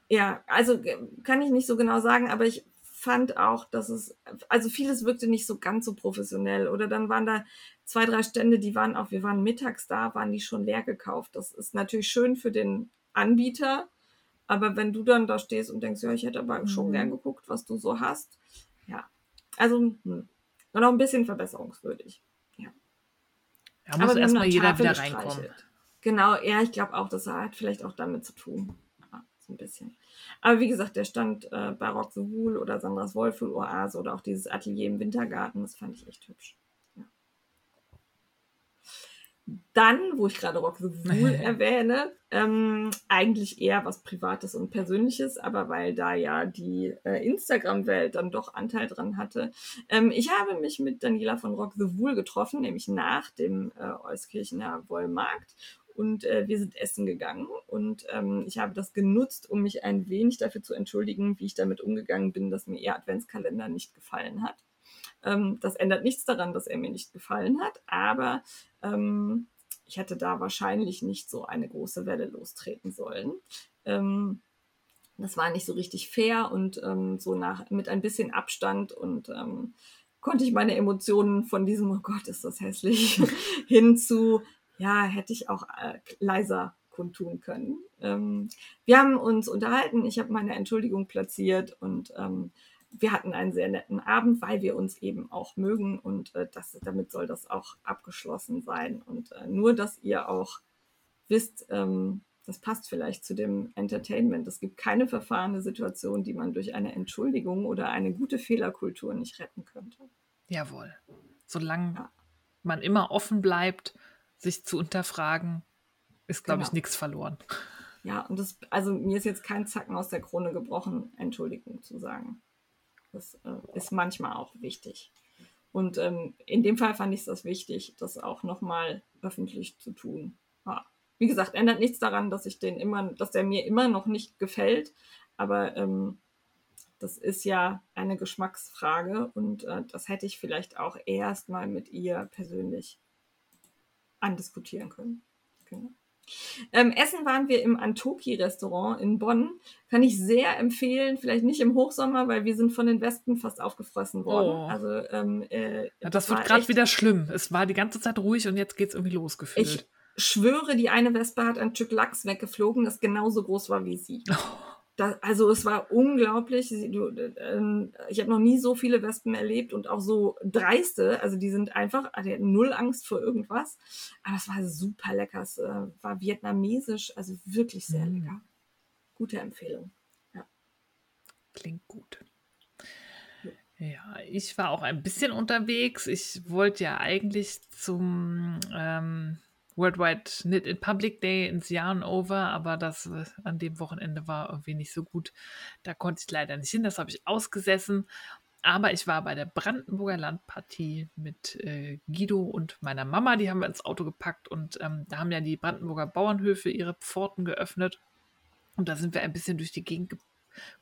Ja, also äh, kann ich nicht so genau sagen, aber ich fand auch, dass es, also vieles wirkte nicht so ganz so professionell. Oder dann waren da zwei, drei Stände, die waren auch, wir waren mittags da, waren die schon leer gekauft. Das ist natürlich schön für den Anbieter, aber wenn du dann da stehst und denkst, ja, ich hätte aber schon Mhm. gern geguckt, was du so hast. Ja, also hm, noch ein bisschen verbesserungswürdig. da muss erstmal jeder Tafel wieder reinkommen. Genau, ja, ich glaube auch, das hat vielleicht auch damit zu tun. Ja, so ein bisschen. Aber wie gesagt, der stand äh, bei Rock the Wool oder Sandras Wohlfühl Oase oder auch dieses Atelier im Wintergarten, das fand ich echt hübsch. Dann, wo ich gerade Rock the Wool erwähne, ähm, eigentlich eher was Privates und Persönliches, aber weil da ja die äh, Instagram-Welt dann doch Anteil dran hatte. Ähm, ich habe mich mit Daniela von Rock the Wool getroffen, nämlich nach dem äh, Euskirchener Wollmarkt. Und äh, wir sind essen gegangen und ähm, ich habe das genutzt, um mich ein wenig dafür zu entschuldigen, wie ich damit umgegangen bin, dass mir ihr Adventskalender nicht gefallen hat. Ähm, das ändert nichts daran, dass er mir nicht gefallen hat, aber ähm, ich hätte da wahrscheinlich nicht so eine große Welle lostreten sollen. Ähm, das war nicht so richtig fair und ähm, so nach mit ein bisschen Abstand und ähm, konnte ich meine Emotionen von diesem, oh Gott, ist das hässlich, hin zu, ja, hätte ich auch äh, leiser kundtun können. Ähm, wir haben uns unterhalten, ich habe meine Entschuldigung platziert und ähm, wir hatten einen sehr netten Abend, weil wir uns eben auch mögen und äh, das, damit soll das auch abgeschlossen sein. Und äh, nur, dass ihr auch wisst, ähm, das passt vielleicht zu dem Entertainment. Es gibt keine verfahrene Situation, die man durch eine Entschuldigung oder eine gute Fehlerkultur nicht retten könnte. Jawohl. Solange Ja. man immer offen bleibt, sich zu unterfragen, ist, glaube ich, Genau. nichts verloren. Ja, und das, also mir ist jetzt kein Zacken aus der Krone gebrochen, Entschuldigung zu sagen. Das äh, ist manchmal auch wichtig. Und ähm, in dem Fall fand ich es wichtig, das auch nochmal öffentlich zu tun. Ja. Wie gesagt, ändert nichts daran, dass ich den immer, dass der mir immer noch nicht gefällt. Aber ähm, das ist ja eine Geschmacksfrage und äh, das hätte ich vielleicht auch erst mal mit ihr persönlich andiskutieren können. Genau. Ähm, essen waren wir im Antoki-Restaurant in Bonn. Kann ich sehr empfehlen. Vielleicht nicht im Hochsommer, weil wir sind von den Wespen fast aufgefressen worden. Oh. Also ähm, äh, Ja, das wird gerade wieder schlimm. Es war die ganze Zeit ruhig und jetzt geht es irgendwie los, gefühlt. Ich schwöre, die eine Wespe hat ein Stück Lachs weggeflogen, das genauso groß war wie sie. Das, also es war unglaublich. Du, ähm, ich habe noch nie so viele Wespen erlebt und auch so dreiste. Also die sind einfach, die hatten null Angst vor irgendwas. Aber es war super lecker. Es äh, war vietnamesisch, also wirklich sehr Mm. lecker. Gute Empfehlung. Klingt gut. Ja, ich war auch ein bisschen unterwegs. Ich wollte ja eigentlich zum ähm, Worldwide Knit in Public Day ins Yarn Over, aber das äh, an dem Wochenende war irgendwie nicht so gut. Da konnte ich leider nicht hin, das habe ich ausgesessen. Aber ich war bei der Brandenburger Landpartie mit äh, Guido und meiner Mama. Die haben wir ins Auto gepackt und ähm, da haben ja die Brandenburger Bauernhöfe ihre Pforten geöffnet. Und da sind wir ein bisschen durch die Gegend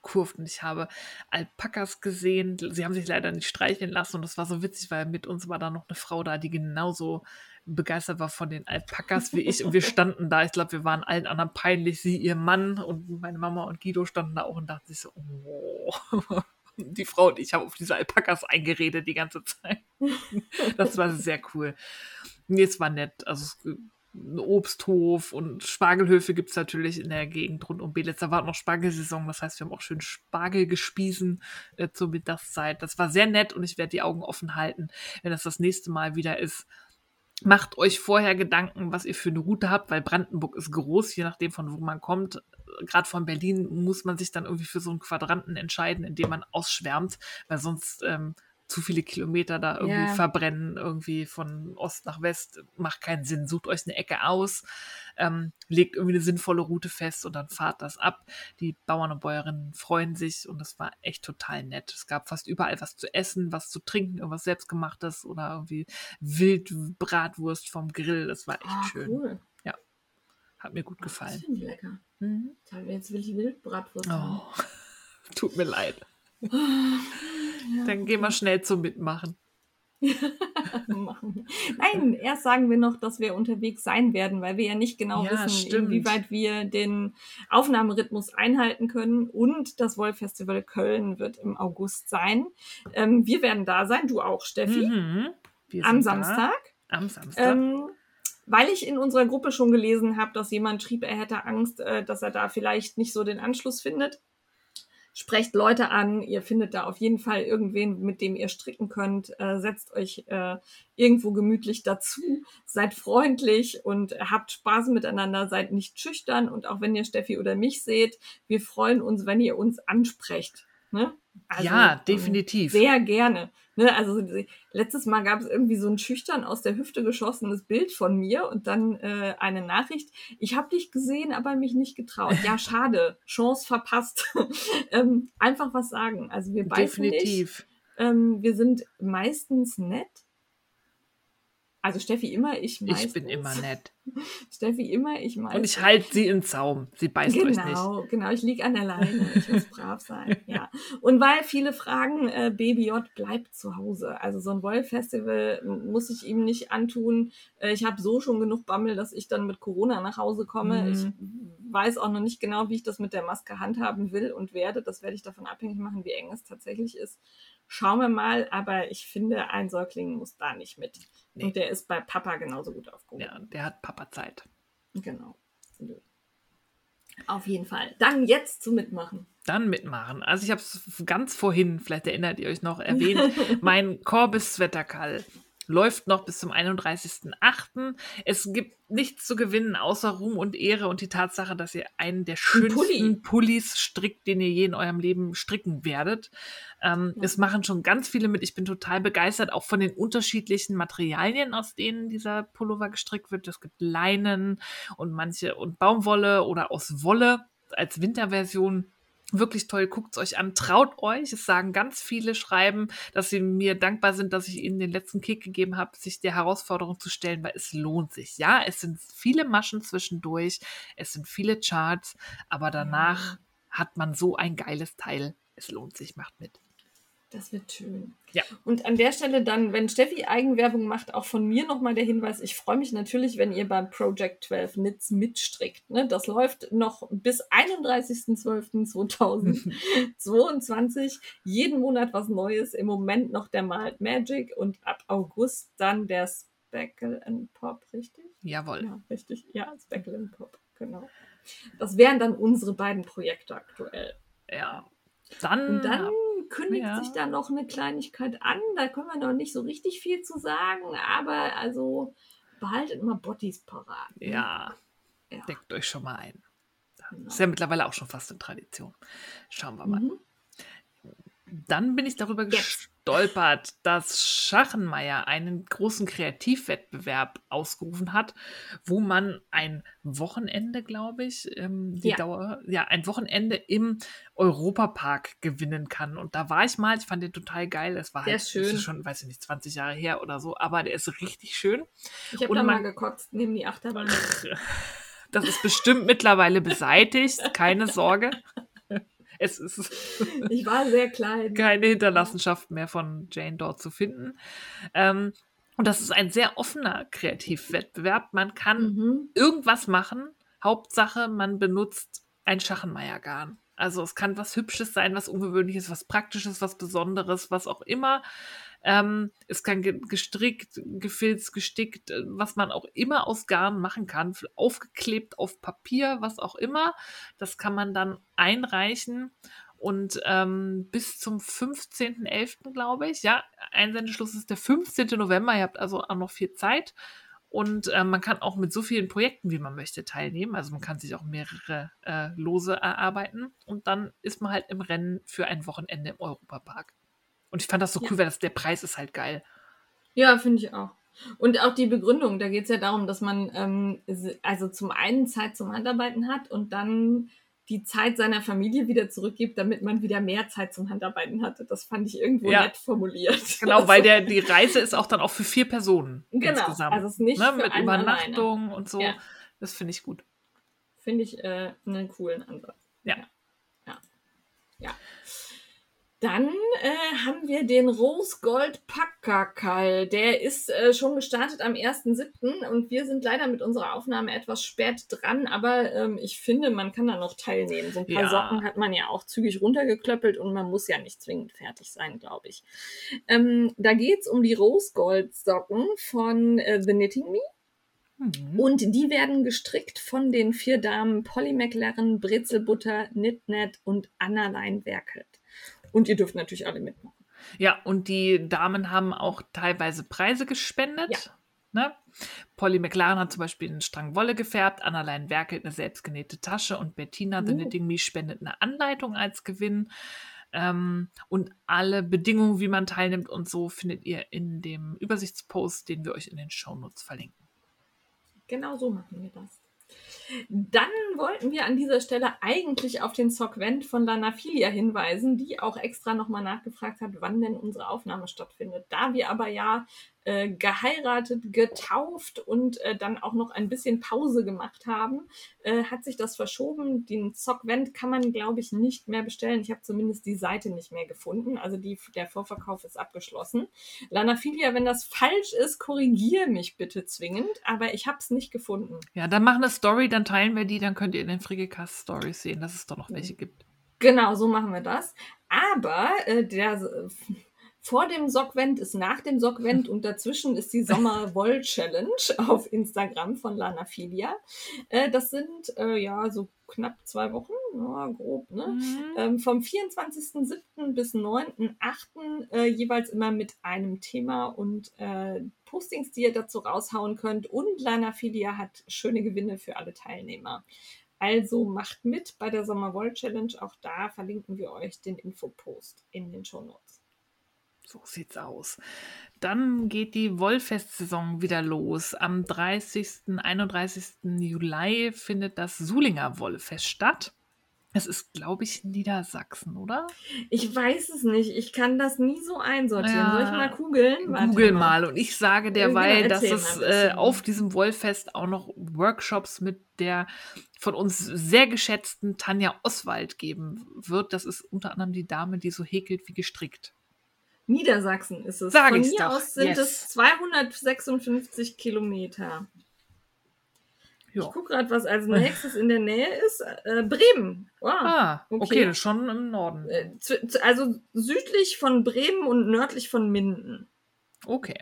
gekurvt und ich habe Alpakas gesehen. Sie haben sich leider nicht streicheln lassen und das war so witzig, weil mit uns war da noch eine Frau da, die genauso begeistert war von den Alpakas wie ich und wir standen da. Ich glaube, wir waren allen anderen peinlich. Sie, ihr Mann und meine Mama und Guido standen da auch und dachten sich so, oh. Die Frau und ich haben auf diese Alpakas eingeredet die ganze Zeit. Das war sehr cool. Nee, es war nett. Also ein Obsthof und Spargelhöfe gibt es natürlich in der Gegend rund um Belitz. Da war noch Spargelsaison, das heißt, wir haben auch schön Spargel gespiesen äh, zur Mittagszeit. Das war sehr nett und ich werde die Augen offen halten, wenn das das nächste Mal wieder ist. Macht euch vorher Gedanken, was ihr für eine Route habt, weil Brandenburg ist groß, je nachdem von wo man kommt. Gerade von Berlin muss man sich dann irgendwie für so einen Quadranten entscheiden, in dem man ausschwärmt, weil sonst ähm, zu viele Kilometer da irgendwie Ja. verbrennen, irgendwie von Ost nach West, macht keinen Sinn. Sucht euch eine Ecke aus, ähm, legt irgendwie eine sinnvolle Route fest und dann fahrt das ab. Die Bauern und Bäuerinnen freuen sich und das war echt total nett. Es gab fast überall was zu essen, was zu trinken, irgendwas selbstgemachtes oder irgendwie Wildbratwurst vom Grill. Das war echt Ah, schön. cool. Hat mir gut Das gefallen. finde ich lecker. Mhm. Jetzt will ich Wildbratwurst. Oh. Tut mir leid. Dann gehen wir schnell zum Mitmachen. machen. Nein, erst sagen wir noch, dass wir unterwegs sein werden, weil wir ja nicht genau Ja, wissen, stimmt. inwieweit wir den Aufnahmerhythmus einhalten können. Und das Wolf Festival Köln wird im August sein. Ähm, wir werden da sein, du auch, Steffi, Mhm. Am sind da. Samstag. Am Samstag. Ähm, weil ich in unserer Gruppe schon gelesen habe, dass jemand schrieb, er hätte Angst, äh, dass er da vielleicht nicht so den Anschluss findet. Sprecht Leute an, ihr findet da auf jeden Fall irgendwen, mit dem ihr stricken könnt. Äh, setzt euch äh, irgendwo gemütlich dazu, seid freundlich und habt Spaß miteinander, seid nicht schüchtern. Und auch wenn ihr Steffi oder mich seht, wir freuen uns, wenn ihr uns ansprecht. Ne? Also, ja, definitiv. sehr gerne. Ne, also letztes Mal gab es irgendwie so ein schüchtern aus der Hüfte geschossenes Bild von mir und dann äh, eine Nachricht. Ich habe dich gesehen, aber mich nicht getraut. Ja, schade. Chance verpasst. ähm, einfach was sagen. Also wir nicht. definitiv. Ähm, wir sind meistens nett. Also Steffi immer, ich meistens. Ich bin immer nett. Steffi immer, ich meistens. Und ich halte sie in Zaum. Sie beißt euch nicht. Genau, genau. Ich lieg an der Leine. Ich muss brav sein. Ja. Und weil viele fragen, äh, Baby J bleibt zu Hause. Also so ein Wolf-Festival muss ich ihm nicht antun. Äh, ich habe so schon genug Bammel, dass ich dann mit Corona nach Hause komme. Mhm. Ich weiß auch noch nicht genau, wie ich das mit der Maske handhaben will und werde. Das werde ich davon abhängig machen, wie eng es tatsächlich ist. Schauen wir mal. Aber ich finde, ein Säugling muss da nicht mit. Nee. Und der ist bei Papa genauso gut aufgehoben. Ja, der hat Papa Zeit. Genau. Auf jeden Fall. Dann jetzt zum Mitmachen. Dann mitmachen. Also ich habe es ganz vorhin, vielleicht erinnert ihr euch noch, erwähnt, mein Corbis Wetterkall läuft noch bis zum 31.08. Es gibt nichts zu gewinnen außer Ruhm und Ehre und die Tatsache, dass ihr einen der schönsten Pulli. Pullis strickt, den ihr je in eurem Leben stricken werdet. Ähm, Ja. Es machen schon ganz viele mit. Ich bin total begeistert, auch von den unterschiedlichen Materialien, aus denen dieser Pullover gestrickt wird. Es gibt Leinen und manche und Baumwolle oder aus Wolle als Winterversion. Wirklich toll, guckt es euch an, traut euch. Es sagen ganz viele Schreiben, dass sie mir dankbar sind, dass ich ihnen den letzten Kick gegeben habe, sich der Herausforderung zu stellen, weil es lohnt sich. Ja, es sind viele Maschen zwischendurch, es sind viele Charts, aber danach hat man so ein geiles Teil. Es lohnt sich, macht mit. Das wird schön. Ja. Und an der Stelle dann, wenn Steffi Eigenwerbung macht, auch von mir nochmal der Hinweis, ich freue mich natürlich, wenn ihr beim Project 12 Knits mitstrickt. Ne? Das läuft noch bis 31.12.2022. Jeden Monat was Neues. Im Moment noch der Malt Magic und ab August dann der Speckle and Pop, richtig? Jawohl. Ja, richtig. Ja, Speckle and Pop, genau. Das wären dann unsere beiden Projekte aktuell. Ja. Dann, Und dann kündigt ja. sich da noch eine Kleinigkeit an. Da können wir noch nicht so richtig viel zu sagen, aber also behaltet mal Bottis parat. ne? ja, Ja. deckt euch schon mal ein. Genau. Ist ja mittlerweile auch schon fast eine Tradition. Schauen wir mal. Mhm. Dann bin ich darüber gestolpert, dass Schachenmeier einen großen Kreativwettbewerb ausgerufen hat, wo man ein Wochenende, glaube ich, ähm, die Ja. Dauer, ja, ein Wochenende im Europapark gewinnen kann. Und da war ich mal, ich fand den total geil. Es war halt schön. schon, weiß ich nicht, 20 Jahre her oder so, aber der ist richtig schön. Ich habe da mal gekotzt neben die Achterbahn. Das ist bestimmt mittlerweile beseitigt, keine Sorge. Es ist Ich war sehr klein. keine Hinterlassenschaft mehr von Jane dort zu finden. Ähm, und das ist ein sehr offener Kreativwettbewerb. Man kann Mhm. irgendwas machen. Hauptsache, man benutzt ein Schachenmeiergarn. Also es kann was Hübsches sein, was Ungewöhnliches, was Praktisches, was Besonderes, was auch immer. Ähm, es kann ge gestrickt, gefilzt, gestickt, äh, was man auch immer aus Garn machen kann, aufgeklebt auf Papier, was auch immer. Das kann man dann einreichen und ähm, bis zum 15.11. glaube ich, ja, Einsendeschluss ist der 15. November, ihr habt also auch noch viel Zeit. Und äh, man kann auch mit so vielen Projekten, wie man möchte, teilnehmen. Also man kann sich auch mehrere äh, Lose erarbeiten. Und dann ist man halt im Rennen für ein Wochenende im Europapark. Und ich fand das so Ja. cool, weil das, der Preis ist halt geil. Ja, finde ich auch. Und auch die Begründung, da geht es ja darum, dass man ähm, also zum einen Zeit zum Handarbeiten hat und dann die Zeit seiner Familie wieder zurückgibt, damit man wieder mehr Zeit zum Handarbeiten hatte. Das fand ich irgendwo Ja. nett formuliert. Genau, weil der, die Reise ist auch dann auch für vier Personen Genau, insgesamt. also es ist nicht ne, für mit einen alleine. Übernachtung und so. Ja. Das finde ich gut. Finde ich äh, einen coolen Ansatz. Ja. Ja. Ja. Dann äh, haben wir den Rose Gold Packerkall. Der ist äh, schon gestartet am 1.7. und wir sind leider mit unserer Aufnahme etwas spät dran, aber ähm, ich finde, man kann da noch teilnehmen. So ein paar Ja. Socken hat man ja auch zügig runtergeklöppelt und man muss ja nicht zwingend fertig sein, glaube ich. Ähm, da geht's um die Rose Gold Socken von äh, The Knitting Me. Mhm. Und die werden gestrickt von den vier Damen Polly McLaren, Brezelbutter, Knitnet und Annalein Werkelt. Und ihr dürft natürlich alle mitmachen. Ja, und die Damen haben auch teilweise Preise gespendet. Ja. Ne? Polly McLaren hat zum Beispiel einen Strang Wolle gefärbt, Annalein Werkelt eine selbstgenähte Tasche und Bettina, The Uh. Knitting Me, spendet eine Anleitung als Gewinn. Ähm, und alle Bedingungen, wie man teilnimmt und so, findet ihr in dem Übersichtspost, den wir euch in den Shownotes verlinken. Genau so machen wir das. Dann wollten wir an dieser Stelle eigentlich auf den Sockvent von Lana Filia hinweisen, die auch extra nochmal nachgefragt hat, wann denn unsere Aufnahme stattfindet. Da wir aber ja äh, geheiratet, getauft und äh, dann auch noch ein bisschen Pause gemacht haben, äh, hat sich das verschoben. Den Sockvent kann man, glaube ich, nicht mehr bestellen. Ich habe zumindest die Seite nicht mehr gefunden. Also die, der Vorverkauf ist abgeschlossen. Lana Filia, wenn das falsch ist, korrigiere mich bitte zwingend, aber ich habe es nicht gefunden. Ja, dann machen eine Story, dann teilen wir die, dann könnt ihr in den Frigicast Stories sehen, dass es doch noch welche gibt. Genau, so machen wir das. Aber äh, der äh, vor dem Sockvent ist nach dem Sockvent und dazwischen ist die Sommerwoll-Challenge auf Instagram von Lana Filia. Äh, das sind äh, ja so knapp zwei Wochen, ja, grob, ne? Mhm. Ähm, vom 24.07. bis 9.08. Äh, jeweils immer mit einem Thema und äh, Postings, die ihr dazu raushauen könnt. Und Lana Filia hat schöne Gewinne für alle Teilnehmer. Also macht mit bei der Sommerwoll Challenge. Auch da verlinken wir euch den Infopost in den Shownotes. So sieht's aus. Dann geht die Wollfest-Saison wieder los. Am 30. 31. Juli findet das Sulinger Wollfest statt. Es ist, glaube ich, Niedersachsen, oder? Ich weiß es nicht. Ich kann das nie so einsortieren. Ja. Soll ich mal googeln? Google mal. Und ich sage derweil, Genau, dass erzähl es äh, auf diesem Wollfest auch noch Workshops mit der von uns sehr geschätzten Tanja Oswald geben wird. Das ist unter anderem die Dame, die so häkelt wie gestrickt. Niedersachsen ist es. Sag Von mir doch. aus sind Yes. es 256 Kilometer. Ja. Ich gucke gerade, was als nächstes in der Nähe ist. Äh, Bremen. Wow. Ah, okay, okay. das ist schon im Norden. Äh, also südlich von Bremen und nördlich von Minden. Okay.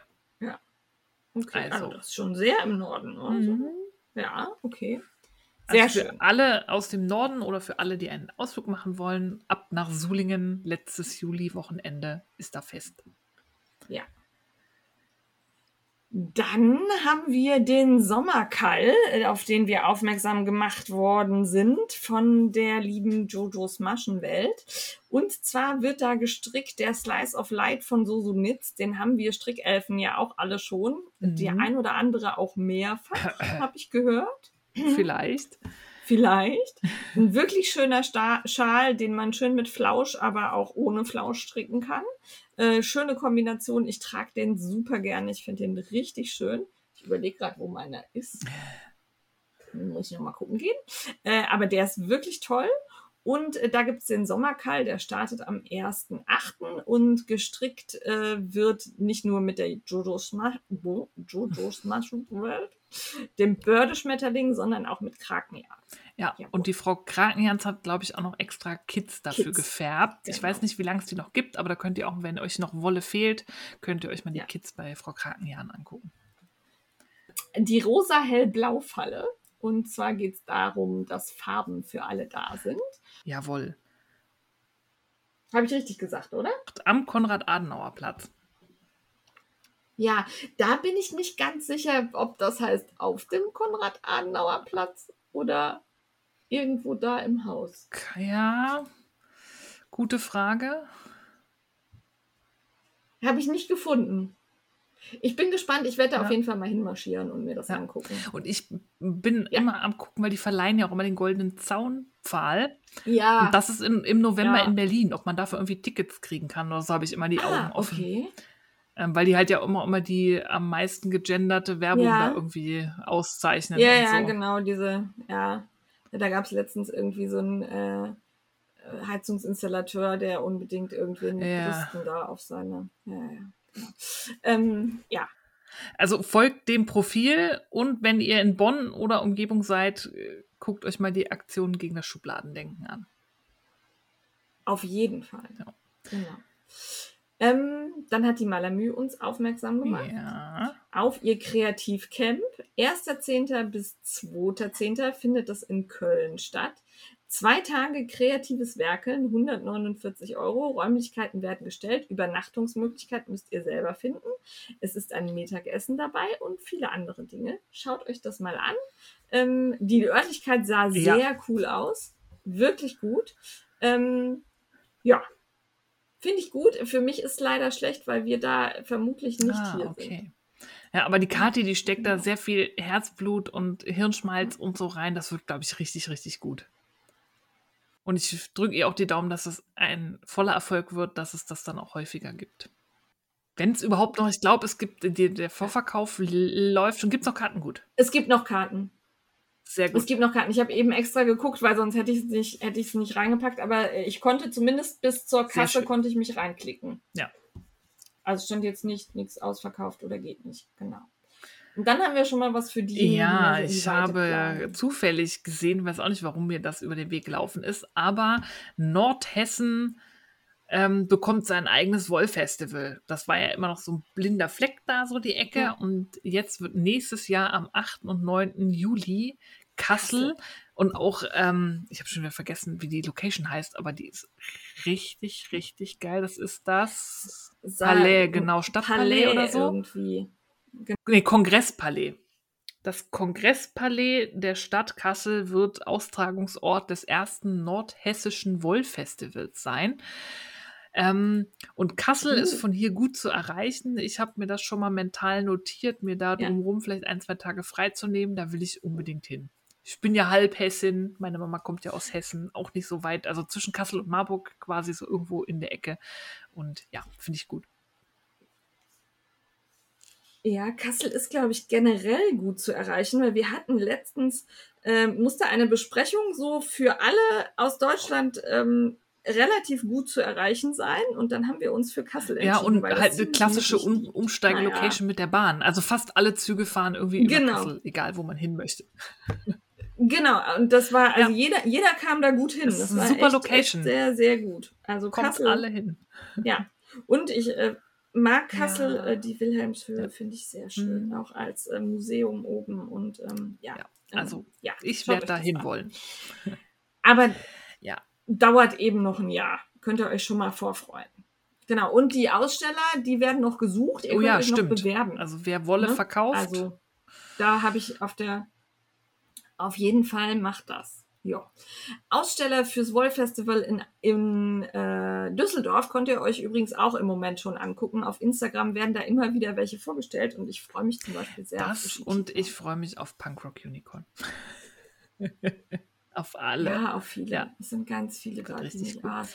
Okay, also, Also. das ist schon sehr im Norden. Oder? Mhm. Ja, okay. Sehr Also für schön. alle aus dem Norden oder für alle, die einen Ausflug machen wollen, ab nach Sulingen, letztes Juli-Wochenende ist da fest. Ja. Dann haben wir den Sommerkall, äh, auf den wir aufmerksam gemacht worden sind von der lieben Jojos Maschenwelt. Und zwar wird da gestrickt der Slice of Light von Sosu Nitz. Den haben wir Strickelfen ja auch alle schon. Mhm. Der ein oder andere auch mehrfach, habe ich gehört. Vielleicht. Vielleicht. Ein wirklich schöner Sta Schal, den man schön mit Flausch, aber auch ohne Flausch stricken kann. Äh, schöne Kombination. Ich trage den super gerne. Ich finde den richtig schön. Ich überlege gerade, wo meiner ist. Muss ich noch mal gucken gehen. Äh, aber der ist wirklich toll. Und äh, da gibt es den Sommerkall, der startet am 1.8. und gestrickt äh, wird nicht nur mit der Jojo Smash, wo? Jojo Smash World, dem Bördeschmetterling, sondern auch mit Krakenjagd. Ja, und die Frau Krakenjans hat, glaube ich, auch noch extra Kits dafür Kits, gefärbt. Ich genau. weiß nicht, wie lange es die noch gibt, aber da könnt ihr auch, wenn euch noch Wolle fehlt, könnt ihr euch mal die Ja. Kits bei Frau Krakenjan angucken. Die rosa-hell-blau-Falle. Und zwar geht es darum, dass Farben für alle da sind. Jawohl. Habe ich richtig gesagt, oder? Am Konrad-Adenauer-Platz. Ja, da bin ich nicht ganz sicher, ob das heißt auf dem Konrad-Adenauer-Platz oder irgendwo da im Haus. Ja, gute Frage. Habe ich nicht gefunden. Ich bin gespannt. Ich werde da Ja. auf jeden Fall mal hinmarschieren und mir das Ja. angucken. Und ich bin Ja. immer am gucken, weil die verleihen ja auch immer den goldenen Zaunpfahl. Ja. Und das ist in, im November in Berlin. Ob man dafür irgendwie Tickets kriegen kann oder so, habe ich immer die Augen ah, offen. okay. Ähm, weil die halt ja immer, immer die am meisten gegenderte Werbung Ja. da irgendwie auszeichnen. Ja, ja, so. genau, diese, ja. Da gab es letztens irgendwie so ein, äh, Heizungsinstallateur, der unbedingt irgendwie einen Ja. Brüsten da auf seine. Ja, ja, genau. Ähm, ja, Also folgt dem Profil und wenn ihr in Bonn oder Umgebung seid, äh, guckt euch mal die Aktion gegen das Schubladendenken an. auf jeden Fall. Ja. Genau. Ähm, dann hat die Malamü uns aufmerksam gemacht Ja. auf ihr Kreativcamp. 1.10. bis 2.10. findet das in Köln statt. Zwei Tage kreatives Werkeln, 149 Euro. Räumlichkeiten werden gestellt. Übernachtungsmöglichkeit müsst ihr selber finden. Es ist ein Mittagessen dabei und viele andere Dinge. Schaut euch das mal an. Ähm, die Örtlichkeit sah Ja. sehr cool aus. Wirklich gut. Ähm, ja. Finde ich gut. Für mich ist leider schlecht, weil wir da vermutlich nicht ah, hier sind. okay. Ja, aber die Kathi, die steckt da sehr viel Herzblut und Hirnschmalz und so rein. Das wird, glaube ich, richtig, richtig gut. Und ich drücke ihr auch die Daumen, dass es ein voller Erfolg wird, dass es das dann auch häufiger gibt. Wenn es überhaupt noch, ich glaube, es gibt, die, der Vorverkauf läuft schon. Gibt es noch Karten gut? Es gibt noch Karten. Sehr Es gut. gibt noch Karten. Ich habe eben extra geguckt, weil sonst hätte ich es nicht, hätte ich es nicht reingepackt. Aber äh, ich konnte zumindest bis zur Kasse konnte ich mich reinklicken. Ja. Also stand jetzt nicht nichts ausverkauft oder geht nicht. Genau. Und dann haben wir schon mal was für die. Ja, die ich habe planen. zufällig gesehen, weiß auch nicht, warum mir das über den Weg gelaufen ist, aber Nordhessen ähm, bekommt sein eigenes Wollfestival. Das war ja immer noch so ein blinder Fleck da, so die Ecke. Ja. Und jetzt wird nächstes Jahr am 8. und 9. Juli Kassel Kassel. und auch, ähm, ich habe schon wieder vergessen, wie die Location heißt, aber die ist richtig, richtig geil. Das ist das Palais, genau, Stadtpalais oder so. Irgendwie. Nee, Kongresspalais. Das Kongresspalais der Stadt Kassel wird Austragungsort des ersten nordhessischen Wollfestivals sein. Ähm, und Kassel Uh. ist von hier gut zu erreichen. Ich habe mir das schon mal mental notiert, mir da Ja. drumherum vielleicht ein, zwei Tage freizunehmen. Da will ich unbedingt hin. Ich bin ja halb Hessin. Meine Mama kommt ja aus Hessen, auch nicht so weit. Also zwischen Kassel und Marburg quasi so irgendwo in der Ecke. Und ja, finde ich gut. Ja, Kassel ist, glaube ich, generell gut zu erreichen, weil wir hatten letztens, ähm, musste eine Besprechung so für alle aus Deutschland ähm, relativ gut zu erreichen sein und dann haben wir uns für Kassel entschieden. Ja, und weil das halt eine klassische um. Umsteigelocation mit der Bahn. Also fast alle Züge fahren irgendwie über Genau. Kassel, egal wo man hin möchte. Genau, und das war, also Ja. jeder, jeder kam da gut hin. Das ist eine super echt, Location. Echt sehr, sehr gut. Also Kommt Kassel, alle hin. ja. Und ich äh, mag Kassel, Ja. äh, die Wilhelmshöhe Ja. finde ich sehr schön, Mhm. auch als äh, Museum oben und ähm, ja. Ähm, also ja, Ich werde da das hin wollen. Aber Ja. Dauert eben noch ein Jahr. Könnt ihr euch schon mal vorfreuen. Genau. Und die Aussteller, die werden noch gesucht. Ihr Oh könnt ja, euch stimmt. noch bewerben. Also wer Wolle Ne? verkauft, Also da habe ich auf der auf jeden Fall macht das. Ja. Aussteller fürs Wollfestival in, in äh, Düsseldorf könnt ihr euch übrigens auch im Moment schon angucken. Auf Instagram werden da immer wieder welche vorgestellt und ich freue mich zum Beispiel sehr. auf das und ich freue mich auf Punkrock Unicorn. auf alle. Ja, auf viele. Ja. Es sind ganz viele da, richtig nicht. gut. Ah.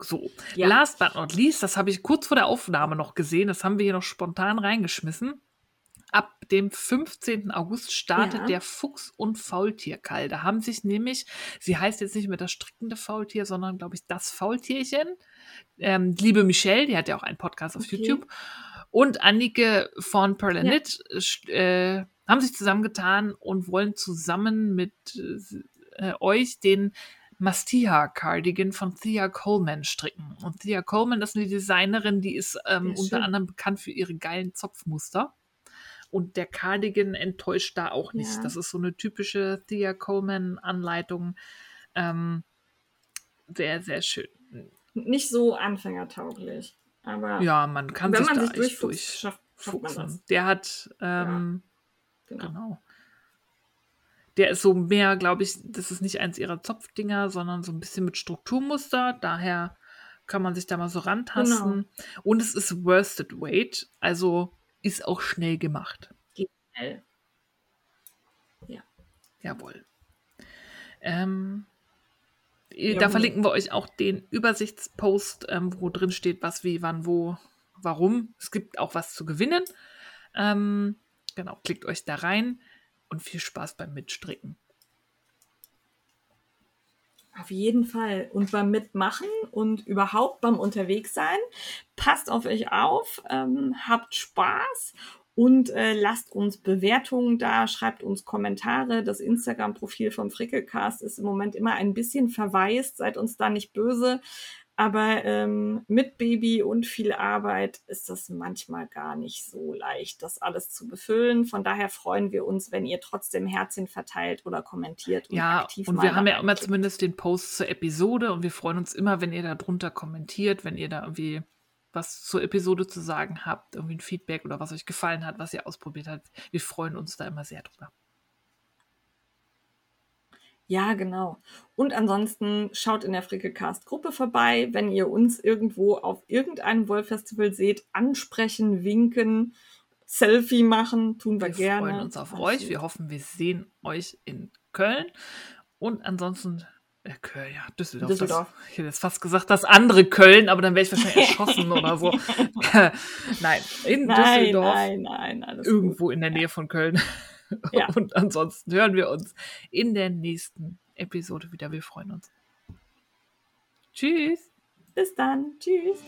So, Ja. last but not least, das habe ich kurz vor der Aufnahme noch gesehen, das haben wir hier noch spontan reingeschmissen. Ab dem 15. August startet Ja. der Fuchs- und Faultierkall. Da haben sich nämlich, sie heißt jetzt nicht mehr das strickende Faultier, sondern, glaube ich, das Faultierchen. Ähm, liebe Michelle, die hat ja auch einen Podcast auf Okay. YouTube. Und Annike von Pearl and Ja. Äh, haben sich zusammengetan und wollen zusammen mit äh, euch den Mastia Cardigan von Thea Coleman stricken. Und Thea Coleman, das ist eine Designerin, die ist ähm, Ja, unter schön. anderem bekannt für ihre geilen Zopfmuster. Und der Cardigan enttäuscht da auch nicht. Ja. Das ist so eine typische Thea Coleman-Anleitung. Ähm, sehr, sehr schön. Nicht so anfängertauglich. Aber Ja, man kann wenn sich man da sich echt durchfuchst, schafft, schafft man das. durchfuchsen. Der hat, ähm, Genau. genau. Der ist so mehr, glaube ich, das ist nicht eins ihrer Zopfdinger, sondern so ein bisschen mit Strukturmuster. Daher kann man sich da mal so rantasten. Genau. Und es ist Worsted Weight, also ist auch schnell gemacht. Schnell. Jawohl. Ähm, Da Jawohl. verlinken wir euch auch den Übersichtspost, ähm, wo drin steht, was, wie, wann, wo, warum. Es gibt auch was zu gewinnen. Ähm, genau, klickt euch da rein und viel Spaß beim Mitstricken. Auf jeden Fall. Und beim Mitmachen und überhaupt beim Unterwegssein. Passt auf euch auf, ähm, habt Spaß und äh, lasst uns Bewertungen da, schreibt uns Kommentare. Das Instagram-Profil vom Frickelcast ist im Moment immer ein bisschen verwaist. Seid uns da nicht böse. Aber ähm, mit Baby und viel Arbeit ist das manchmal gar nicht so leicht, das alles zu befüllen. Von daher freuen wir uns, wenn ihr trotzdem Herzchen verteilt oder kommentiert und ja, aktiv und wir haben ja immer zumindest den Post zur Episode und wir freuen uns immer, wenn ihr da drunter kommentiert, wenn ihr da irgendwie was zur Episode zu sagen habt, irgendwie ein Feedback oder was euch gefallen hat, was ihr ausprobiert habt. Wir freuen uns da immer sehr drüber. Ja, genau. Und ansonsten schaut in der Frickelcast-Gruppe vorbei, wenn ihr uns irgendwo auf irgendeinem Wollfestival seht, ansprechen, winken, Selfie machen, tun wir, wir gerne. Wir freuen uns auf euch. Wir hoffen, wir sehen euch in Köln. Und ansonsten äh, Köln, ja, Düsseldorf. Düsseldorf. Das, ich hätte jetzt fast gesagt, das andere Köln, aber dann wäre ich wahrscheinlich erschossen oder so. nein, in nein, Düsseldorf. Nein, nein, alles Irgendwo gut. in der Nähe von Köln. Ja. Und ansonsten hören wir uns in der nächsten Episode wieder. Wir freuen uns. Tschüss. Bis dann. Tschüss.